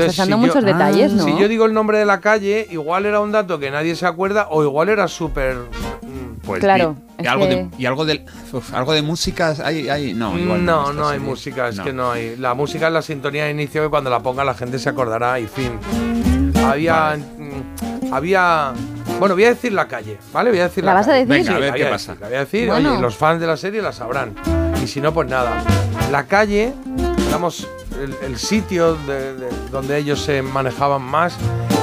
Entonces, dando muchos detalles, ¿no? Si yo digo el nombre de la calle, igual era un dato que nadie se acuerda, o igual era súper. mm, Pues Claro, y, y algo que- de, y algo de uf, algo de música hay, hay no igual no, esta no hay serie. música, es No. que no hay. La música es la sintonía de inicio que cuando la ponga la gente se acordará y fin. Había. mm, Había. Bueno, voy a decir la calle, ¿vale? Voy a decir ¿La vas a calle. decir? Venga, a ver la qué a pasa. La voy a decir, Bueno. oye, los fans de la serie la sabrán. Y si no, pues nada. La calle, digamos, el, el sitio de- de- donde ellos se manejaban más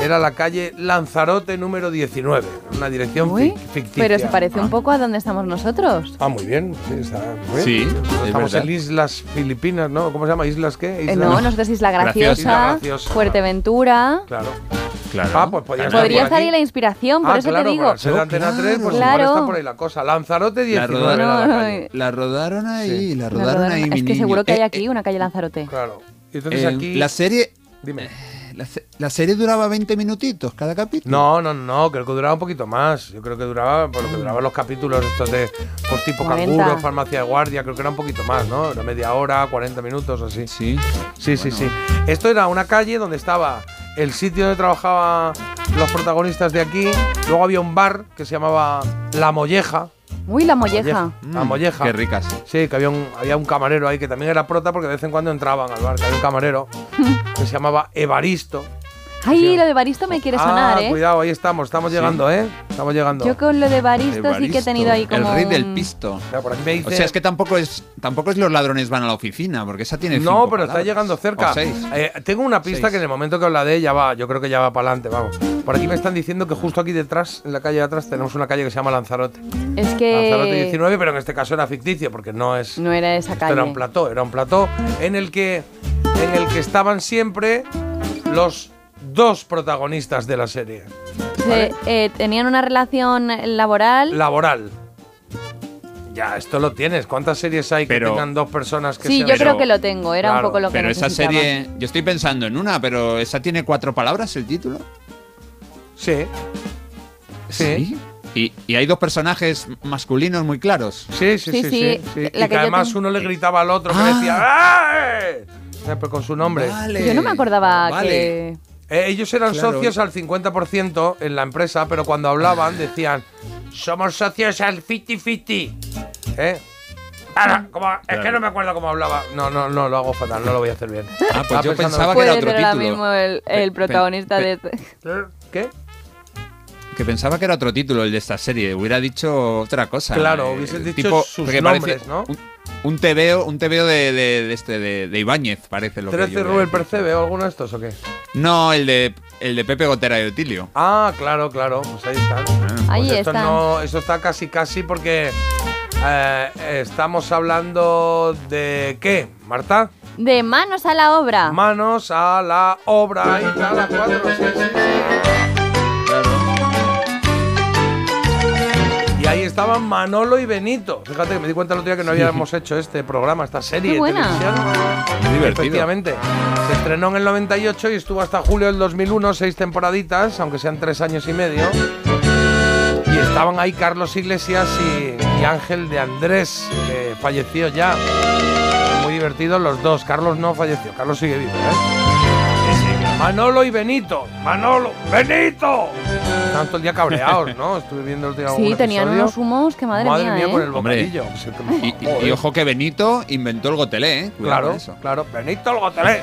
era la calle Lanzarote número 19, una dirección Uy, fic- ficticia. pero se parece un poco a donde estamos nosotros. Ah, muy bien. Sí, está muy Sí, bien. es Estamos verdad. en Islas Filipinas, ¿no? ¿Cómo se llama? ¿Islas qué? Eh, Islas- no, nosotros Isla Graciosa, Isla Graciosa. Fuerteventura. Claro. Claro. Ah, pues podría estar Podría por ahí la inspiración, por ah, eso claro, te digo. por de Antena 3, pues Claro. igual está por ahí la cosa. Lanzarote La 19 rodaron, era la No, calle. la rodaron ahí, la La rodaron rodaron- ahí, mi es que niño. seguro que hay Eh, aquí una calle Lanzarote. Claro. Y entonces eh, aquí... la serie Dime. la, se- la serie duraba 20 minutitos cada capítulo. No, no, no, creo que duraba un poquito más. Yo creo que duraba, por lo que duraban los capítulos estos de pues, tipo 40. canguro, farmacia de guardia, creo que era un poquito más, ¿no? Era media hora, 40 minutos así. Sí. Sí, sí, sí. Esto era una calle donde estaba el sitio donde trabajaban los protagonistas de aquí. Luego había un bar que se llamaba La Molleja. Uy, la molleja. La Molleja. Mm, Qué ricas. Sí, que había un, había un camarero ahí que también era prota porque de vez en cuando entraban al bar, que había un camarero que se llamaba Evaristo. Ay, lo de Baristo me quiere sonar, ah, ¿eh? cuidado, ahí estamos, estamos Sí. llegando, ¿eh? Estamos llegando. Yo con lo de Baristo sí que he tenido ahí como. El rey del pisto. Mira, por aquí me dice- O sea, es que tampoco es tampoco es los ladrones van a la oficina, porque esa tiene No, cinco pero está llegando cerca. Eh, tengo una pista Seis. que en el momento que os la dé ya va, yo creo que ya va para adelante, vamos. Por aquí me están diciendo que justo aquí detrás, en la calle de atrás, tenemos una calle que se llama Lanzarote. Es Lanzarote que. 19, pero en este caso era ficticio porque no es. No era esa calle. era un plató, era un plató en el que en el que estaban siempre los dos protagonistas de la serie. Se- eh, tenían una relación laboral. Laboral. Ya, esto lo tienes. ¿Cuántas series hay que tengan dos personas que sí, sean- yo creo que lo tengo. Era Claro, un poco lo que Pero esa serie, yo estoy pensando en una, pero esa tiene cuatro palabras el título. Sí. Sí. Y, y hay dos personajes masculinos muy claros. Sí, sí, sí, Sí, sí. sí, sí. la Y que además ten- uno le gritaba al otro que Ah. decía ¡Ay! Pero con su nombre. Yo no me acordaba Vale. que. Eh, ellos eran Claro. socios al 50% en la empresa, pero cuando hablaban decían somos socios al 50-50. ¿Eh? Ahora, como- Es que no me acuerdo cómo hablaba. No, no, no, lo hago fatal, no lo voy a hacer bien. Ah, pues Estaba yo pensaba que era otro título. mismo el, el Pe- protagonista pe- de. ¿Eh? ¿Qué? que pensaba que era otro título el de esta serie. Hubiera dicho otra cosa. Claro, eh, dicho tipo, sus nombres, ¿no? Un, tebeo, un tebeo de, de, este, de, de Ibáñez, parece lo ¿13 que yo Rubén Percebe o alguno de estos o qué? No, el de el de Pepe Gotera y Otilio. Ah, claro, claro. Pues ahí están. Ah, pues ahí pues esto están. Eso está casi casi porque eh, estamos hablando de qué, Marta? De manos a la obra. Manos a la obra. Ahí está la 4, 6, 6, estaban Manolo y Benito. Fíjate que me di cuenta el otro día que no habíamos hecho este programa, esta serie Qué buena. de televisión. Muy divertido. Efectivamente. Se estrenó en el 98 y estuvo hasta julio del 2001, seis temporaditas, aunque sean tres años y medio. Y estaban ahí Carlos Iglesias y, y Ángel de Andrés, que falleció ya. Muy divertidos los dos. Carlos no falleció, Carlos sigue vivo, ¿eh? Manolo y Benito. Manolo, Benito. Todo el día cabreados, ¿no? Estuve viendo el último Sí, tenían episodio. unos humos que madre, Madre mía, mía, ¿eh? con el bocadillo. Y, y- Joder. y ojo que Benito inventó el gotelé, ¿eh? Cuidado Claro, eso. claro, Benito el Gotelé.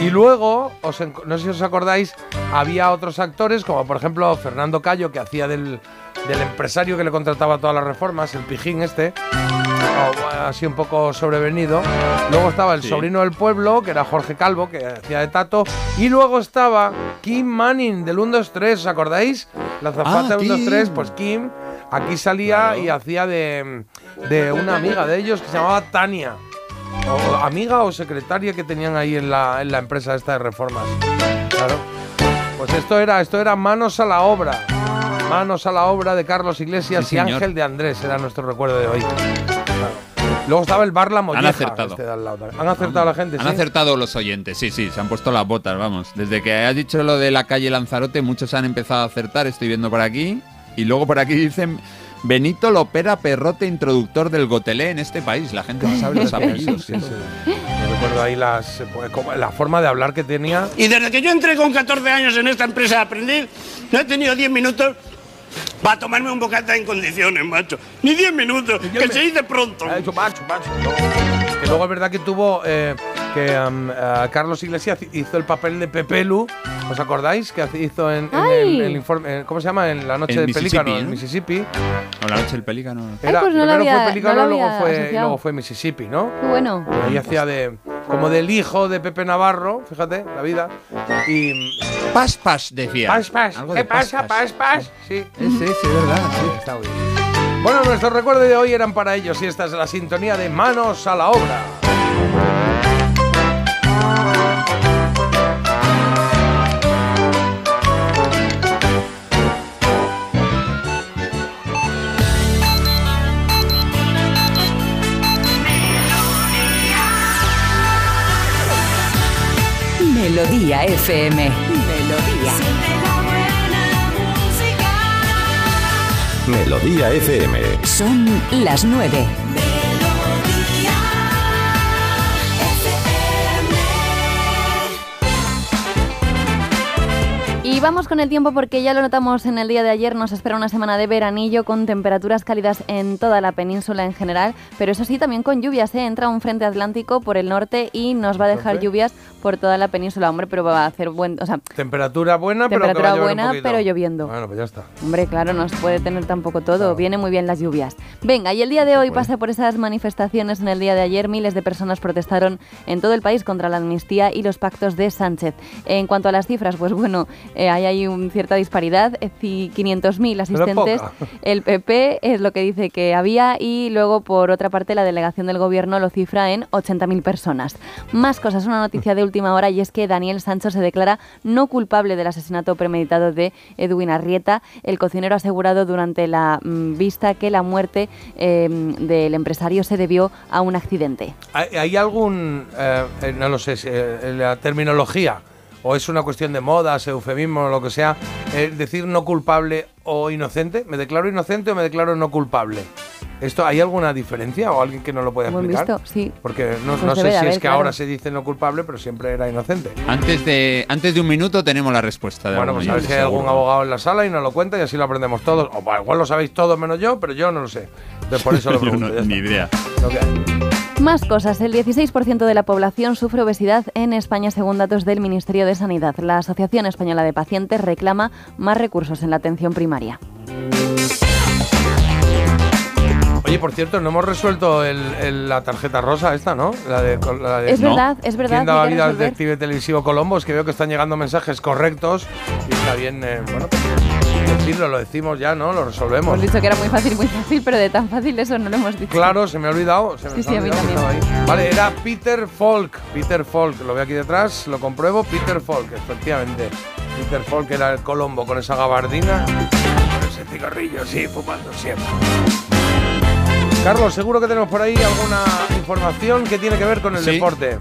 Y luego, os no sé si os acordáis, había otros actores, como por ejemplo Fernando Cayo, que hacía del, del empresario que le contrataba todas las reformas, el pijín este, así un poco sobrevenido. Luego estaba el Sí. sobrino del pueblo, que era Jorge Calvo, que hacía de Tato. Y luego estaba Kim Manning, del 1, 2, 3, ¿os acordáis? La zafata Ah, del 1, 2, 3, Kim. pues Kim aquí salía Claro. y hacía de, de una amiga de ellos que se llamaba Tania o amiga o secretaria que tenían ahí en la, en la empresa esta de reformas. Claro. Pues esto era, esto era Manos a la obra. Manos a la obra de Carlos Iglesias Sí, y señor. Ángel de Andrés, era nuestro recuerdo de hoy. Luego estaba el bar La Molleja. acertado. este. Han acertado la gente, Han sí. acertado los oyentes, sí, sí, se han puesto las botas, vamos. Desde que has dicho lo de la calle Lanzarote, muchos han empezado a acertar, estoy viendo por aquí. Y luego por aquí dicen Benito Lopera Perrote, introductor del gotelé en este país. La gente no sabe los apellidos. Sí, sí. Yo recuerdo ahí las, eh, pues, como la forma de hablar que tenía. Y desde que yo entré con 14 años en esta empresa a aprender, no he tenido 10 minutos para tomarme un bocata en condiciones, macho. Ni 10 minutos, que se dice pronto. Que luego es verdad que tuvo eh, que eh, Carlos Iglesias hizo el papel de Pepelu. ¿Os acordáis? Que hizo en, en ¡Ay! el, el informe. eh, ¿Cómo se llama? En la noche En del pelícano, Mississippi, en ¿no? Mississippi. O la noche del pelícano. Era, pues no primero había- fue pelícano, no luego fue, y asociado. luego fue Mississippi, ¿no? Qué bueno. Ahí hacía de como del hijo de Pepe Navarro, fíjate, la vida. Y Pas pas decía. Pas, pas. ¿Qué pas, pasa? Pas, pas. Sí. Sí, sí, es verdad. sí. Está muy bien. Bueno, nuestros recuerdos de hoy eran para ellos y esta es la sintonía de Manos a la Obra. Melodía FM. Melodía FM. Son las nueve. Y vamos con el tiempo porque ya lo notamos en el día de ayer, nos espera una semana de veranillo con temperaturas cálidas en toda la península en general, pero eso sí también con lluvias, ¿eh? entra un frente atlántico por el norte y nos va a dejar lluvias por toda la península, hombre, pero va a hacer buen, o sea, Temperatura buena, pero que Temperatura va a llover un buena, pero lloviendo. Bueno, pues ya está. Hombre, claro, no se puede tener tampoco todo. Viene muy bien las lluvias. Venga, y el día de hoy pasa por esas manifestaciones. En el día de ayer, miles de personas protestaron en todo el país contra la amnistía y los pactos de Sánchez. En cuanto a las cifras, pues bueno, eh, hay ahí un cierta disparidad. Eh, ci- 500.000 asistentes. El PP es lo que dice que había y luego, por otra parte, la delegación del gobierno lo cifra en 80.000 personas. Más cosas, una noticia de última hora y es que Daniel Sancho se declara no culpable del asesinato premeditado de Edwin Arrieta. El cocinero ha asegurado durante la mm, vista que la muerte eh, del empresario se debió a un accidente. ¿Hay, hay algún, eh, eh, no lo sé, si, eh, la terminología, o es una cuestión de modas, eufemismo, o lo que sea, eh, decir no culpable o inocente? ¿Me declaro inocente o me declaro no culpable? ¿Esto hay alguna diferencia o alguien que no lo pueda Buen explicar? visto, sí. Porque no, Pues no sé si es que ahora se dice no culpable, pero siempre era inocente. Antes de, antes de un minuto tenemos la respuesta de Bueno, pues a ver si hay algún abogado en la sala y nos lo cuenta y así lo aprendemos todos. O igual lo sabéis todos menos yo, pero yo no lo sé. Entonces por eso lo pregunto. no- ni idea. Lo que hay. Más cosas. El 16% de la población sufre obesidad en España según datos del Ministerio de Sanidad. La Asociación Española de Pacientes reclama más recursos en la atención primaria. Oye, por cierto, no hemos resuelto el- el- la tarjeta rosa esta, ¿no? La de, la de- Es verdad, es verdad, ¿Quién daba vida al detective televisivo Colombo? Es que veo que están llegando mensajes correctos y está bien, eh, bueno, decirlo, lo decimos ya, ¿no? Lo resolvemos. Hemos dicho que era muy fácil, muy fácil, pero de tan fácil eso no lo hemos dicho. Claro, se me ha olvidado. Se me Sí, sí, a mí también. Vale, era Peter Falk. Peter Falk, lo veo aquí detrás, lo compruebo. Peter Falk, efectivamente. Peter Falk era el Colombo con esa gabardina, con ese cigarrillo, sí, fumando siempre. Carlos, seguro que tenemos por ahí alguna información que tiene que ver con el Sí. deporte.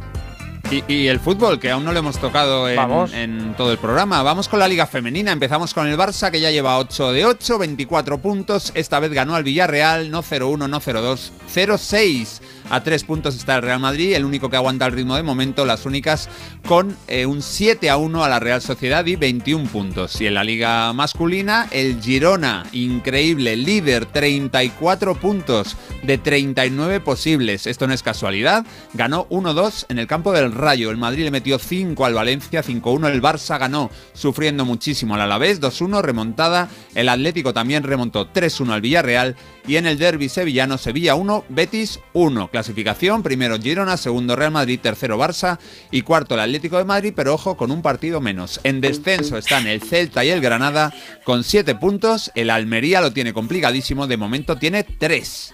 Y, y el fútbol, que aún no lo hemos tocado en, Vamos. en todo el programa. Vamos con la Liga Femenina. Empezamos con el Barça, que ya lleva 8 de 8, 24 puntos. Esta vez ganó al Villarreal, no 0-1, no 0-2, 0-6. A 3 puntos está el Real Madrid, el único que aguanta el ritmo de momento. Las únicas con eh, un 7-1 a la Real Sociedad y 21 puntos. Y en la Liga Masculina, el Girona, increíble, líder, 34 puntos de 39 posibles. Esto no es casualidad. Ganó 1-2 en el campo del Rayo. El Madrid le metió 5 al Valencia, 5-1. El Barça ganó sufriendo muchísimo al Alavés, 2-1, remontada. El Atlético también remontó 3-1 al Villarreal. Y en el derby sevillano, Sevilla 1, Betis 1. Clasificación, primero Girona, segundo Real Madrid, tercero Barça y cuarto el Atlético de Madrid, pero ojo, con un partido menos. En descenso están el Celta y el Granada con 7 puntos. El Almería lo tiene complicadísimo, de momento tiene 3.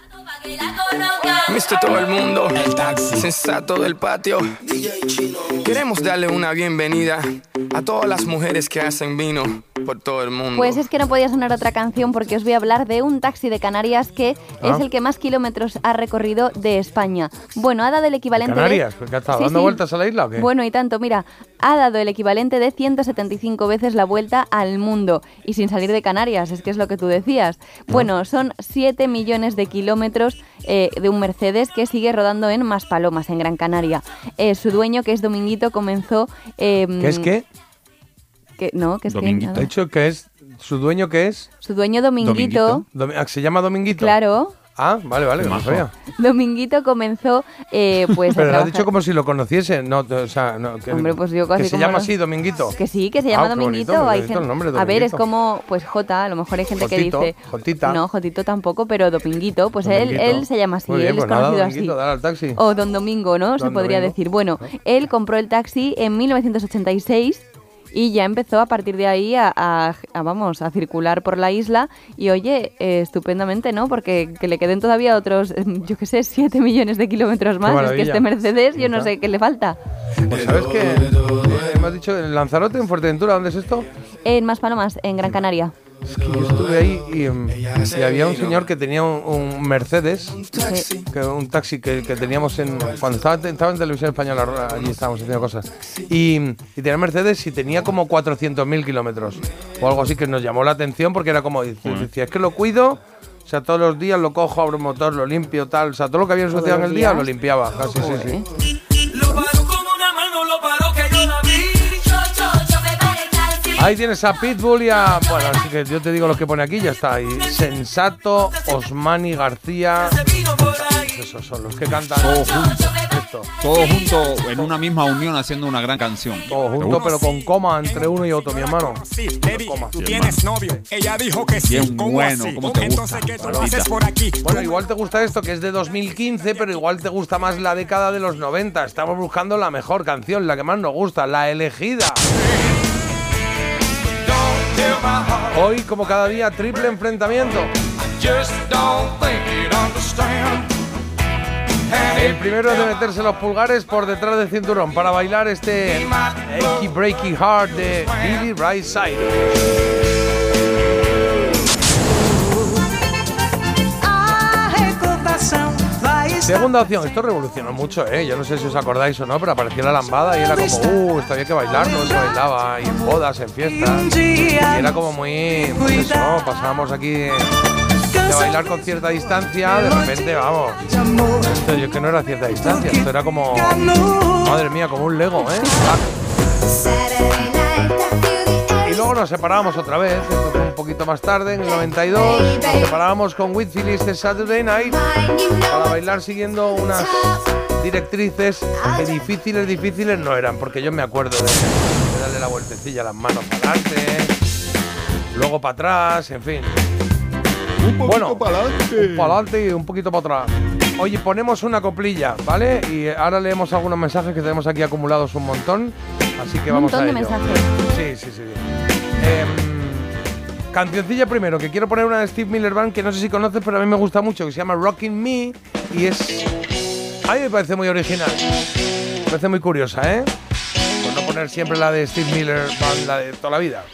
Mister todo el mundo, el taxi, sensato del patio. Queremos darle una bienvenida a todas las mujeres que hacen vino por todo el mundo. Pues es que no podía sonar otra canción porque os voy a hablar de un taxi de Canarias que Ah. es el que más kilómetros ha recorrido de España. Bueno, ha dado el equivalente Canarias, de... ¿qué ha estado Sí, dando sí. vueltas a la isla o qué? Bueno, y tanto, mira, ha dado el equivalente de 175 veces la vuelta al mundo y sin salir de Canarias, es que es lo que tú decías. Bueno, son 7 millones de kilómetros eh, de un Mercedes que sigue rodando en Maspalomas, en Gran Canaria. Eh, su dueño, que es Dominguito, comenzó... eh, ¿Qué es qué? que- no, que es que... Dominguito. nada. Ha dicho que es su dueño que es Su dueño Dominguito, Domi- ah, se llama Dominguito. claro, Ah, vale, vale, no sabía. Dominguito comenzó eh, pues Pero lo ha trabajar- dicho como si lo conociese, no, o sea, no, que, Hombre, pues yo casi que se llama no- así, Dominguito. Que sí, que se llama Ah, bonito, Dominguito. hay bonito el gen- nombre, a ver, es como, pues J, a lo mejor hay gente Jotito, que dice. Jotita. No, Jotito tampoco, pero Dominguito, pues él, Dominguito. él se llama así, bien, él pues es nada, conocido así. dale al taxi. O Don Domingo, ¿no? Se podría Domingo. decir. Bueno, él compró el taxi en 1986 y ya empezó a partir de ahí a, a- a, vamos, a circular por la isla y oye, eh, estupendamente, ¿no? Porque que le queden todavía otros, yo qué sé, 7 millones de kilómetros más. Es que este Mercedes, yo no sé qué le falta. Pues sabes que eh, has dicho en Lanzarote, en Fuerteventura, ¿dónde es esto? En Maspalomas, en Gran Canaria. Es que yo estuve ahí y, em, y había un señor que tenía un, un Mercedes, que, un taxi que, que teníamos en cuando estaba, estaba en televisión española, allí estábamos haciendo cosas. Y, y tenía Mercedes y tenía como 400.000 kilómetros o algo así que nos llamó la atención porque era como, decía, es que lo cuido. O sea, todos los días lo cojo, abro el motor, lo limpio, tal. O sea, todo lo que había ensuciado en el día lo limpiaba. Casi, sí, sí. Ahí tienes a Pitbull y a. Bueno, así que yo te digo lo que pone aquí, ya está. ahí. Sensato, Osmani García. Esos son los que cantan Todo junto. esto. Todo junto en una misma unión haciendo una gran canción. Todo junto, pero con coma entre uno y otro, mi hermano. Baby, tú Sí, tienes novio. Ella dijo que sí. Bien ¿Cómo bueno, así? ¿cómo te Entonces, gusta? Bueno, igual te gusta esto, que es de 2015, pero igual te gusta más la década de los 90. Estamos buscando la mejor canción, la que más nos gusta, la elegida. Hoy, como cada día, triple enfrentamiento. El primero es de meterse los pulgares por detrás del cinturón para bailar este Achy Breaky Heart de Billy Right Segunda opción, esto revolucionó mucho, ¿eh? Yo no sé si os acordáis o no, pero apareció la lambada y era como, uh, esto había que bailarlo, se bailaba, y en bodas, en fiestas. Y era como muy, pues eso, pasábamos aquí de bailar con cierta distancia, de repente, vamos. Esto yo que no era cierta distancia, esto era como, madre mía, como un Lego, ¿eh? Y luego nos separábamos otra vez, esto fue un poquito más tarde, en el 92. Nos separábamos con Whitfield este Saturday Night para bailar siguiendo unas directrices que difíciles, difíciles no eran, porque yo me acuerdo de, de darle la vueltecilla a las manos para adelante, luego para atrás, en fin. Un poquito para adelante. Para adelante y un poquito para atrás. Oye, ponemos una coplilla, ¿vale? Y ahora leemos algunos mensajes que tenemos aquí acumulados un montón. Así que Un vamos montón a de ello. mensajes. Sí, sí, sí. Em, cancioncilla primero, que quiero poner una de Steve Miller Band que no sé si conoces, pero a mí me gusta mucho, que se llama Rockin' Me y es... A mí me parece muy original. Me parece muy curiosa, ¿eh? Por no poner siempre la de Steve Miller Band, la de toda la vida.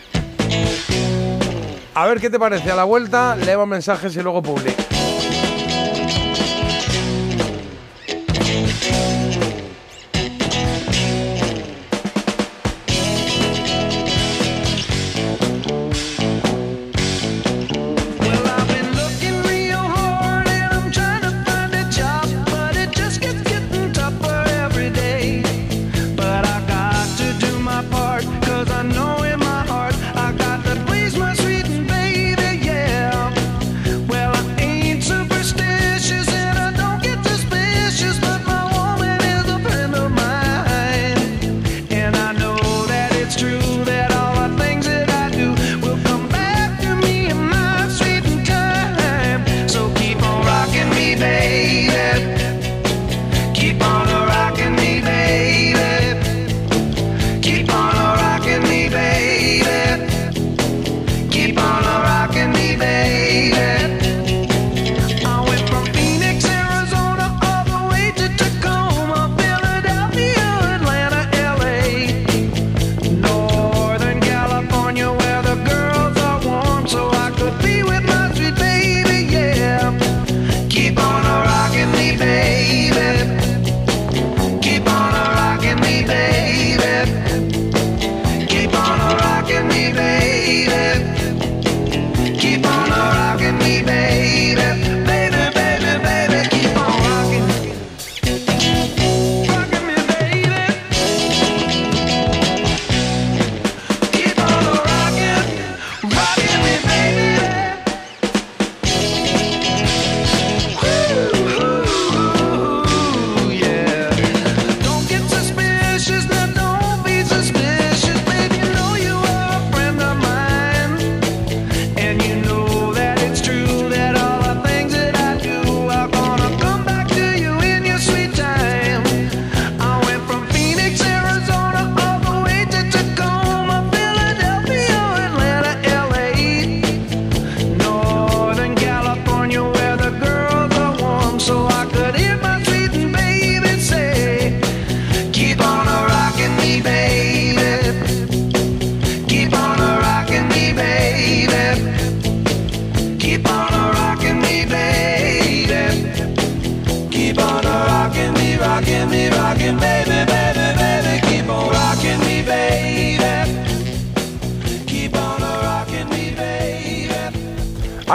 A ver qué te parece. A la vuelta leemos mensajes y luego public.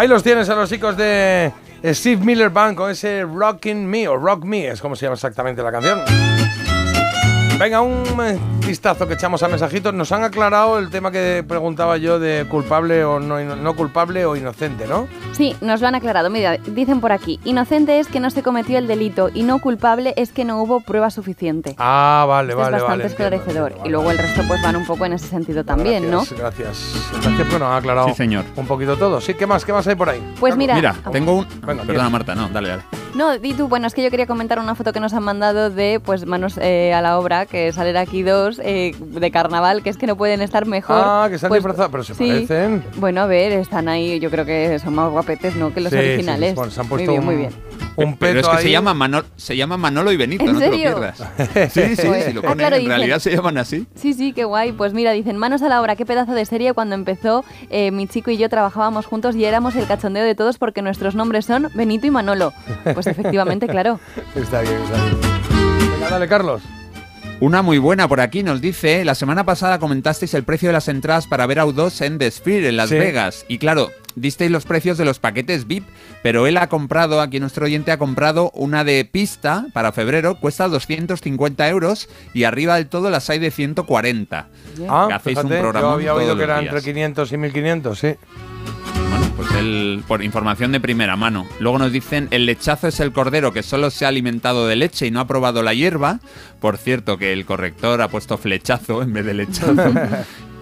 Ahí los tienes a los chicos de Steve Miller Band con ese Rockin' Me o Rock Me, es como se llama exactamente la canción. Venga, un vistazo que echamos a mensajitos. Nos han aclarado el tema que preguntaba yo de culpable o no culpable o inocente, ¿no? Sí, nos lo han aclarado. Mira, dicen por aquí, inocente es que no se cometió el delito y no culpable es que no hubo prueba suficiente. Ah, vale, Esto vale, es bastante vale. entiendo, esclarecedor. y luego el resto pues van un poco en ese sentido también, Gracias, Gracias. Gracias, bueno, han aclarado Sí, señor. un poquito todo. Sí, ¿qué más? ¿Qué más hay por ahí? ¿no? Pues mira, Mira, tengo un. Venga, Perdona, bien. Marta, no, dale, dale. No, di tú, bueno, es que yo quería comentar una foto que nos han mandado de pues manos eh, a la obra, que salen aquí dos eh, de carnaval, que es que no pueden estar mejor. Ah, que están Pues, disfrazados, pero se sí. parecen. Bueno, a ver, están ahí, yo creo que son más guapetes, ¿no? Que los Sí, sí, sí. originales. Bueno, se han muy puesto bien, un- muy bien. Un Pero es que se llama, Manol- se llama Manolo y Benito, ¿En no serio? te lo pierdas. Sí, sí, sí, lo Ah, ponen, claro, en dicen. realidad se llaman así. Sí, sí, qué guay. Pues mira, dicen, manos a la obra, qué pedazo de serie. Cuando empezó, eh, mi chico y yo trabajábamos juntos y éramos el cachondeo de todos porque nuestros nombres son Benito y Manolo. Pues efectivamente, claro. Está bien, está bien. Venga, dale, Carlos. Una muy buena por aquí nos dice, la semana pasada comentasteis el precio de las entradas para ver a U2 en The Sphere en Las Sí. Vegas. Y claro, disteis los precios de los paquetes VIP, pero él ha comprado, aquí nuestro oyente ha comprado una de pista para febrero, cuesta 250 euros y arriba del todo las hay de 140. Ah, hacéis un programa yo había oído que era los entre días. 500 y 1500, sí. Bueno, pues él, por información de primera mano. Luego nos dicen, el lechazo es el cordero que solo se ha alimentado de leche y no ha probado la hierba. Por cierto, que el corrector ha puesto flechazo en vez de lechazo.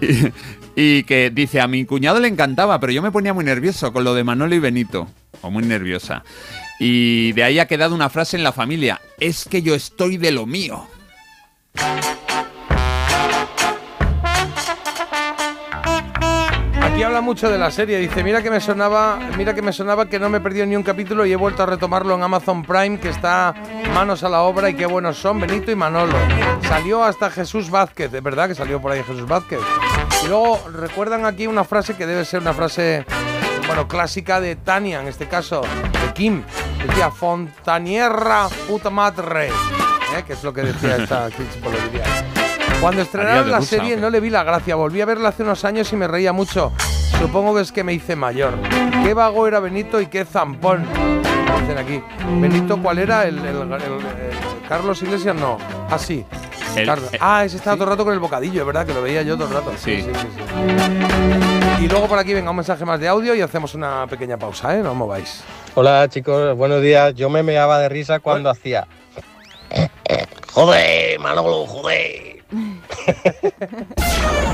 y, que dice, a mi cuñado le encantaba, pero yo me ponía muy nervioso con lo de Manolo y Benito. O muy nerviosa. Y de ahí ha quedado una frase en la familia, es que yo estoy de lo mío. Aquí habla mucho de la serie. Dice, mira que me sonaba, mira que me sonaba que no me he perdido ni un capítulo y he vuelto a retomarlo en Amazon Prime, que está manos a la obra y qué buenos son Benito y Manolo. Salió hasta Jesús Vázquez, de verdad que salió por ahí Jesús Vázquez. Y luego recuerdan aquí una frase que debe ser una frase, bueno, clásica de Tania, en este caso, de Kim. Decía, Fontanierra puta madre. ¿Eh? Que es lo que decía esta diría. Cuando estrenaron la serie no le vi la gracia. Volví a verla hace unos años y me reía mucho. Supongo que es que me hice mayor. Qué vago era Benito y qué zampón. Dicen aquí. Benito, ¿cuál era? El, el- el- el- Carlos Iglesias, no. Ah, sí. El- Carlos. el- ah, ese estaba todo el rato con el bocadillo, es verdad, que lo veía yo todo el rato. Sí. sí, sí. Y luego por aquí venga un mensaje más de audio y hacemos una pequeña pausa, ¿eh? No os mováis. Hola chicos, buenos días. Yo me meaba de risa cuando hacía. Joder, Manolo, joder.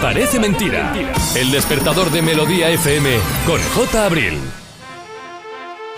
Parece mentira. El despertador de Melodía FM con J. Abril.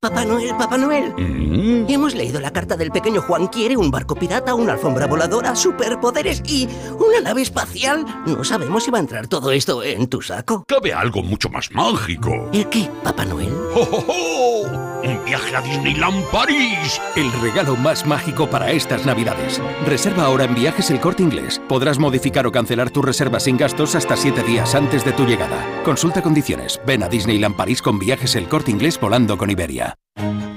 Papá Noel, Papá Noel. Hemos leído la carta del pequeño Juan. Quiere un barco pirata, una alfombra voladora, superpoderes y una nave espacial. No sabemos si va a entrar todo esto en tu saco. Cabe algo mucho más mágico. ¿El qué, Papá Noel? ¡Oh, oh, oh! ¡Un viaje a Disneyland París! El regalo más mágico para estas navidades. Reserva ahora en Viajes El Corte Inglés. Podrás modificar o cancelar tu reserva sin gastos hasta 7 días antes de tu llegada. Consulta condiciones. Ven a Disneyland París con Viajes El Corte Inglés volando con Iberia.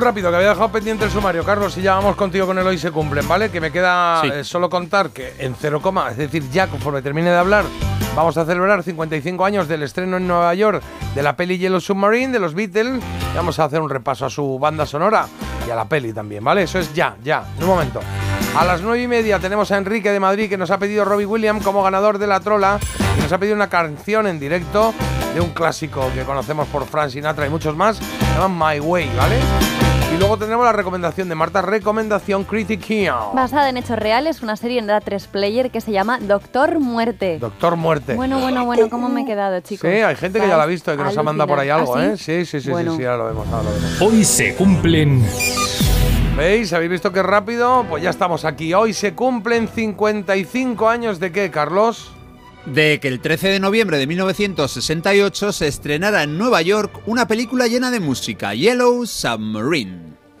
Muy rápido, que había dejado pendiente el sumario. Carlos, y ya vamos contigo con el hoy se cumplen, ¿vale? Que me queda Sí. eh, solo contar que en cero coma, es decir, ya conforme termine de hablar, vamos a celebrar 55 años del estreno en Nueva York de la peli Yellow Submarine de los Beatles. Y vamos a hacer un repaso a su banda sonora y a la peli también, ¿vale? Eso es ya, ya, en un momento. A las nueve y media tenemos a Enrique de Madrid que nos ha pedido Robbie Williams como ganador de la trola y nos ha pedido una canción en directo de un clásico que conocemos por Frank Sinatra y muchos más, se llama My Way, ¿vale? Luego tendremos la recomendación de Marta, recomendación Critiquía. Basada en hechos reales, una serie en A3 Player que se llama Doctor Muerte. Doctor Muerte. Bueno, bueno, bueno, ¿cómo me he quedado, chicos? Sí, hay gente que ya la ha visto y que nos ha mandado por ahí algo, ¿Ah, ¿eh? Sí, sí, sí, Bueno. sí, sí, ahora lo vemos, ahora lo vemos. Hoy se cumplen ¿Veis? ¿Habéis visto qué rápido? Pues ya estamos aquí. Hoy se cumplen 55 años de qué, Carlos? de que el 13 de noviembre de 1968 se estrenara en Nueva York una película llena de música, Yellow Submarine.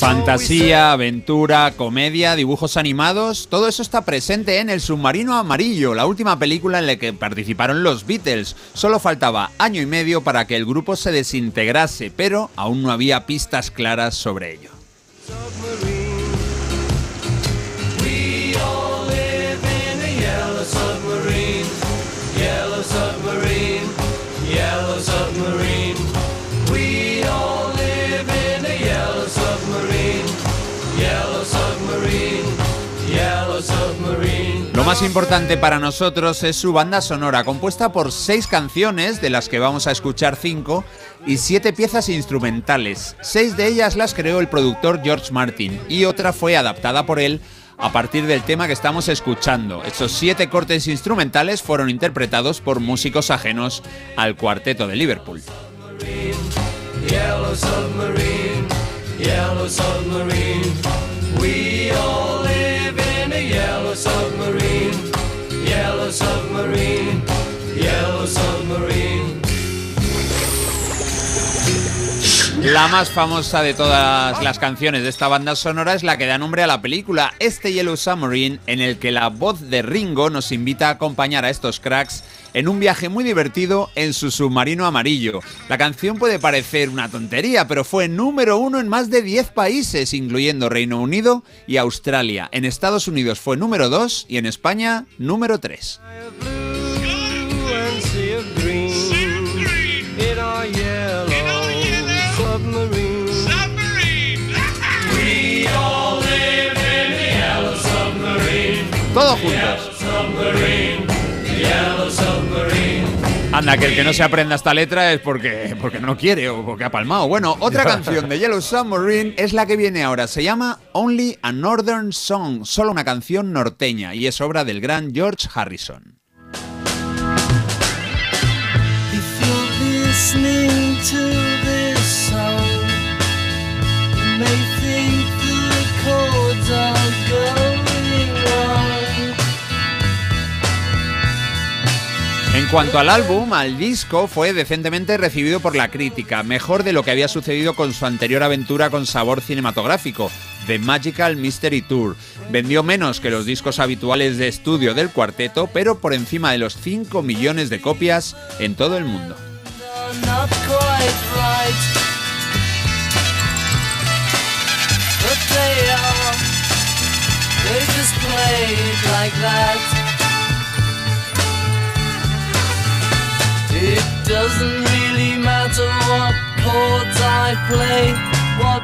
Fantasía, aventura, comedia, dibujos animados, todo eso está presente en El Submarino Amarillo, la última película en la que participaron los Beatles. Solo faltaba año y medio para que el grupo se desintegrase, pero aún no había pistas claras sobre ello. Submarine, yellow submarine. Lo más importante para nosotros es su banda sonora, compuesta por seis canciones, de las que vamos a escuchar cinco, y siete piezas instrumentales. Seis de ellas las creó el productor George Martin, y otra fue adaptada por él a partir del tema que estamos escuchando. Estos siete cortes instrumentales fueron interpretados por músicos ajenos al cuarteto de Liverpool. Yellow submarine, yellow submarine, yellow submarine. La más famosa de todas las canciones de esta banda sonora es la que da nombre a la película, este Yellow Submarine, en el que la voz de Ringo nos invita a acompañar a estos cracks en un viaje muy divertido en su submarino amarillo. La canción puede parecer una tontería, pero fue número uno en más de 10 países, incluyendo Reino Unido y Australia. En Estados Unidos fue número 2 y en España número 3. Todos juntos. Anda, que el que no se aprenda esta letra es porque, porque no quiere o porque ha palmado. Bueno, otra canción de Yellow Submarine es la que viene ahora. Se llama Only a Northern Song, solo una canción norteña, y es obra del gran George Harrison. If you're cuanto al álbum, al disco, fue decentemente recibido por la crítica, mejor de lo que había sucedido con su anterior aventura con sabor cinematográfico, The Magical Mystery Tour. Vendió menos que los discos habituales de estudio del cuarteto, pero por encima de los 5 millones de copias en todo el mundo. It doesn't really matter what chords I play, or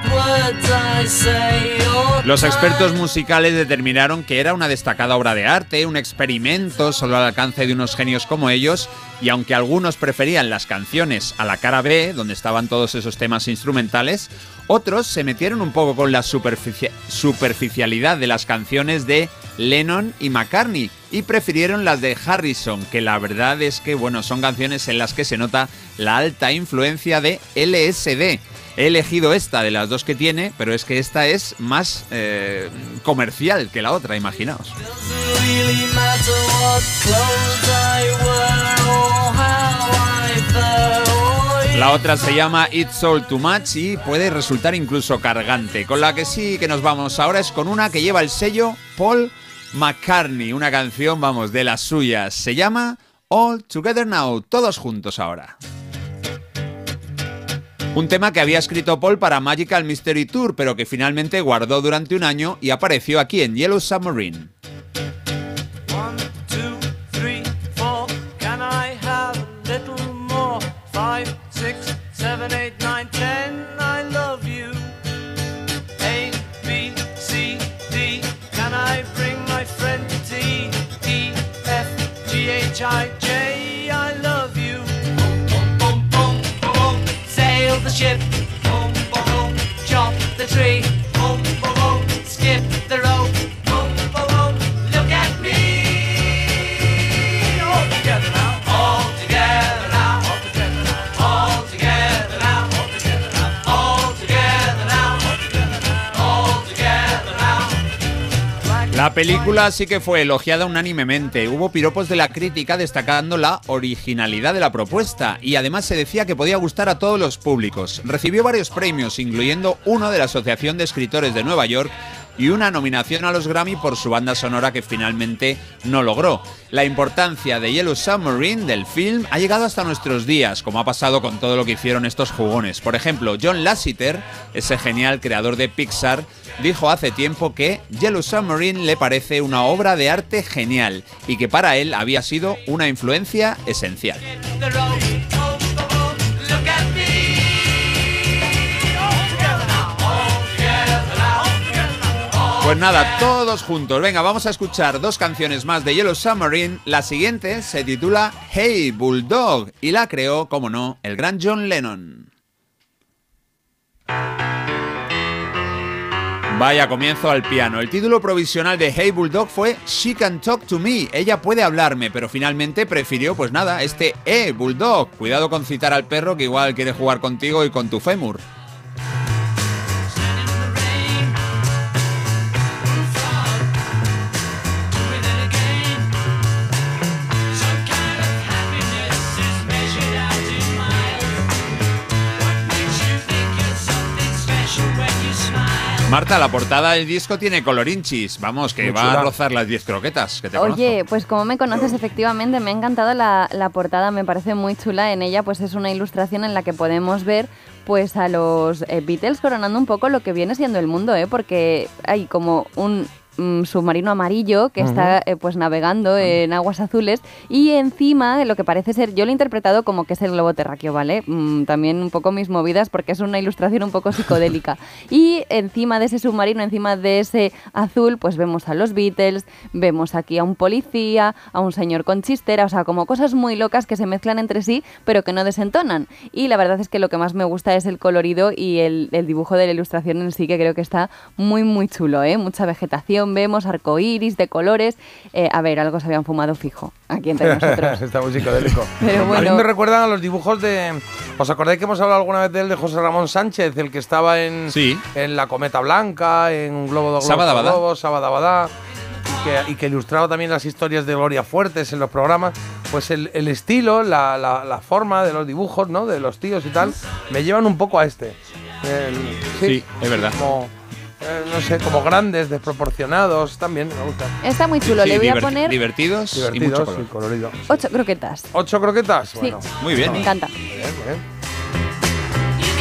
Los expertos musicales determinaron que era una destacada obra de arte, un experimento solo al alcance de unos genios como ellos, y aunque algunos preferían las canciones a la cara B, donde estaban todos esos temas instrumentales, otros se metieron un poco con la superfici- superficialidad de las canciones de Lennon y McCartney y prefirieron las de Harrison, que la verdad es que bueno, son canciones en las que se nota la alta influencia de LSD. He elegido esta de las dos que tiene, pero es que esta es más eh, comercial que la otra, imaginaos. La otra se llama It's All Too Much y puede resultar incluso cargante. Con la que sí que nos vamos ahora es con una que lleva el sello Paul McCartney, una canción, vamos, de las suyas. Se llama All Together Now, todos juntos ahora. Un tema que había escrito Paul para Magical Mystery Tour, pero que finalmente guardó durante un año y apareció aquí en Yellow Submarine. I ship. La película sí que fue elogiada unánimemente. Hubo piropos de la crítica destacando la originalidad de la propuesta y además se decía que podía gustar a todos los públicos. Recibió varios premios, incluyendo uno de la Asociación de Escritores de Nueva York y una nominación a los Grammy por su banda sonora que finalmente no logró. La importancia de Yellow Submarine del film ha llegado hasta nuestros días, como ha pasado con todo lo que hicieron estos jugones. Por ejemplo, John Lasseter, ese genial creador de Pixar, dijo hace tiempo que Yellow Submarine le parece una obra de arte genial y que para él había sido una influencia esencial. Pues nada, todos juntos. Venga, vamos a escuchar dos canciones más de Yellow Submarine. La siguiente se titula Hey Bulldog y la creó, como no, el gran John Lennon. Vaya comienzo al piano. El título provisional de Hey Bulldog fue She Can Talk to Me. Ella puede hablarme, pero finalmente prefirió, pues nada, este Eh Bulldog. Cuidado con citar al perro que igual quiere jugar contigo y con tu fémur. Marta, la portada del disco tiene colorinchis. Vamos, que Muy va a rozar las 10 croquetas. Que te Oye, pues como me conoces, efectivamente, me ha encantado la, la portada, me parece muy chula. En ella, pues es una ilustración en la que podemos ver pues a los eh, Beatles coronando un poco lo que viene siendo el mundo, ¿eh? Porque hay como un mm, submarino amarillo que está eh, pues navegando en aguas azules y encima lo que parece ser, yo lo he interpretado como que es el globo terráqueo, ¿vale? Mm, también un poco mis movidas porque es una ilustración un poco psicodélica. y encima de ese submarino, encima de ese azul, pues vemos a los Beatles, vemos aquí a un policía, a un señor con chistera, o sea, como cosas muy locas que se mezclan entre sí pero que no desentonan. Y la verdad es que lo que más me gusta es el colorido y el, el dibujo de la ilustración en sí, que creo que está muy, muy chulo, ¿eh? Mucha vegetación, vemos arcoíris de colores. Eh, a ver, algo se habían fumado fijo aquí entre nosotros. Está muy psicodélico. Pero A mí bueno. me recuerdan a los dibujos de. ¿Os acordáis que hemos hablado alguna vez de él, de José Ramón Sánchez, el que estaba en, en La Cometa Blanca, en Un Globo de Globos, Sabadabadá. Que- y que ilustraba también las historias de Gloria Fuertes en los programas? Pues el, el estilo, la, la- la forma de los dibujos, ¿no? De los tíos y tal, me llevan un poco a este. El- Sí, es verdad. Como, eh, no sé, como grandes, desproporcionados, también me gusta. Está muy chulo, Sí, le voy a poner Divertidos, y mucho Divertidos color. y colorido. ocho croquetas. ¿Ocho croquetas? Sí. Bueno, Muy bien. Me encanta. bien, bien.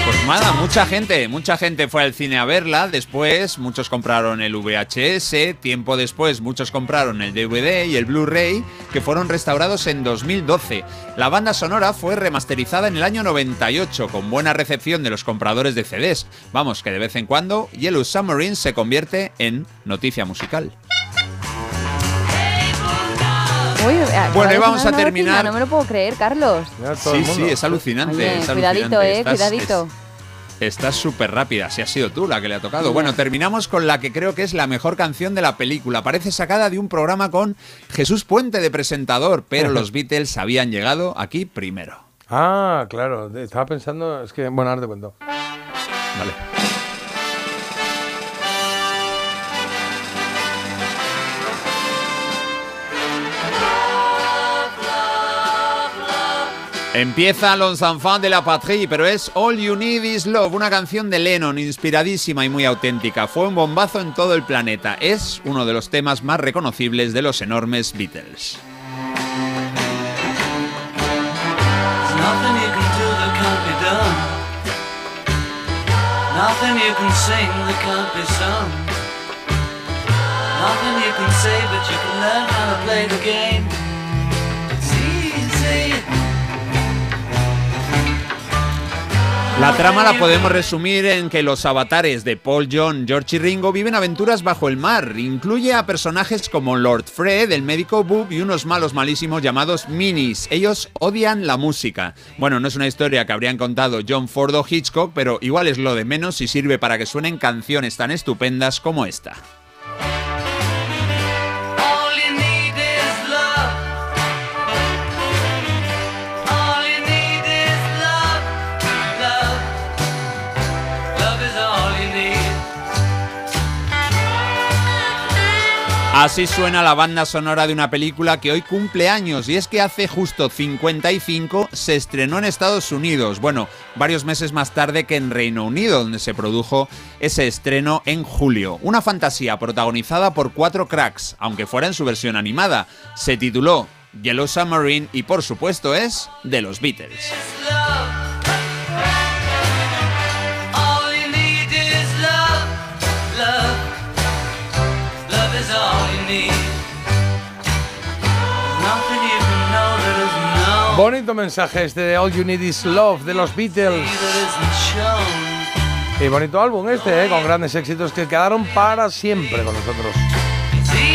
Pues nada, mucha gente, mucha gente fue al cine a verla, después muchos compraron el VHS, tiempo después muchos compraron el DVD y el Blu-ray, que fueron restaurados en 2012. La banda sonora fue remasterizada en el año 98, con buena recepción de los compradores de CDs. Vamos, que de vez en cuando Yellow Submarine se convierte en noticia musical. Uy, acaba Bueno, y vamos a terminar- noticia, No me lo puedo creer, Carlos. Sí, sí, es alucinante. Oye, es cuidadito, alucinante. eh, Estás- cuidadito. es- Estás súper rápida, si ha sido tú la que le ha tocado. Bueno, terminamos con la que creo que es la mejor canción de la película. Parece sacada de un programa con Jesús Puente de presentador, pero los Beatles habían llegado aquí primero. Ah, claro. Estaba pensando, es que, bueno, ahora te cuento. Vale. Empieza Los Enfants de la Patrie, pero es All You Need Is Love, una canción de Lennon inspiradísima y muy auténtica. Fue un bombazo en todo el planeta. Es uno de los temas más reconocibles de los enormes Beatles. Nothing you can that can't be sung. Nothing you can say, but you can learn how to play the game. La trama la podemos resumir en que los avatares de Paul, John, George y Ringo viven aventuras bajo el mar. Incluye a personajes como Lord Fred, el médico Boop y unos malos malísimos llamados Minis. Ellos odian la música. Bueno, no es una historia que habrían contado John Ford o Hitchcock, pero igual es lo de menos si sirve para que suenen canciones tan estupendas como esta. Así suena la banda sonora de una película que hoy cumple años y es que hace justo 55 se estrenó en Estados Unidos, bueno, varios meses más tarde que en Reino Unido, donde se produjo ese estreno en julio. Una fantasía protagonizada por cuatro cracks, aunque fuera en su versión animada. Se tituló Yellow Submarine y por supuesto es de los Beatles. Bonito mensaje este de All You Need Is Love de los Beatles. Y bonito álbum este, ¿eh? con grandes éxitos que quedaron para siempre con nosotros.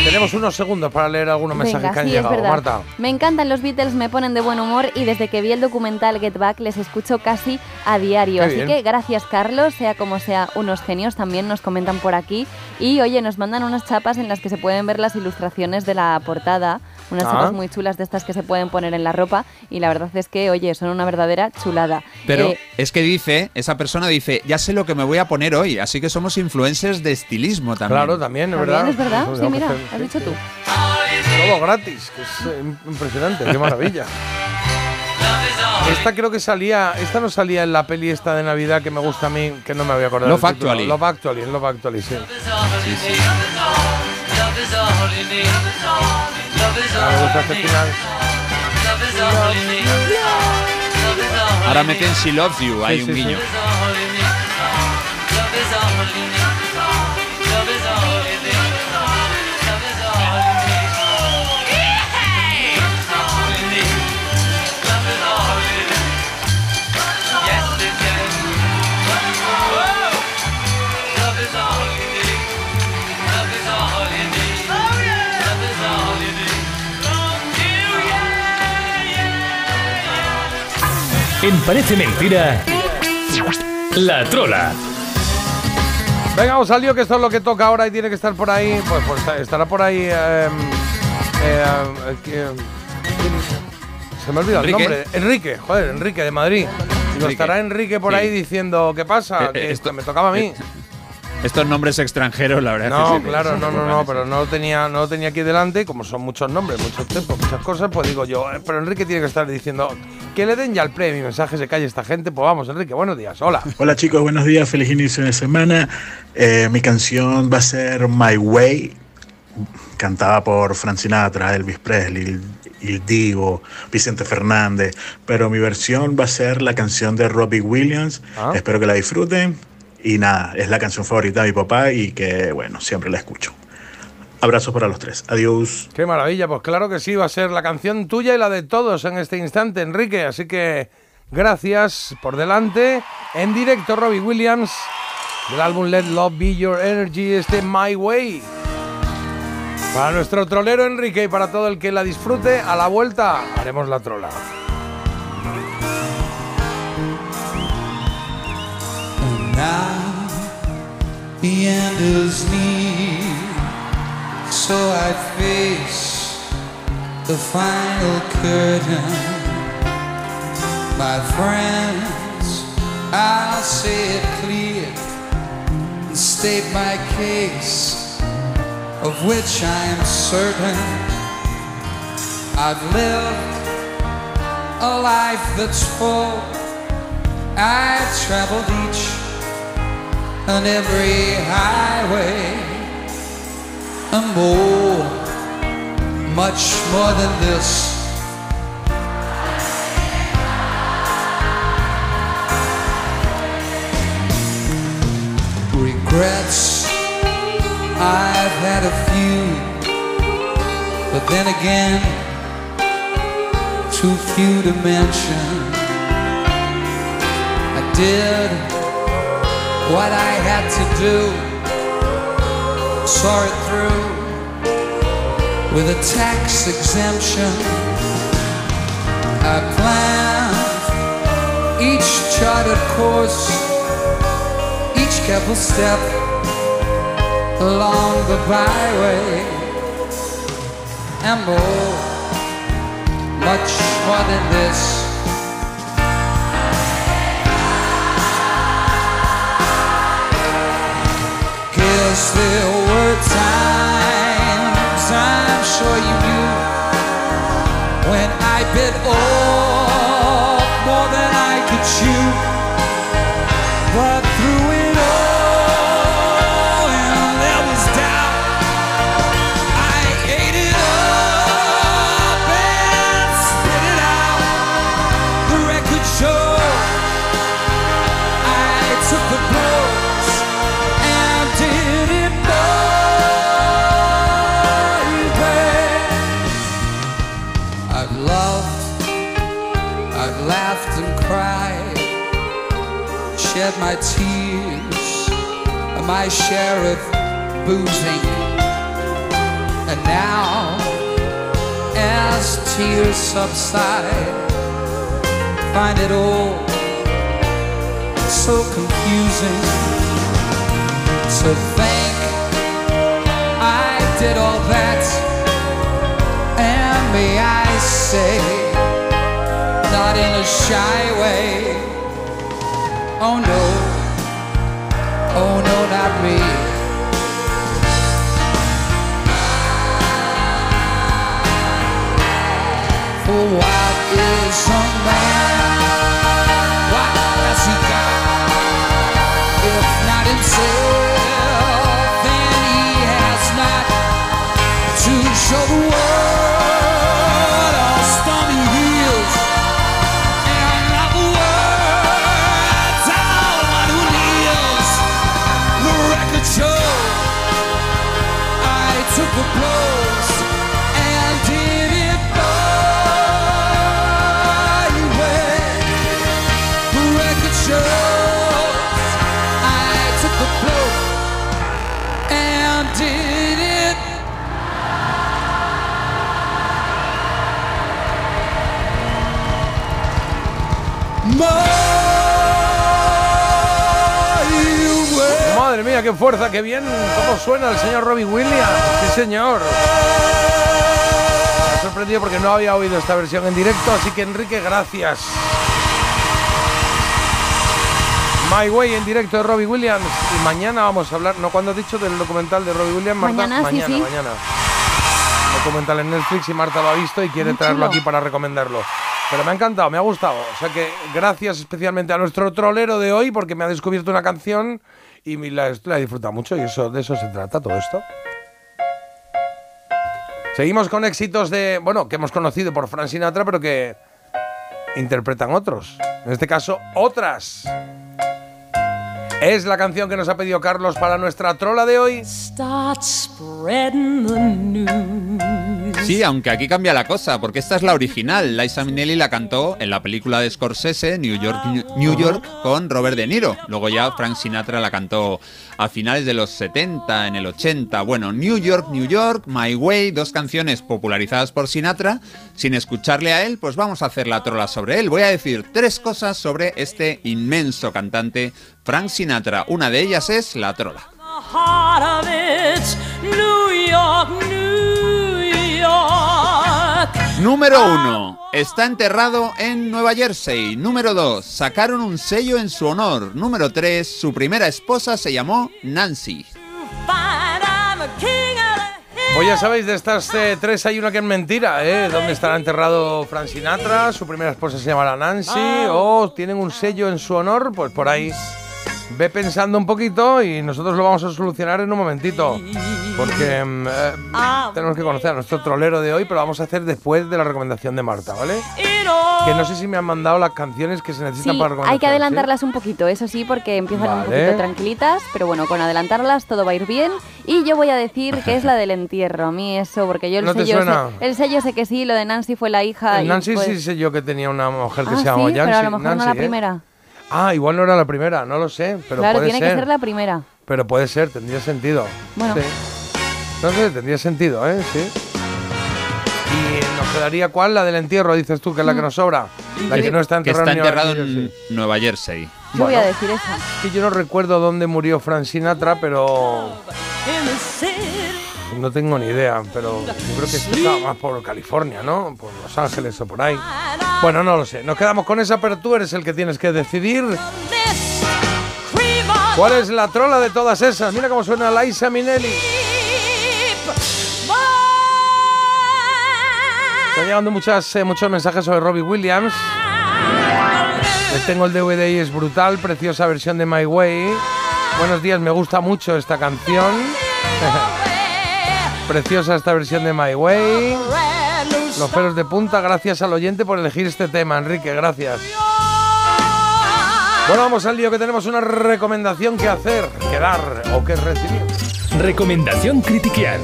Tenemos unos segundos para leer algunos mensajes Venga, que han sí, llegado. Marta. Me encantan los Beatles, me ponen de buen humor y desde que vi el documental Get Back les escucho casi a diario. Qué Así bien. que gracias Carlos, sea como sea, unos genios también nos comentan por aquí. Y oye, nos mandan unas chapas en las que se pueden ver las ilustraciones de la portada, unas Ah. chapas muy chulas de estas que se pueden poner en la ropa y la verdad es que, oye, son una verdadera chulada. Pero Eh, es que dice, esa persona dice, ya sé lo que me voy a poner hoy, así que somos influencers de estilismo también. Claro, también, es también verdad. es verdad, sí, mira, has dicho tú. Todo gratis, que es eh, impresionante, qué maravilla. Esta creo que salía, esta no salía en la peli esta de Navidad que me gusta a mí, que no me voy a acordar. Love. Actually. Love Actually, en Love Actually, sí. Love is Ahora meten She Loves You, hay un guiño. En Parece Mentira, La Trola. Venga, vamos al lío, que esto es lo que toca ahora y tiene que estar por ahí. Pues, pues estará por ahí. eh, eh, eh, ¿quién- quién? se me olvida el Enrique. nombre. Enrique, joder, Enrique de Madrid. Digo, Enrique. estará Enrique por Sí. ahí diciendo, ¿qué pasa? Que esto- me tocaba a mí. Estos nombres extranjeros, la verdad es que No, sí, claro, no, no, no, pero no lo tenía, no lo tenía aquí delante, como son muchos nombres, muchos tiempos, muchas cosas, pues digo yo, eh, pero Enrique tiene que estar diciendo que le den ya el premio, mensaje se calle esta gente, pues vamos, Enrique, buenos días, hola. Hola chicos, buenos días, feliz inicio de semana. Eh, mi canción va a ser My Way, cantada por Frank Sinatra, Elvis Presley, Il Divo, Vicente Fernández, pero mi versión va a ser la canción de Robbie Williams. Ah. Espero que la disfruten y nada, es la canción favorita de mi papá y que bueno, siempre la escucho. Abrazos para los tres, adiós. Qué maravilla, pues claro que sí, va a ser la canción tuya y la de todos en este instante, Enrique, así que gracias por delante, en directo Robbie Williams, del álbum Let Love Be Your Energy, este My Way. Para nuestro trolero Enrique y para todo el que la disfrute, a la vuelta haremos la trola. Now the end is near, so I face the final curtain. My friends, I'll say it clear and state my case, of which I am certain. I've lived a life that's full. I've traveled each and every highway and more, much more than this. Regrets, I've had a few, but then again, too few to mention. I did what I had to do, saw it through with a tax exemption. I planned each charted course, each careful step along the byway, and more, much more than this. wish there were time. My share of boozing. And now, as tears subside, find it all so confusing to think I did all that, and may I say, not in a shy way. Oh no, oh no, not me. For what is a man? What has he got? If not himself, then he has not to show the world the blows qué fuerza, qué bien. ¿Cómo suena el señor Robbie Williams? Sí, señor. Me ha sorprendido porque no había oído esta versión en directo, así que Enrique, gracias. My Way en directo de Robbie Williams. Y mañana vamos a hablar, no cuando he dicho del documental de Robbie Williams, Marta. Mañana, sí, mañana, sí. mañana. Documental en Netflix y Marta lo ha visto y quiere Muy traerlo chulo. aquí para recomendarlo. Pero me ha encantado, me ha gustado. O sea que gracias especialmente a nuestro trolero de hoy porque me ha descubierto una canción y la, la he disfrutado mucho y eso, de eso se trata todo esto. Seguimos con éxitos de, bueno, que hemos conocido por Frank Sinatra, pero que interpretan otros. En este caso, otras. Es la canción que nos ha pedido Carlos para nuestra trola de hoy. Start spreading the news. Sí, aunque aquí cambia la cosa, porque esta es la original. Liza Minnelli la cantó en la película de Scorsese, New York, New York, con Robert De Niro. Luego ya Frank Sinatra la cantó a finales de los 70, en el 80. Bueno, New York, New York, My Way, dos canciones popularizadas por Sinatra. Sin escucharle a él, pues vamos a hacer la trola sobre él. Voy a decir tres cosas sobre este inmenso cantante Frank Sinatra. Una de ellas es la trola. Número 1. Está enterrado en Nueva Jersey. Número 2. Sacaron un sello en su honor. Número 3. Su primera esposa se llamó Nancy. Pues ya sabéis, de estas eh, tres hay una que es mentira, ¿eh? ¿Dónde estará enterrado Frank Sinatra? ¿Su primera esposa se llamará Nancy? ¿O tienen un sello en su honor? Pues por ahí ve pensando un poquito y nosotros lo vamos a solucionar en un momentito. Porque mm, eh, tenemos que conocer a nuestro trolero de hoy, pero lo vamos a hacer después de la recomendación de Marta, ¿vale? Que no sé si me han mandado las canciones que se necesitan Sí, para recomendar. hay que adelantarlas un poquito, eso sí, porque empiezan un Vale. poquito tranquilitas, pero bueno, con adelantarlas todo va a ir bien. Y yo voy a decir que es la del entierro, a mí eso, porque yo el ¿No te sello, suena? sé, el sello sé que sí, lo de Nancy fue la hija. y Nancy fue- sí sé yo que tenía una mujer que Ah, se llamaba sí, pero a lo mejor Nancy, no la ¿eh? primera. Ah, igual no era la primera, no lo sé, pero claro, puede tiene ser. que ser la primera. Pero puede ser, tendría sentido. Bueno. Sí. No sé, tendría sentido, ¿eh? Sí. Y nos quedaría cuál, la del entierro, dices tú, que es la que nos sobra. La que no está que enterrada está en Nueva enterrado Jersey. en Nueva Jersey. Yo voy a decir esa. Es que yo no recuerdo dónde murió Frank Sinatra, pero no tengo ni idea. Pero yo creo que estaba más por California, ¿no? Por Los Ángeles o por ahí. Bueno, no lo sé. Nos quedamos con esa, pero tú eres el que tienes que decidir. ¿Cuál es la trola de todas esas? Mira cómo suena Liza Minnelli. Están llegando muchas, eh, muchos mensajes sobre Robbie Williams. Tengo el DVD y es brutal, preciosa versión de My Way. Buenos días, me gusta mucho esta canción. preciosa esta versión de My Way. Los pelos de punta, gracias al oyente por elegir este tema, Enrique, gracias. Bueno, vamos al lío que tenemos una recomendación que hacer, que dar o que recibir. Recomendación Critiquian.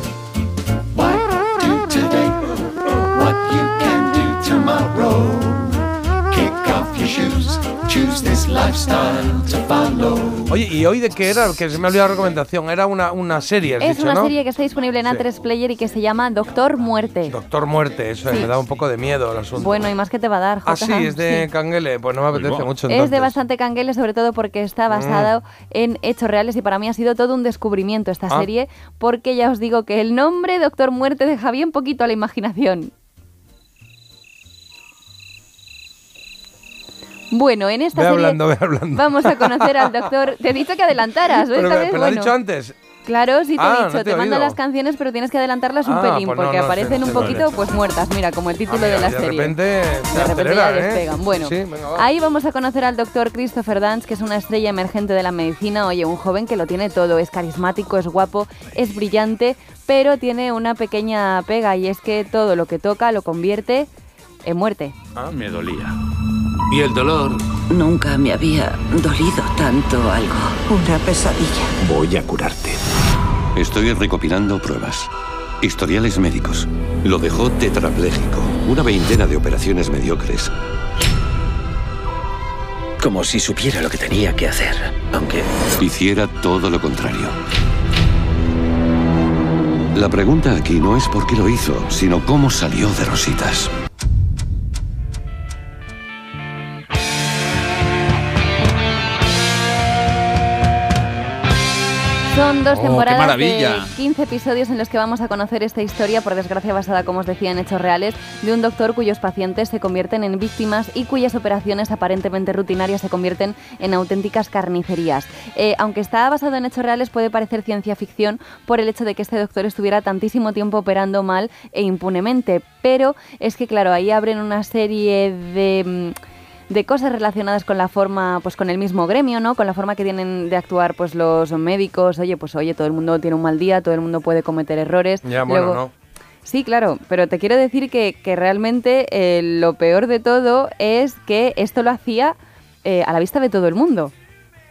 What do today? What you can do tomorrow? Kick off your shoes. Choose this lifestyle to follow. Oye, ¿y hoy de qué era? Que se me ha olvidado la recomendación. Era una, una serie, has Es dicho, una ¿no? serie que está disponible en A3 Player y que se llama Doctor Muerte. Doctor Muerte, eso, Sí. me da un poco de miedo el asunto. Bueno, y más que te va a dar, Ah, Jota. sí, es de Sí. Canguele. Pues no me apetece mucho Es de bastante canguele, sobre todo porque está basado en hechos reales y para mí ha sido todo un descubrimiento esta Ah. serie, porque ya os digo que el nombre Doctor Muerte deja bien poquito a la imaginación. Bueno, en esta Ve serie hablando, ve hablando. vamos a conocer al doctor. Te he dicho que adelantaras, ¿o Pero, esta me- vez? pero lo Bueno. dicho antes. Claro, sí te Ah, he no dicho, te he te mando oído. las canciones, pero tienes que adelantarlas un Ah, pelín, pues no, porque no aparecen no un poquito vale. pues muertas, mira, como el título Ah, de la de serie. repente se de repente acelera, ya ¿eh? despegan. Bueno, Sí, venga, va. ahí vamos a conocer al doctor Christopher Dance, que es una estrella emergente de la medicina. Oye, un joven que lo tiene todo, es carismático, es guapo, es brillante, pero tiene una pequeña pega y es que todo lo que toca lo convierte en muerte. Ah, me dolía. Y el dolor. Nunca me había dolido tanto algo. Una pesadilla. Voy a curarte. Estoy recopilando pruebas. Historiales médicos. Lo dejó tetrapléjico. Una veintena de operaciones mediocres. Como si supiera lo que tenía que hacer. Aunque. Hiciera todo lo contrario. La pregunta aquí no es por qué lo hizo, sino cómo salió de rositas. Son dos Oh, temporadas de maravilla. 15 episodios en los que vamos a conocer esta historia, por desgracia basada, como os decía, en hechos reales, de un doctor cuyos pacientes se convierten en víctimas y cuyas operaciones aparentemente rutinarias se convierten en auténticas carnicerías. Eh, aunque está basado en hechos reales, puede parecer ciencia ficción por el hecho de que este doctor estuviera tantísimo tiempo operando mal e impunemente, pero es que, claro, ahí abren una serie de... mm, de cosas relacionadas con la forma, pues con el mismo gremio, ¿no? Con la forma que tienen de actuar pues los médicos. Oye, pues oye, todo el mundo tiene un mal día, todo el mundo puede cometer errores. Ya, bueno, Luego- no. Sí, claro, pero te quiero decir que, que realmente eh, lo peor de todo es que esto lo hacía eh, a la vista de todo el mundo.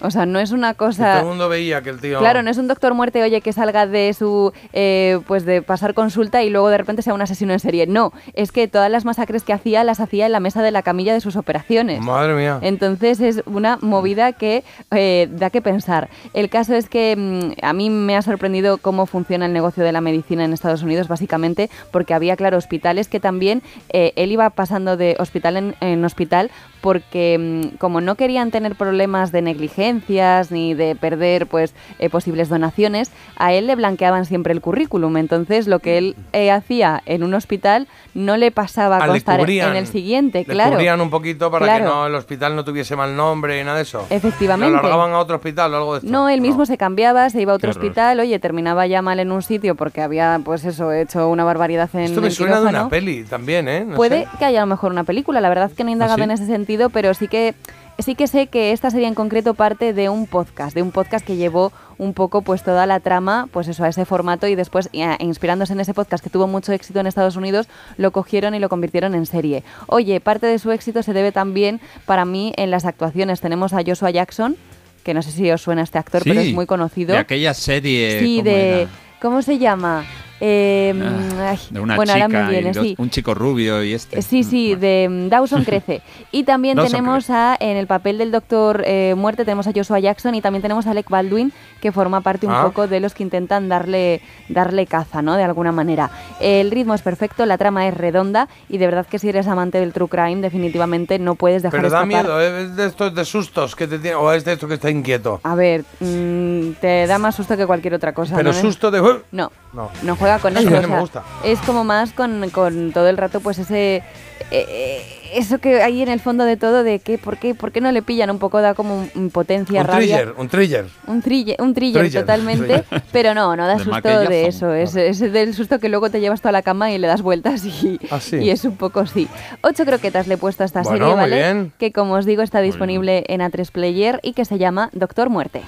O sea, no es una cosa... todo el mundo veía que el tío. Claro, no es un doctor muerte, oye, que salga de su, eh, pues de pasar consulta y luego de repente sea un asesino en serie. No, es que todas las masacres que hacía las hacía en la mesa de la camilla de sus operaciones. Madre mía. Entonces es una movida que eh, da que pensar. El caso es que mm, a mí me ha sorprendido cómo funciona el negocio de la medicina en Estados Unidos, básicamente porque había, claro, hospitales que también eh, él iba pasando de hospital en, en hospital porque mm, como no querían tener problemas de negligencias ni de perder pues eh, posibles donaciones, a él le blanqueaban siempre el currículum. Entonces lo que él eh, hacía en un hospital no le pasaba a Ah, constar cubrían. en el siguiente, Le claro. cubrían un poquito para Claro. que no el hospital no tuviese mal nombre y nada de eso. Efectivamente. Lo largaban a otro hospital o algo de esto. No, él mismo se cambiaba, se iba a otro Qué horror. hospital, oye, terminaba ya mal en un sitio porque había, pues eso, hecho una barbaridad en Esto me el suena de una peli también, ¿eh? No Puede sé. que haya a lo mejor una película, la verdad que no he indagado ¿Ah, sí? en ese sentido, pero sí que sí que sé que esta sería en concreto parte de un podcast, de un podcast que llevó un poco pues toda la trama, pues eso, a ese formato y después eh, inspirándose en ese podcast que tuvo mucho éxito en Estados Unidos, lo cogieron y lo convirtieron en serie. Oye, parte de su éxito se debe también para mí en las actuaciones. Tenemos a Joshua Jackson, que no sé si os suena este actor, pero es muy conocido. De aquella serie. Sí, ¿cómo de era? ¿cómo se llama? Eh, ay, De una bueno, ahora me chica viene, dos- sí. un chico rubio y este. Sí, sí, de mm, Dawson Crece. Y también Dawson tenemos a, en el papel del Doctor eh, Muerte, tenemos a Joshua Jackson y también tenemos a Alec Baldwin, que forma parte un Ah. poco de los que intentan darle, darle caza, ¿no? De alguna manera. El ritmo es perfecto, la trama es redonda y de verdad que si eres amante del true crime, definitivamente no puedes dejar Pero da escapar. miedo, ¿eh? ¿Es de estos de sustos que te tiene o es de esto que está inquieto? A ver, mm, te da más susto que cualquier otra cosa. Pero ¿no? susto de... ¡uh! No, No. no juega con eso. no o me sea, gusta. Es como más con, con todo el rato, pues ese. eh, eh, eso que hay en el fondo de todo, de que, ¿por qué, por qué no le pillan un poco? Da como un- un potencia, Un rabia. thriller, un thriller. Un thriller, un thriller, Thriller, totalmente, thriller. pero no, no da De susto de eso, es, es del susto que luego te llevas toda la cama y le das vueltas y, Ah, sí. y es un poco sí. Ocho croquetas le he puesto a esta Bueno, serie, muy ¿vale? bien. Que como os digo está disponible en A3 Player y que se llama Doctor Muerte.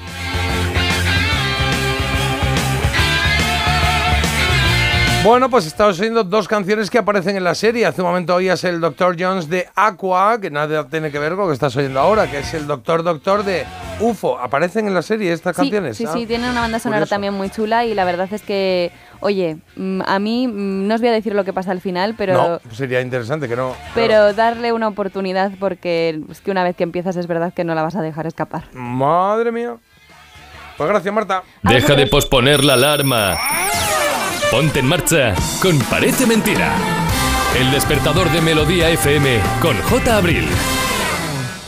Bueno, pues estamos oyendo dos canciones que aparecen en la serie. Hace un momento oías el Dr. Jones de Aqua, que nada tiene que ver con lo que estás oyendo ahora, que es el Doctor Doctor de UFO. ¿Aparecen en la serie estas Sí, canciones? Sí, Ah, sí, tiene una banda sonora curioso. también muy chula y la verdad es que, oye, mm, a mí mm, no os voy a decir lo que pasa al final, pero, No, sería interesante que no. pero darle una oportunidad porque es que una vez que empiezas es verdad que no la vas a dejar escapar. Madre mía. Pues gracias, Marta. Deja de posponer la alarma. Ponte en marcha con Parece Mentira. El despertador de Melodía FM con J. Abril.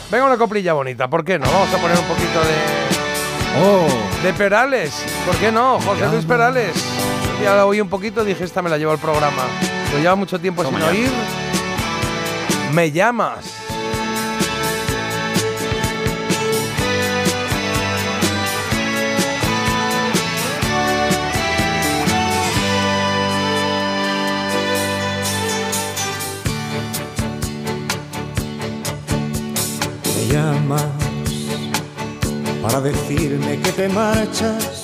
Venga, una coplilla bonita, ¿por qué no? Vamos a poner un poquito de. De Perales, ¿por qué no? José Luis Perales. Ya la oí un poquito, dije, esta me la llevo al programa. Lo lleva mucho tiempo sin ya. oír. Me llamas. Llamas para decirme que te marchas,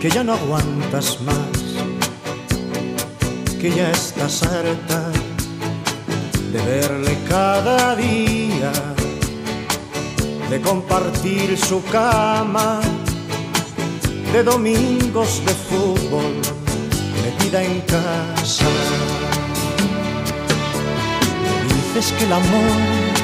que ya no aguantas más, que ya estás harta de verle cada día, de compartir su cama, de domingos de fútbol metida en casa. Dices que el amor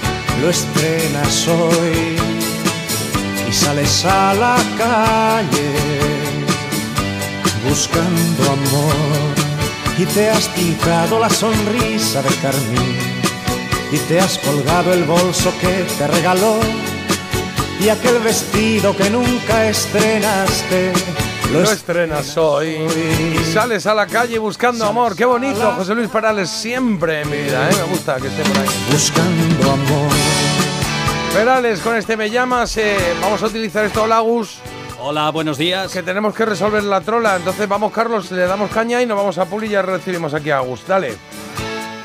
lo estrenas hoy y sales a la calle buscando amor y te has pintado la sonrisa de carmín y te has colgado el bolso que te regaló y aquel vestido que nunca estrenaste Lo estrenas hoy y sales a la calle buscando amor. Qué bonito, José Luis Perales, siempre en mi vida, ¿eh? Me gusta que esté por ahí. buscando amor Perales, con este me llamas. eh, vamos a utilizar esto, Lagus. Hola, buenos días. Que tenemos que resolver la trola. Entonces vamos, Carlos, le damos caña y nos vamos a Puli y ya recibimos aquí a Agus. Dale.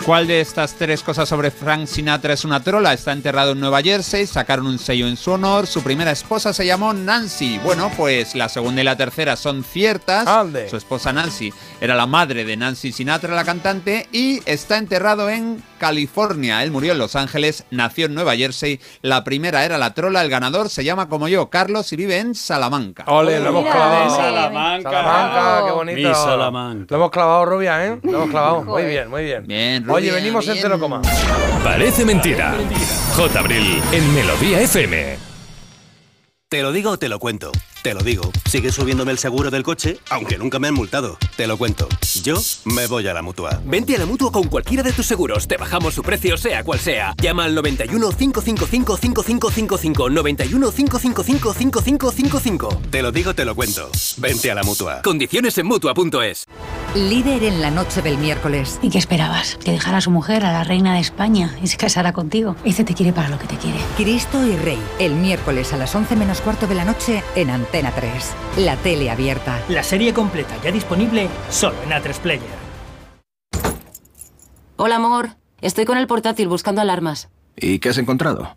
¿Cuál de estas tres cosas sobre Frank Sinatra es una trola? Está enterrado en Nueva Jersey, sacaron un sello en su honor, su primera esposa se llamó Nancy. Bueno, pues la segunda y la tercera son ciertas. Su esposa Nancy era la madre de Nancy Sinatra, la cantante, y está enterrado en California. Él murió en Los Ángeles, nació en Nueva Jersey. La primera era la trola, el ganador se llama como yo, Carlos, y vive en Salamanca. Ole, lo hemos Mira, clavado. Salamanca. Salamanca, qué bonito. Mi Salamanca. Lo hemos clavado, Rubia, ¿eh? Lo hemos clavado. Muy bien, muy bien. Bien, Oye, Rubia, venimos en bien. cero coma. Parece mentira. J. Abril en Melodía FM. Te lo digo o te lo cuento. Te lo digo. Sigue subiéndome el seguro del coche, aunque nunca me han multado. Te lo cuento. Yo me voy a la mutua. Vente a la mutua con cualquiera de tus seguros. Te bajamos su precio, sea cual sea. Llama al 91 555 5555. 91 555 5555. Te lo digo, te lo cuento. Vente a la mutua. Condiciones en mutua.es. Líder en la noche del miércoles. ¿Y qué esperabas? Que dejara a su mujer, a la reina de España, y se casara contigo. Este te quiere para lo que te quiere. Cristo y Rey, el miércoles a las 11 menos cuarto de la noche en Antena 3. La tele abierta. La serie completa ya disponible solo en A3 Player. Hola, amor. Estoy con el portátil buscando alarmas. ¿Y qué has encontrado?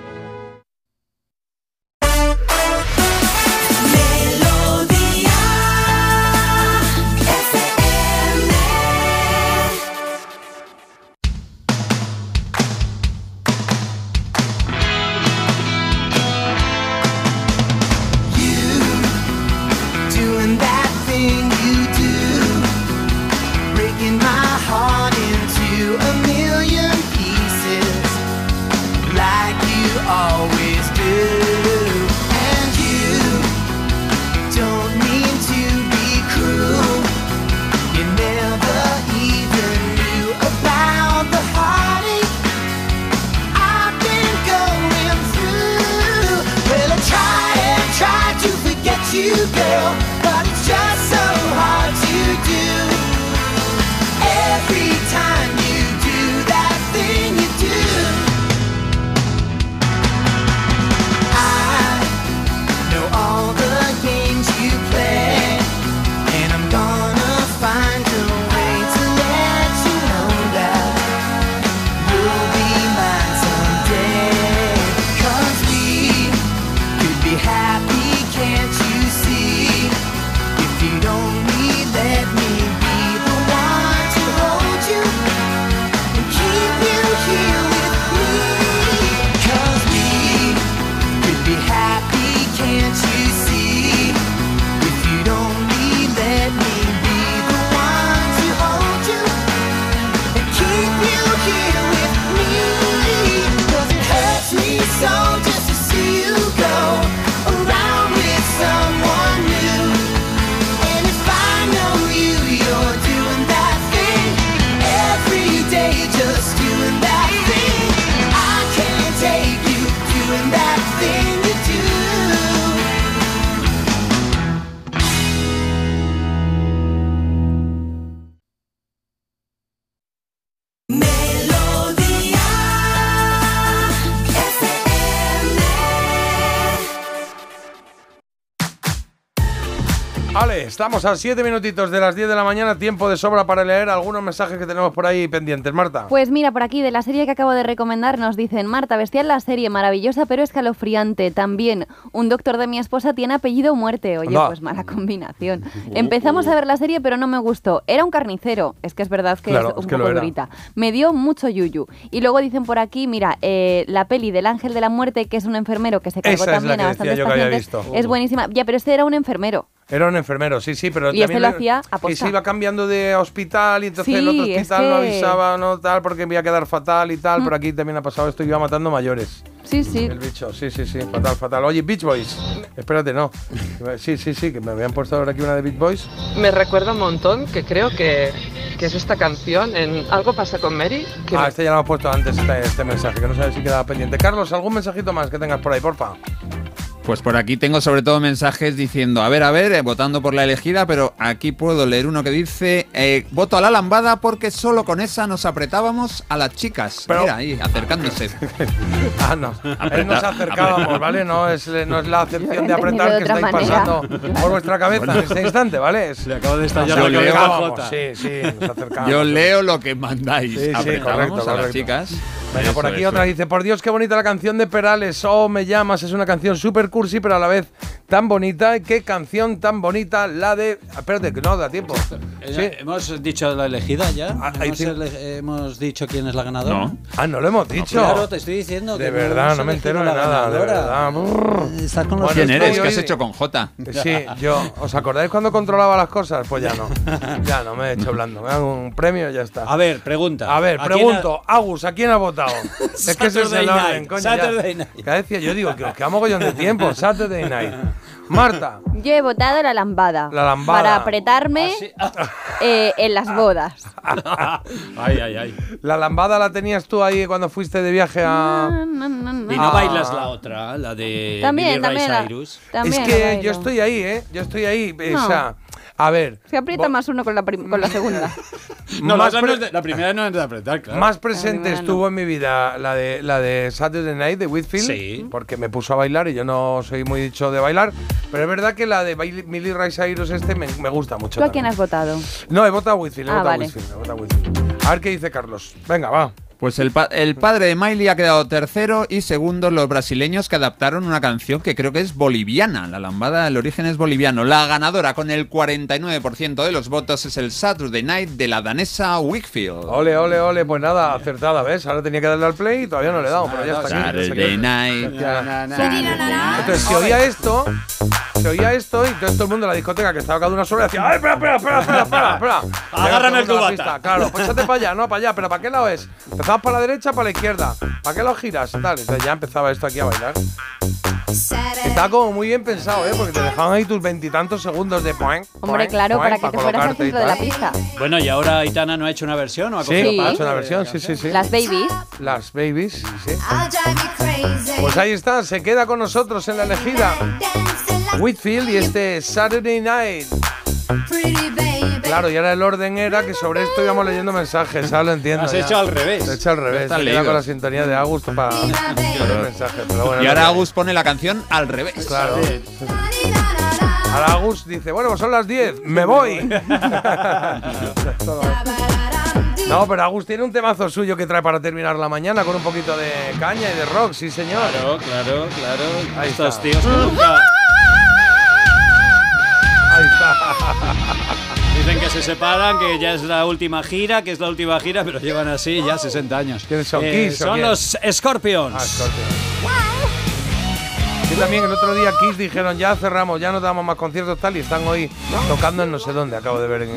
Estamos a 7 minutitos de las 10 de la mañana, tiempo de sobra para leer algunos mensajes que tenemos por ahí pendientes. Marta. Pues mira, por aquí de la serie que acabo de recomendar nos dicen, Marta, bestial la serie, maravillosa pero escalofriante. También, un doctor de mi esposa tiene apellido muerte. Oye, pues mala combinación. Empezamos a ver la serie pero no me gustó. Era un carnicero. Es que es verdad que Claro, es un es que poco durita. Me dio mucho yuyu. Y luego dicen por aquí, mira, eh, la peli del ángel de la muerte, que es un enfermero que se cargó Esa es la también que a bastantes pacientes. visto. Es buenísima. Ya, pero este era un enfermero. Era un enfermero, sí, sí, pero Y este también lo hacía aposta. se iba cambiando de hospital y entonces el Sí, otro es hospital no que- avisaba, no tal, porque me iba a quedar fatal y tal. Mm. Por aquí también ha pasado esto y iba matando mayores. Sí, sí. El bicho, sí, sí, sí, fatal, fatal. Oye, Beach Boys, espérate, no. Sí, sí, sí, que me habían puesto ahora aquí una de Beach Boys. Me recuerda un montón que creo que, que es esta canción en Algo pasa con Mary. Que Ah, me- este ya lo hemos puesto antes, este, este mensaje, que no sabes si quedaba pendiente. Carlos, ¿algún mensajito más que tengas por ahí, porfa? Pues por aquí tengo sobre todo mensajes diciendo, a ver, a ver, eh, votando por la elegida, pero aquí puedo leer uno que dice, eh, voto a la lambada porque solo con esa nos apretábamos a las chicas. Pero- Mira, ahí, acercándose. Ah, no. Ahí nos acercábamos, ¿vale? No es, no es la acepción de apretar de que estáis manera. pasando por vuestra cabeza en este instante, ¿vale? Es- Le acabo de estallar acercábamos, Jota. Sí, sí, nos acercábamos. Yo leo lo que mandáis. Sí, sí, Apretábamos correcto, a las chicas. Venga, por aquí eso. otra dice, por Dios, qué bonita la canción de Perales, oh, me llamas, es una canción súper cursi, pero a la vez tan bonita, qué canción tan bonita, la de... Espérate, que no da tiempo. Eh, Sí. ¿Hemos dicho la elegida ya? Ah, ¿Hemos, sí. ele- hemos dicho quién es la ganadora? No. Ah, no lo hemos dicho. Claro, te estoy diciendo que De verdad, no me entero de nada, de verdad. Brrr. Está con los Bueno, ¿Quién eres? ¿Qué has hecho con J? Sí, yo. ¿Os acordáis cuando controlaba las cosas? Pues ya no. Ya no, me he hecho blando. Me hago un premio y ya está. A ver, pregunta. A ver, ¿A quién pregunto, Agus, ¿a quién ha votado? es que ese es el orden, Night, coño. ya. Saturday Night. Cada vez que yo digo que os queda mogollón de tiempo. Saturday Night. Marta, Yo he votado la lambada. La lambada. Para apretarme eh, en las bodas. Ay, ay, ay. la lambada la tenías tú ahí cuando fuiste de viaje a. No, no, no. Y no Ah. bailas la otra, la de También, Billy también. La- Cyrus. también es que yo estoy ahí, ¿eh? Yo estoy ahí. O sea, a ver. Se aprieta más uno con la, prim- con la segunda. No, la, no de- primera no es de apretar, claro. Más presente no. estuvo en mi vida la de la de Saturday Night de Whitfield, Sí. porque me puso a bailar y yo no soy muy dicho de bailar, pero es verdad que la de Bailey- Miley Ray Cyrus este me, me gusta mucho. ¿Tú a quién has votado? No, he votado a Whitfield, he Ah, votado vale. Whitfield, he votado a Whitfield. A ver qué dice Carlos. Venga, va. Pues el, pa- el padre de Miley ha quedado tercero y segundo los brasileños que adaptaron una canción que creo que es boliviana. La lambada, el origen es boliviano. La ganadora con el 49% de los votos es el Saturday Night de la danesa Wickfield. Ole, ole, ole, pues nada, acertada, ¿ves? Ahora tenía que darle al play y todavía no le he dado, pero ya está aquí. Saturday Night. Entonces, se oía esto, se oía esto y todo el mundo en la discoteca que estaba cada una sola decía, ¡ay, espera, espera, espera, espera, espera! espera! Agárrame el cubata. Claro, pues para allá, no para allá, pero ¿para qué lado es? Empezabas para la derecha, para la izquierda. ¿Para qué lado giras? Tal, entonces ya empezaba esto aquí a bailar. Estaba como muy bien pensado, ¿eh? Porque te dejaban ahí tus veintitantos segundos de point. Hombre, claro, para que te fueras al centro de la pista. Bueno, y ahora Aitana no ha hecho una versión o ha Sí, cogido ha parte hecho una versión, sí, sí, sí. Las babies. Las babies, sí. Pues ahí está, se queda con nosotros en la elegida. Whitfield y este Saturday Night. Claro, y ahora el orden era que sobre esto íbamos leyendo mensajes, ahora lo entiendo. Has ya. hecho al revés. Lo he hecho al revés, queda leídos. con la sintonía de Augusto para leer mensajes. Pero bueno, Y ahora. Agus pone la canción al revés. Claro. Ahora Agus dice, bueno, pues son las 10, me voy. No, pero Agus tiene un temazo suyo que trae para terminar la mañana con un poquito de caña y de rock, sí señor. Claro, claro, claro. Ahí Estos está. tíos que nunca Ahí está. Dicen que se separan, que ya es la última gira, que es la última gira, pero llevan así ya 60 años. ¿Quiénes son? Eh, Kiss son los Scorpions. Ah, Scorpion. Que también el otro día Kiss dijeron ya cerramos, ya no damos más conciertos tal y están hoy tocando en no sé dónde, acabo de ver en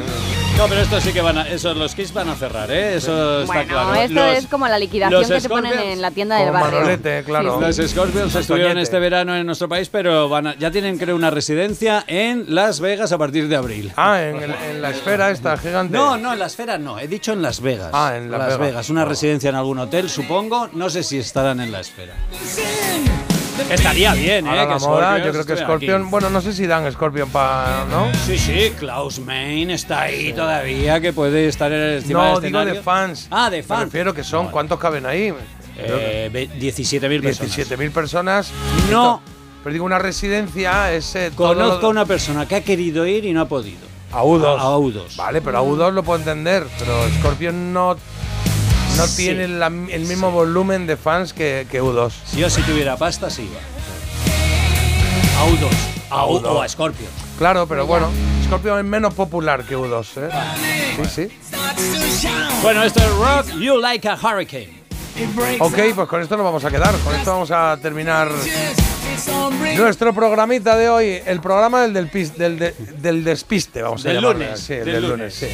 No, pero estos sí que van a. Esos los Kiss van a cerrar, ¿eh? Eso está Bueno, claro. esto Los- es como la liquidación que te ponen en la tienda del barrio. Manolete, claro. Sí, sí. Los Scorpions estuvieron este verano en nuestro país, pero van a- ya tienen, creo, una residencia en Las Vegas a partir de abril. Ah, en, el- en la esfera esta gigante. No, no, en la esfera no, he dicho en Las Vegas. Ah, en Las Las Vegas. Vegas. Una residencia en algún hotel, supongo. No sé si estarán en la esfera. Estaría bien, ¿eh? que moda, yo creo que Scorpion, aquí. bueno, no sé si dan Scorpion para, ¿no? Sí, sí, Klaus Main está ahí todavía, que puede estar en encima No, del digo de escenario. fans. Ah, de Me fans. refiero que son, ¿cuántos caben ahí? Eh, ve- 17.000 personas. 17.000 personas. No. Pero digo, una residencia es eh, Conozco lo- a una persona que ha querido ir y no ha podido. A U2. A, a U2. Vale, pero a U2 lo puedo entender, pero Scorpion no, no Sí. tiene la- el mismo volumen de fans que, que U2. Yo si tuviera pasta, sí iba. A U2. A U- U2. o a Scorpio. Claro, pero bueno, Scorpion es menos popular que U2, ¿eh? Sí, sí. Bueno, esto es Rock You Like a Hurricane. Ok, pues con esto nos vamos a quedar. Con esto vamos a terminar nuestro programita de hoy. El programa del, del, pis- del, de- del despiste, vamos a Del llamarle. lunes, Sí, el del del lunes, sí.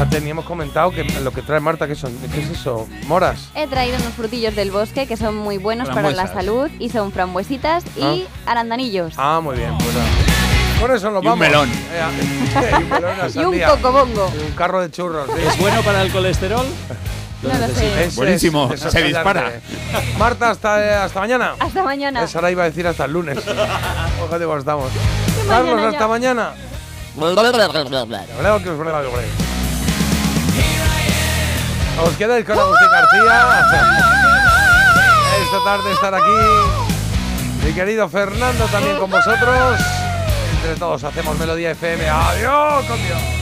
Ya teníamos comentado que lo que trae Marta, ¿qué, son? ¿qué es eso? ¿Moras? He traído unos frutillos del bosque que son muy buenos para la Frambuesas. salud y son frambuesitas y arandanillos. Ah, muy bien. Pues nada. Con eso nos Y un vamos. melón. Eh, y un melón, Y un cocobongo. Y un carro de churros. sí. ¿Es bueno para el colesterol? No lo sé. Es- Buenísimo, es- es se dispara. Marta, hasta, hasta mañana. Hasta mañana. Esa ahora iba a decir hasta el lunes. Fíjate cómo estamos. mañana Carlos, ya. hasta mañana. Os quedáis con Agustín García. Esta tarde estar aquí. Mi querido Fernando también con vosotros. Entre todos hacemos Melodía FM. Adiós, con Dios.